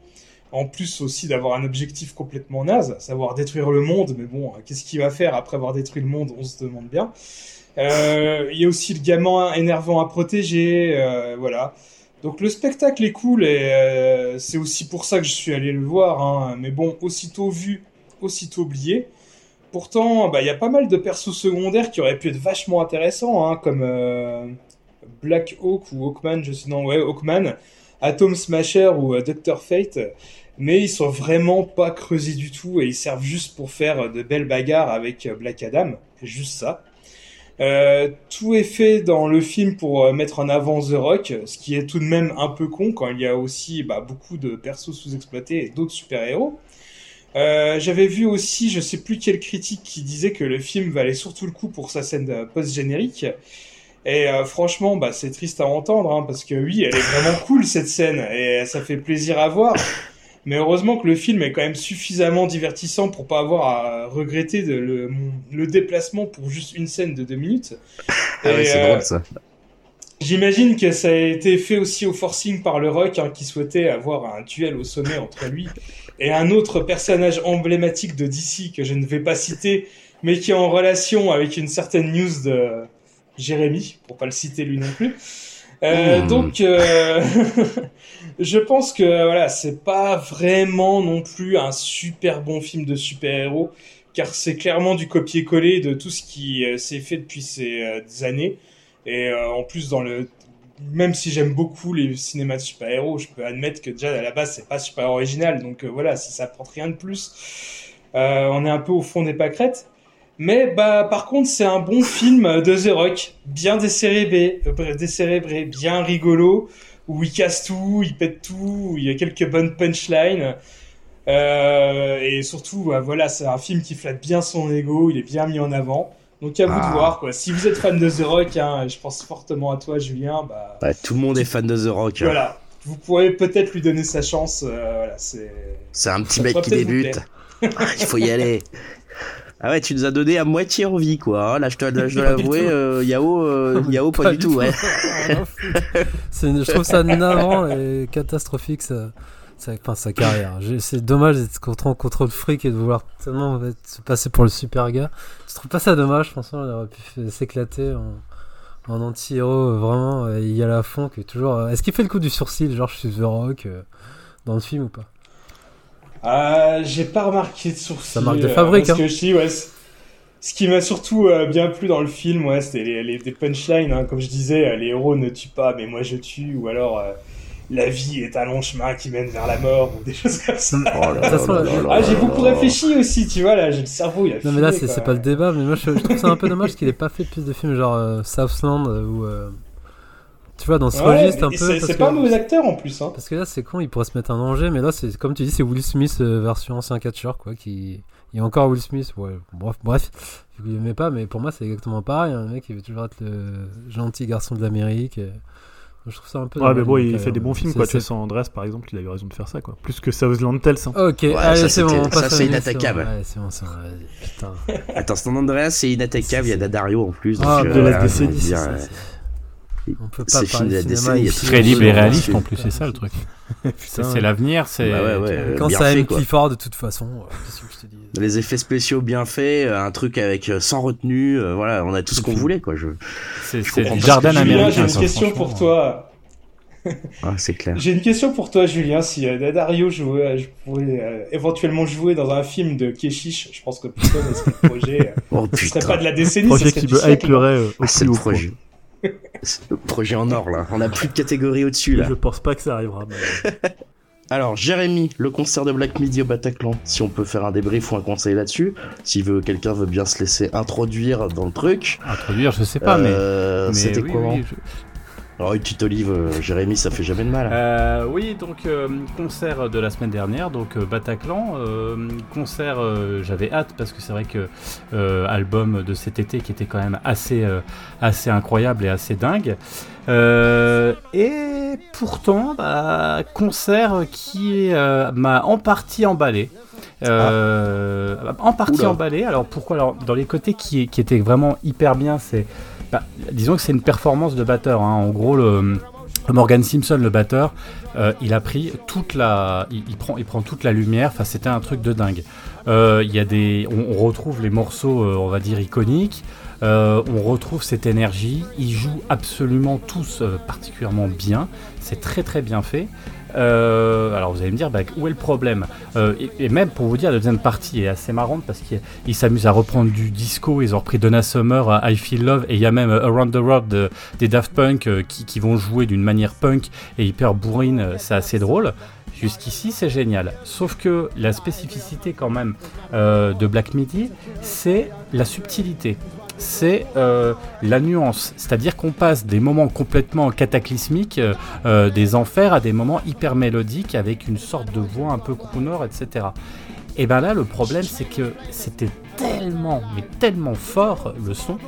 en plus aussi d'avoir un objectif complètement naze, savoir détruire le monde, mais bon, qu'est-ce qu'il va faire après avoir détruit le monde, on se demande bien. Il y a aussi le gamin énervant à protéger, voilà. Donc le spectacle est cool et c'est aussi pour ça que je suis allé le voir, hein, mais bon, aussitôt vu, aussitôt oublié. Pourtant, bah, il y a pas mal de persos secondaires qui auraient pu être vachement intéressants, hein, comme euh, Black Hawk ou Hawkman, je sais non, ouais, Hawkman, Atom Smasher ou euh, Doctor Fate. Mais ils sont vraiment pas creusés du tout et ils servent juste pour faire de belles bagarres avec euh, Black Adam. Juste ça. tout est fait dans le film pour mettre en avant The Rock, ce qui est tout de même un peu con quand il y a aussi bah, beaucoup de persos sous-exploités et d'autres super-héros. Euh, j'avais vu aussi, je sais plus quelle critique qui disait que le film valait surtout le coup pour sa scène post-générique. Et euh, franchement, bah, c'est triste à entendre, hein, parce que oui, elle est vraiment cool cette scène, et ça fait plaisir à voir. Mais heureusement que le film est quand même suffisamment divertissant pour pas avoir à regretter de le, le, déplacement pour juste une scène de deux minutes. Ah ouais, c'est drôle ça. J'imagine que ça a été fait aussi au forcing par le Rock, hein, qui souhaitait avoir un duel au sommet entre lui et un autre personnage emblématique de DC que je ne vais pas citer, mais qui est en relation avec une certaine news de Jérémy, pour pas le citer lui non plus. Euh, hmm. Donc, euh, je pense que voilà, c'est pas vraiment non plus un super bon film de super-héros, car c'est clairement du copier-coller de tout ce qui euh, s'est fait depuis ces années. Et en plus, dans le même si j'aime beaucoup les cinémas de super-héros, je peux admettre que déjà à la base c'est pas super original. Donc euh, voilà, si ça apporte rien de plus, euh, on est un peu au fond des pâquerettes. Mais bah par contre c'est un bon film de The Rock, bien décérébré, euh, bien rigolo, où il casse tout, il pète tout, où il y a quelques bonnes punchlines. et surtout, bah, voilà, c'est un film qui flatte bien son ego, il est bien mis en avant. Donc à vous de ah. voir quoi. Si vous êtes fan de The Rock, hein, je pense fortement à toi Julien. Bah, bah tout le monde est fan de The Rock. Hein. Voilà. Vous pourrez peut-être lui donner sa chance. Euh, voilà, c'est. C'est un petit mec qui débute. Ah, il faut y aller. Ah ouais, tu nous as donné à moitié envie, quoi. Hein. Là, je, dois l'avouer, euh, Yao, euh, Yao, pas, du tout, ouais. je trouve ça navrant et catastrophique, ça enfin, sa carrière. C'est dommage d'être contre, contre le fric et de vouloir tellement se passer pour le super gars. Je trouve pas ça dommage, franchement, il aurait pu s'éclater en, en anti-héros, euh, vraiment, euh, il y a la fond qui est toujours. Euh, est-ce qu'il fait le coup du sourcil, genre je suis The Rock, dans le film ou pas? Ah, j'ai pas remarqué de sourcil. Ça marque de fabrique, hein. ouais, ce qui m'a surtout bien plu dans le film, ouais, c'était les, les, punchlines, hein. comme je disais, les héros ne tuent pas, mais moi je tue, ou alors la vie est un long chemin qui mène vers la mort ou des choses comme ça. Oh ah, j'ai beaucoup réfléchi aussi, tu vois, là, j'ai le cerveau, il a Non, mais là, c'est pas le débat, mais moi, je, trouve ça un peu dommage qu'il ait pas fait plus de films genre euh, Southland euh, ou. Euh, tu vois, dans ce registre un peu. C'est pas un mauvais acteur en plus, hein. Parce que là, c'est con, il pourrait se mettre en danger, mais là, c'est comme tu dis, c'est Will Smith version ancien catcher, quoi, qui. Il y a encore Will Smith, ouais, bref, bref, je l'aimais pas, mais pour moi, c'est exactement pareil. Un mec qui veut toujours être le gentil garçon de l'Amérique. Je trouve ça un peu. Ouais, mais bon, il fait des bons films, quoi. Tu vois, sans Andreas, par exemple, il a eu raison de faire ça, quoi. Plus que Southland Tales. Hein. Ok, allez, c'est bon. Ça, c'est inattaquable. Ouais, c'est bon, ça. Putain. Attends, San Andreas, c'est inattaquable. Il y a Dadario en plus. Ah, de la décennie. On peut pas parler de, de cinéma. Très libre et réaliste en plus, c'est ça le truc. c'est l'avenir, c'est. Bah ouais, ouais, Quand ça aime. Clifford, de toute façon, euh, qu'est-ce que je te dis? Les effets spéciaux bien faits, euh, un truc avec euh, sans retenue, euh, voilà, on a tout ce qu'on voulait, quoi. Je... C'est Je comprends jardin américain. j'ai une ça, question pour toi. Ah, c'est clair. J'ai une question pour toi, Julien. Si euh, Dario jouait, je pourrais euh, éventuellement jouer dans un film de Keshish, je pense que putain, ce projet. euh, Oh ce serait pas de la décennie, Projet qui me hyperait euh, au ah, plus haut projet. C'est le projet en or là. On a plus de catégorie au-dessus là. Je pense pas que ça arrivera. mais- Alors, Jérémy, le concert de Black Midi au Bataclan, si on peut faire un débrief ou un conseil là-dessus, si veut, quelqu'un veut bien se laisser introduire dans le truc. Introduire, je sais pas, mais. Euh, mais C'était oui, comment oui, je- Alors, une petite olive, euh, Jérémy, ça fait jamais de mal. Euh, oui, donc euh, concert de la semaine dernière, donc Bataclan. concert, j'avais hâte parce que c'est vrai que album de cet été qui était quand même assez, assez incroyable et assez dingue. Et pourtant, bah, concert qui m'a en partie emballé. Euh, En partie Oula. emballé. Alors pourquoi? Alors dans les côtés qui, qui étaient vraiment hyper bien, c'est disons que c'est une performance de batteur. hein. En gros, le, Morgan Simpson, le batteur, euh, il a pris toute la, il, prend, toute la lumière. Enfin, c'était un truc de dingue. Euh, on, retrouve les morceaux, euh, on va dire iconiques. On retrouve cette énergie. Ils jouent absolument tous particulièrement bien. C'est très très bien fait. Euh, alors vous allez me dire, bah, où est le problème Euh, et, même pour vous dire, la deuxième partie est assez marrante parce qu'ils ils s'amusent à reprendre du disco. Ils ont repris Donna Summer, euh, I Feel Love, et il y a même Around the World de- des Daft Punk qui, vont jouer d'une manière punk et hyper bourrine. C'est assez drôle. Jusqu'ici, c'est génial. Sauf que la spécificité quand même de Black Midi, c'est la subtilité. C'est euh, la nuance. C'est-à-dire qu'on passe des moments complètement cataclysmiques, euh, euh, des enfers, à des moments hyper mélodiques avec une sorte de voix un peu crooner, etc. Et ben là, le problème, c'est que c'était tellement, mais tellement fort le son,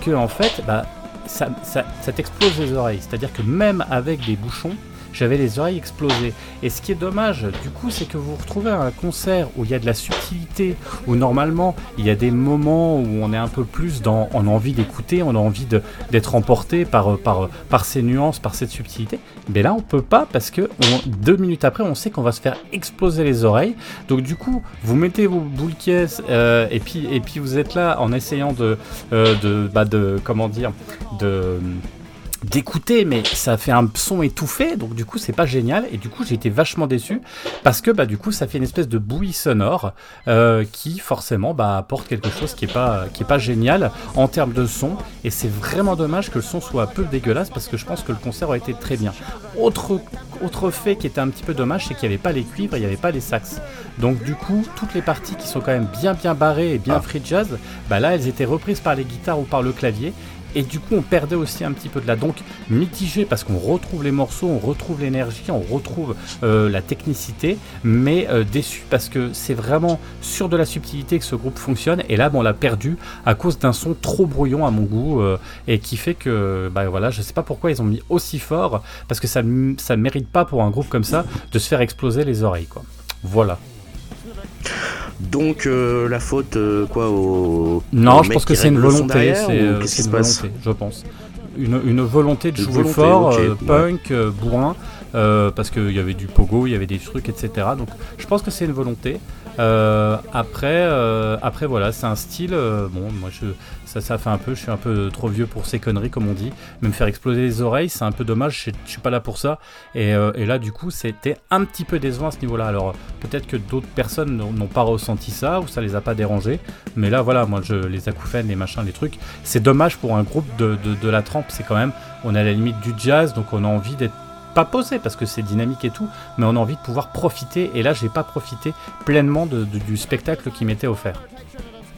que en fait, bah, ça, ça, ça t'explose les oreilles. C'est-à-dire que même avec des bouchons, j'avais les oreilles explosées. Et ce qui est dommage, du coup, c'est que vous vous retrouvez à un concert où il y a de la subtilité, où normalement il y a des moments où on est un peu plus dans, on a envie d'écouter, on a envie d'être emporté par, ces nuances, par cette subtilité. Mais là, on peut pas parce que deux minutes après, on sait qu'on va se faire exploser les oreilles. Donc du coup, vous mettez vos boules caisses euh, et puis et puis vous êtes là en essayant de euh, de bah de comment dire de d'écouter mais ça fait un son étouffé donc du coup c'est pas génial. Et du coup j'ai été vachement déçu parce que bah du coup ça fait une espèce de bouillie sonore euh, qui forcément bah apporte quelque chose qui est pas qui est pas génial en termes de son. Et c'est vraiment dommage que le son soit un peu dégueulasse parce que je pense que le concert aurait été très bien. Autre autre fait qui était un petit peu dommage c'est qu'il n'y avait pas les cuivres il n'y avait pas les sax donc du coup toutes les parties qui sont quand même bien bien barrées et bien Ah. free jazz bah là elles étaient reprises par les guitares ou par le clavier et du coup, on perdait aussi un petit peu de la. Donc, mitigé parce qu'on retrouve les morceaux, on retrouve l'énergie, on retrouve euh, la technicité, mais euh, déçu parce que c'est vraiment sur de la subtilité que ce groupe fonctionne. Et là, bon, on l'a perdu à cause d'un son trop brouillon à mon goût euh, et qui fait que, bah voilà, je sais pas pourquoi ils ont mis aussi fort parce que ça, ça mérite pas pour un groupe comme ça de se faire exploser les oreilles, quoi. Voilà. Donc, euh, la faute, euh, quoi, au. Non, au je pense que c'est une volonté. C'est euh, qu'est-ce c'est qui une se passe volonté, je pense. Une, une volonté de Une jouer volonté, fort, euh, ouais. punk, bourrin, parce qu'il y avait du pogo, il y avait des trucs, etc. Donc je pense que c'est une volonté. Euh, après, euh, après voilà, c'est un style. euh, bon, moi je, ça, ça fait un peu. Je suis un peu trop vieux pour ces conneries, comme on dit. Mais me faire exploser les oreilles, c'est un peu dommage. Je, je suis pas là pour ça. Et, là, du coup, c'était un petit peu décevant à ce niveau-là. Alors peut-être que d'autres personnes n'ont pas ressenti ça ou ça les a pas dérangés. Mais là, voilà, moi, je, les acouphènes, les machins, les trucs, c'est dommage pour un groupe de, de, de la trempe. C'est quand même, on est à la limite du jazz, donc on a envie d'être pas posé parce que c'est dynamique et tout, mais on a envie de pouvoir profiter. Et là, j'ai pas profité pleinement du spectacle qui m'était offert.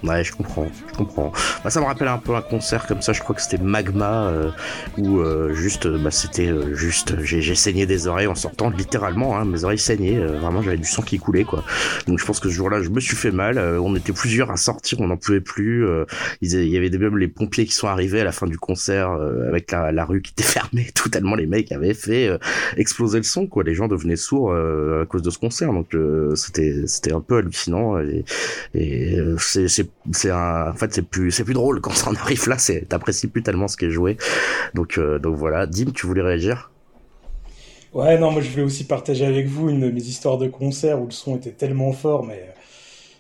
Ouais, je comprends, je comprends. Bah, ça me rappelle un peu un concert comme ça, je crois que c'était Magma, euh, où euh, juste, bah, c'était euh, juste, j'ai saigné des oreilles en sortant, littéralement, hein, mes oreilles saignaient, vraiment j'avais du sang qui coulait, quoi. Donc je pense que ce jour-là, je me suis fait mal, on était plusieurs à sortir, on n'en pouvait plus, il y avait même les pompiers qui sont arrivés à la fin du concert, avec la, la, rue qui était fermée, tout tellement les mecs avaient fait exploser le son, quoi. Les gens devenaient sourds à cause de ce concert, donc c'était c'était un peu hallucinant, et, et c'est c'est un, en fait c'est plus c'est plus drôle quand ça en arrive là, c'est t'apprécies plus tellement ce qui est joué. Donc euh, donc voilà, Dim, tu voulais réagir? Ouais, non, moi je voulais aussi partager avec vous une de mes histoires de concert où le son était tellement fort, mais euh,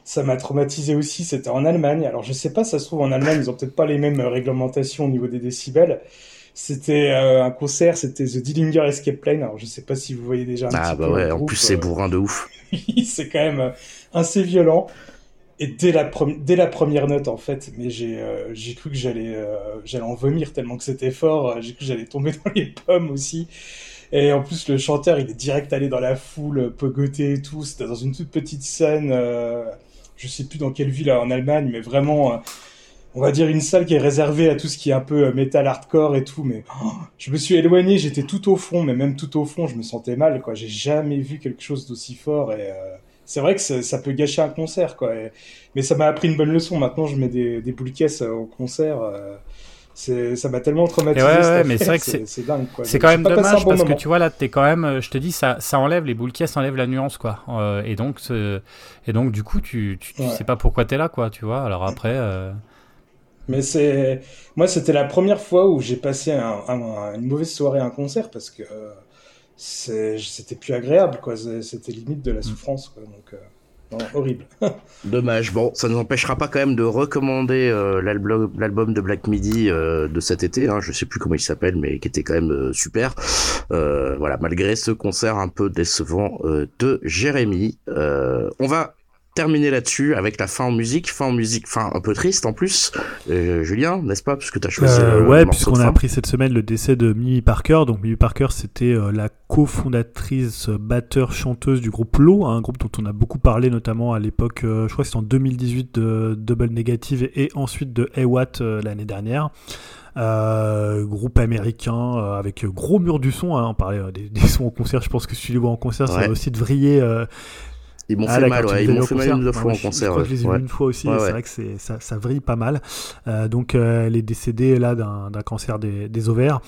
ça m'a traumatisé aussi. C'était en Allemagne. Alors je sais pas, ça se trouve en Allemagne, ils ont peut-être pas les mêmes réglementations au niveau des décibels. C'était euh, un concert, c'était The Dillinger Escape Plane. Alors je sais pas si vous voyez déjà un ah, bah ouais, en plus c'est bourrin de ouf. c'est quand même assez violent. Et dès la, première note, en fait, mais j'ai euh, cru que j'allais euh, j'allais en vomir tellement que c'était fort. J'ai cru que j'allais tomber dans les pommes aussi. Et en plus, le chanteur, il est direct allé dans la foule, pogoté et tout. C'était dans une toute petite scène, euh, je sais plus dans quelle ville en Allemagne, mais vraiment, on va dire une salle qui est réservée à tout ce qui est un peu metal hardcore et tout. Mais oh, je me suis éloigné, j'étais tout au fond, mais même tout au fond, je me sentais mal. quoi. J'ai jamais vu quelque chose d'aussi fort et c'est vrai que ça, peut gâcher un concert, quoi. mais ça m'a appris une bonne leçon. Maintenant, je mets des, des boules caisses au concert. Euh, ça m'a tellement traumatisé. Ouais, mais c'est vrai que c'est dingue. C'est quand même dommage parce que tu vois là, es quand même, euh, je te dis, ça, ça enlève les boules caisses, enlève la nuance, quoi. Euh, et donc, et donc, du coup, tu, tu, sais pas pourquoi tu es là, quoi. Tu vois. Alors après. Mais c'est, moi, c'était la première fois où j'ai passé une mauvaise soirée à un concert parce que c'était plus agréable, quoi. C'était limite de la mm. souffrance, quoi. Donc, euh, horrible. Dommage. Bon, ça ne nous empêchera pas quand même de recommander euh, l'album de Black Midi euh, de cet été. Hein. Je sais plus comment il s'appelle, mais qui était quand même super. voilà, malgré ce concert un peu décevant de Jérémy. on va terminer là-dessus avec la fin en musique, fin en musique, fin un peu triste en plus. Euh, Julien, n'est-ce pas, puisque tu as choisi. Euh, ouais, puisqu'on a appris cette semaine le décès de Mimi Parker. Donc Mimi Parker, c'était euh, la cofondatrice, batteur, chanteuse du groupe Low, un groupe dont on a beaucoup parlé notamment à l'époque. je crois que c'était en 2018 de Double Negative et, ensuite de Watt l'année dernière. groupe américain avec gros mur du son. Hein, on parlait des, sons au concert. Je pense que si tu les vois en concert, ça va aussi de vriller ils m'ont ah, fait mal, ouais. Ils m'ont fait mal une fois en concert. Je crois que je les ai vus une fois aussi. c'est vrai que ça, ça vrille pas mal. Euh, donc, euh, elle est décédée là d'un cancer des, des ovaires.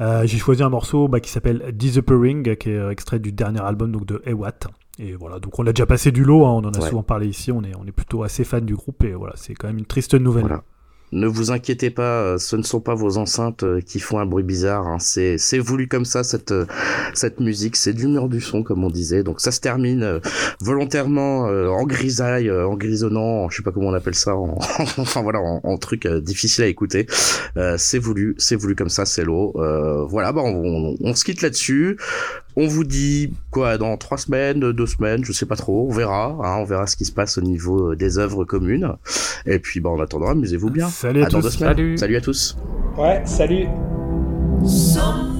Euh, J'ai choisi un morceau bah, qui s'appelle Disappearing, qui est extrait du dernier album donc de Ewatt. Et voilà, donc on a déjà passé du lot, hein, on en a souvent parlé ici, on est, on est plutôt assez fan du groupe et voilà, c'est quand même une triste nouvelle. Voilà. Ne vous inquiétez pas, euh, ce ne sont pas vos enceintes euh, qui font un bruit bizarre. Hein. C'est c'est voulu comme ça cette euh, cette musique. C'est du mur du son comme on disait. Donc ça se termine volontairement en grisaille, en grisonnant, je sais pas comment on appelle ça. En, enfin voilà, en, truc difficile à écouter. c'est voulu, c'est voulu comme ça, c'est l'eau. voilà, bah on, on, se quitte là-dessus. On vous dit quoi dans trois semaines, deux semaines, je sais pas trop. On verra. Hein, on verra ce qui se passe au niveau des œuvres communes. Et puis bah en attendant, amusez-vous bien. Salut à, tous. Salut. salut à tous. Ouais, salut. Somewhere.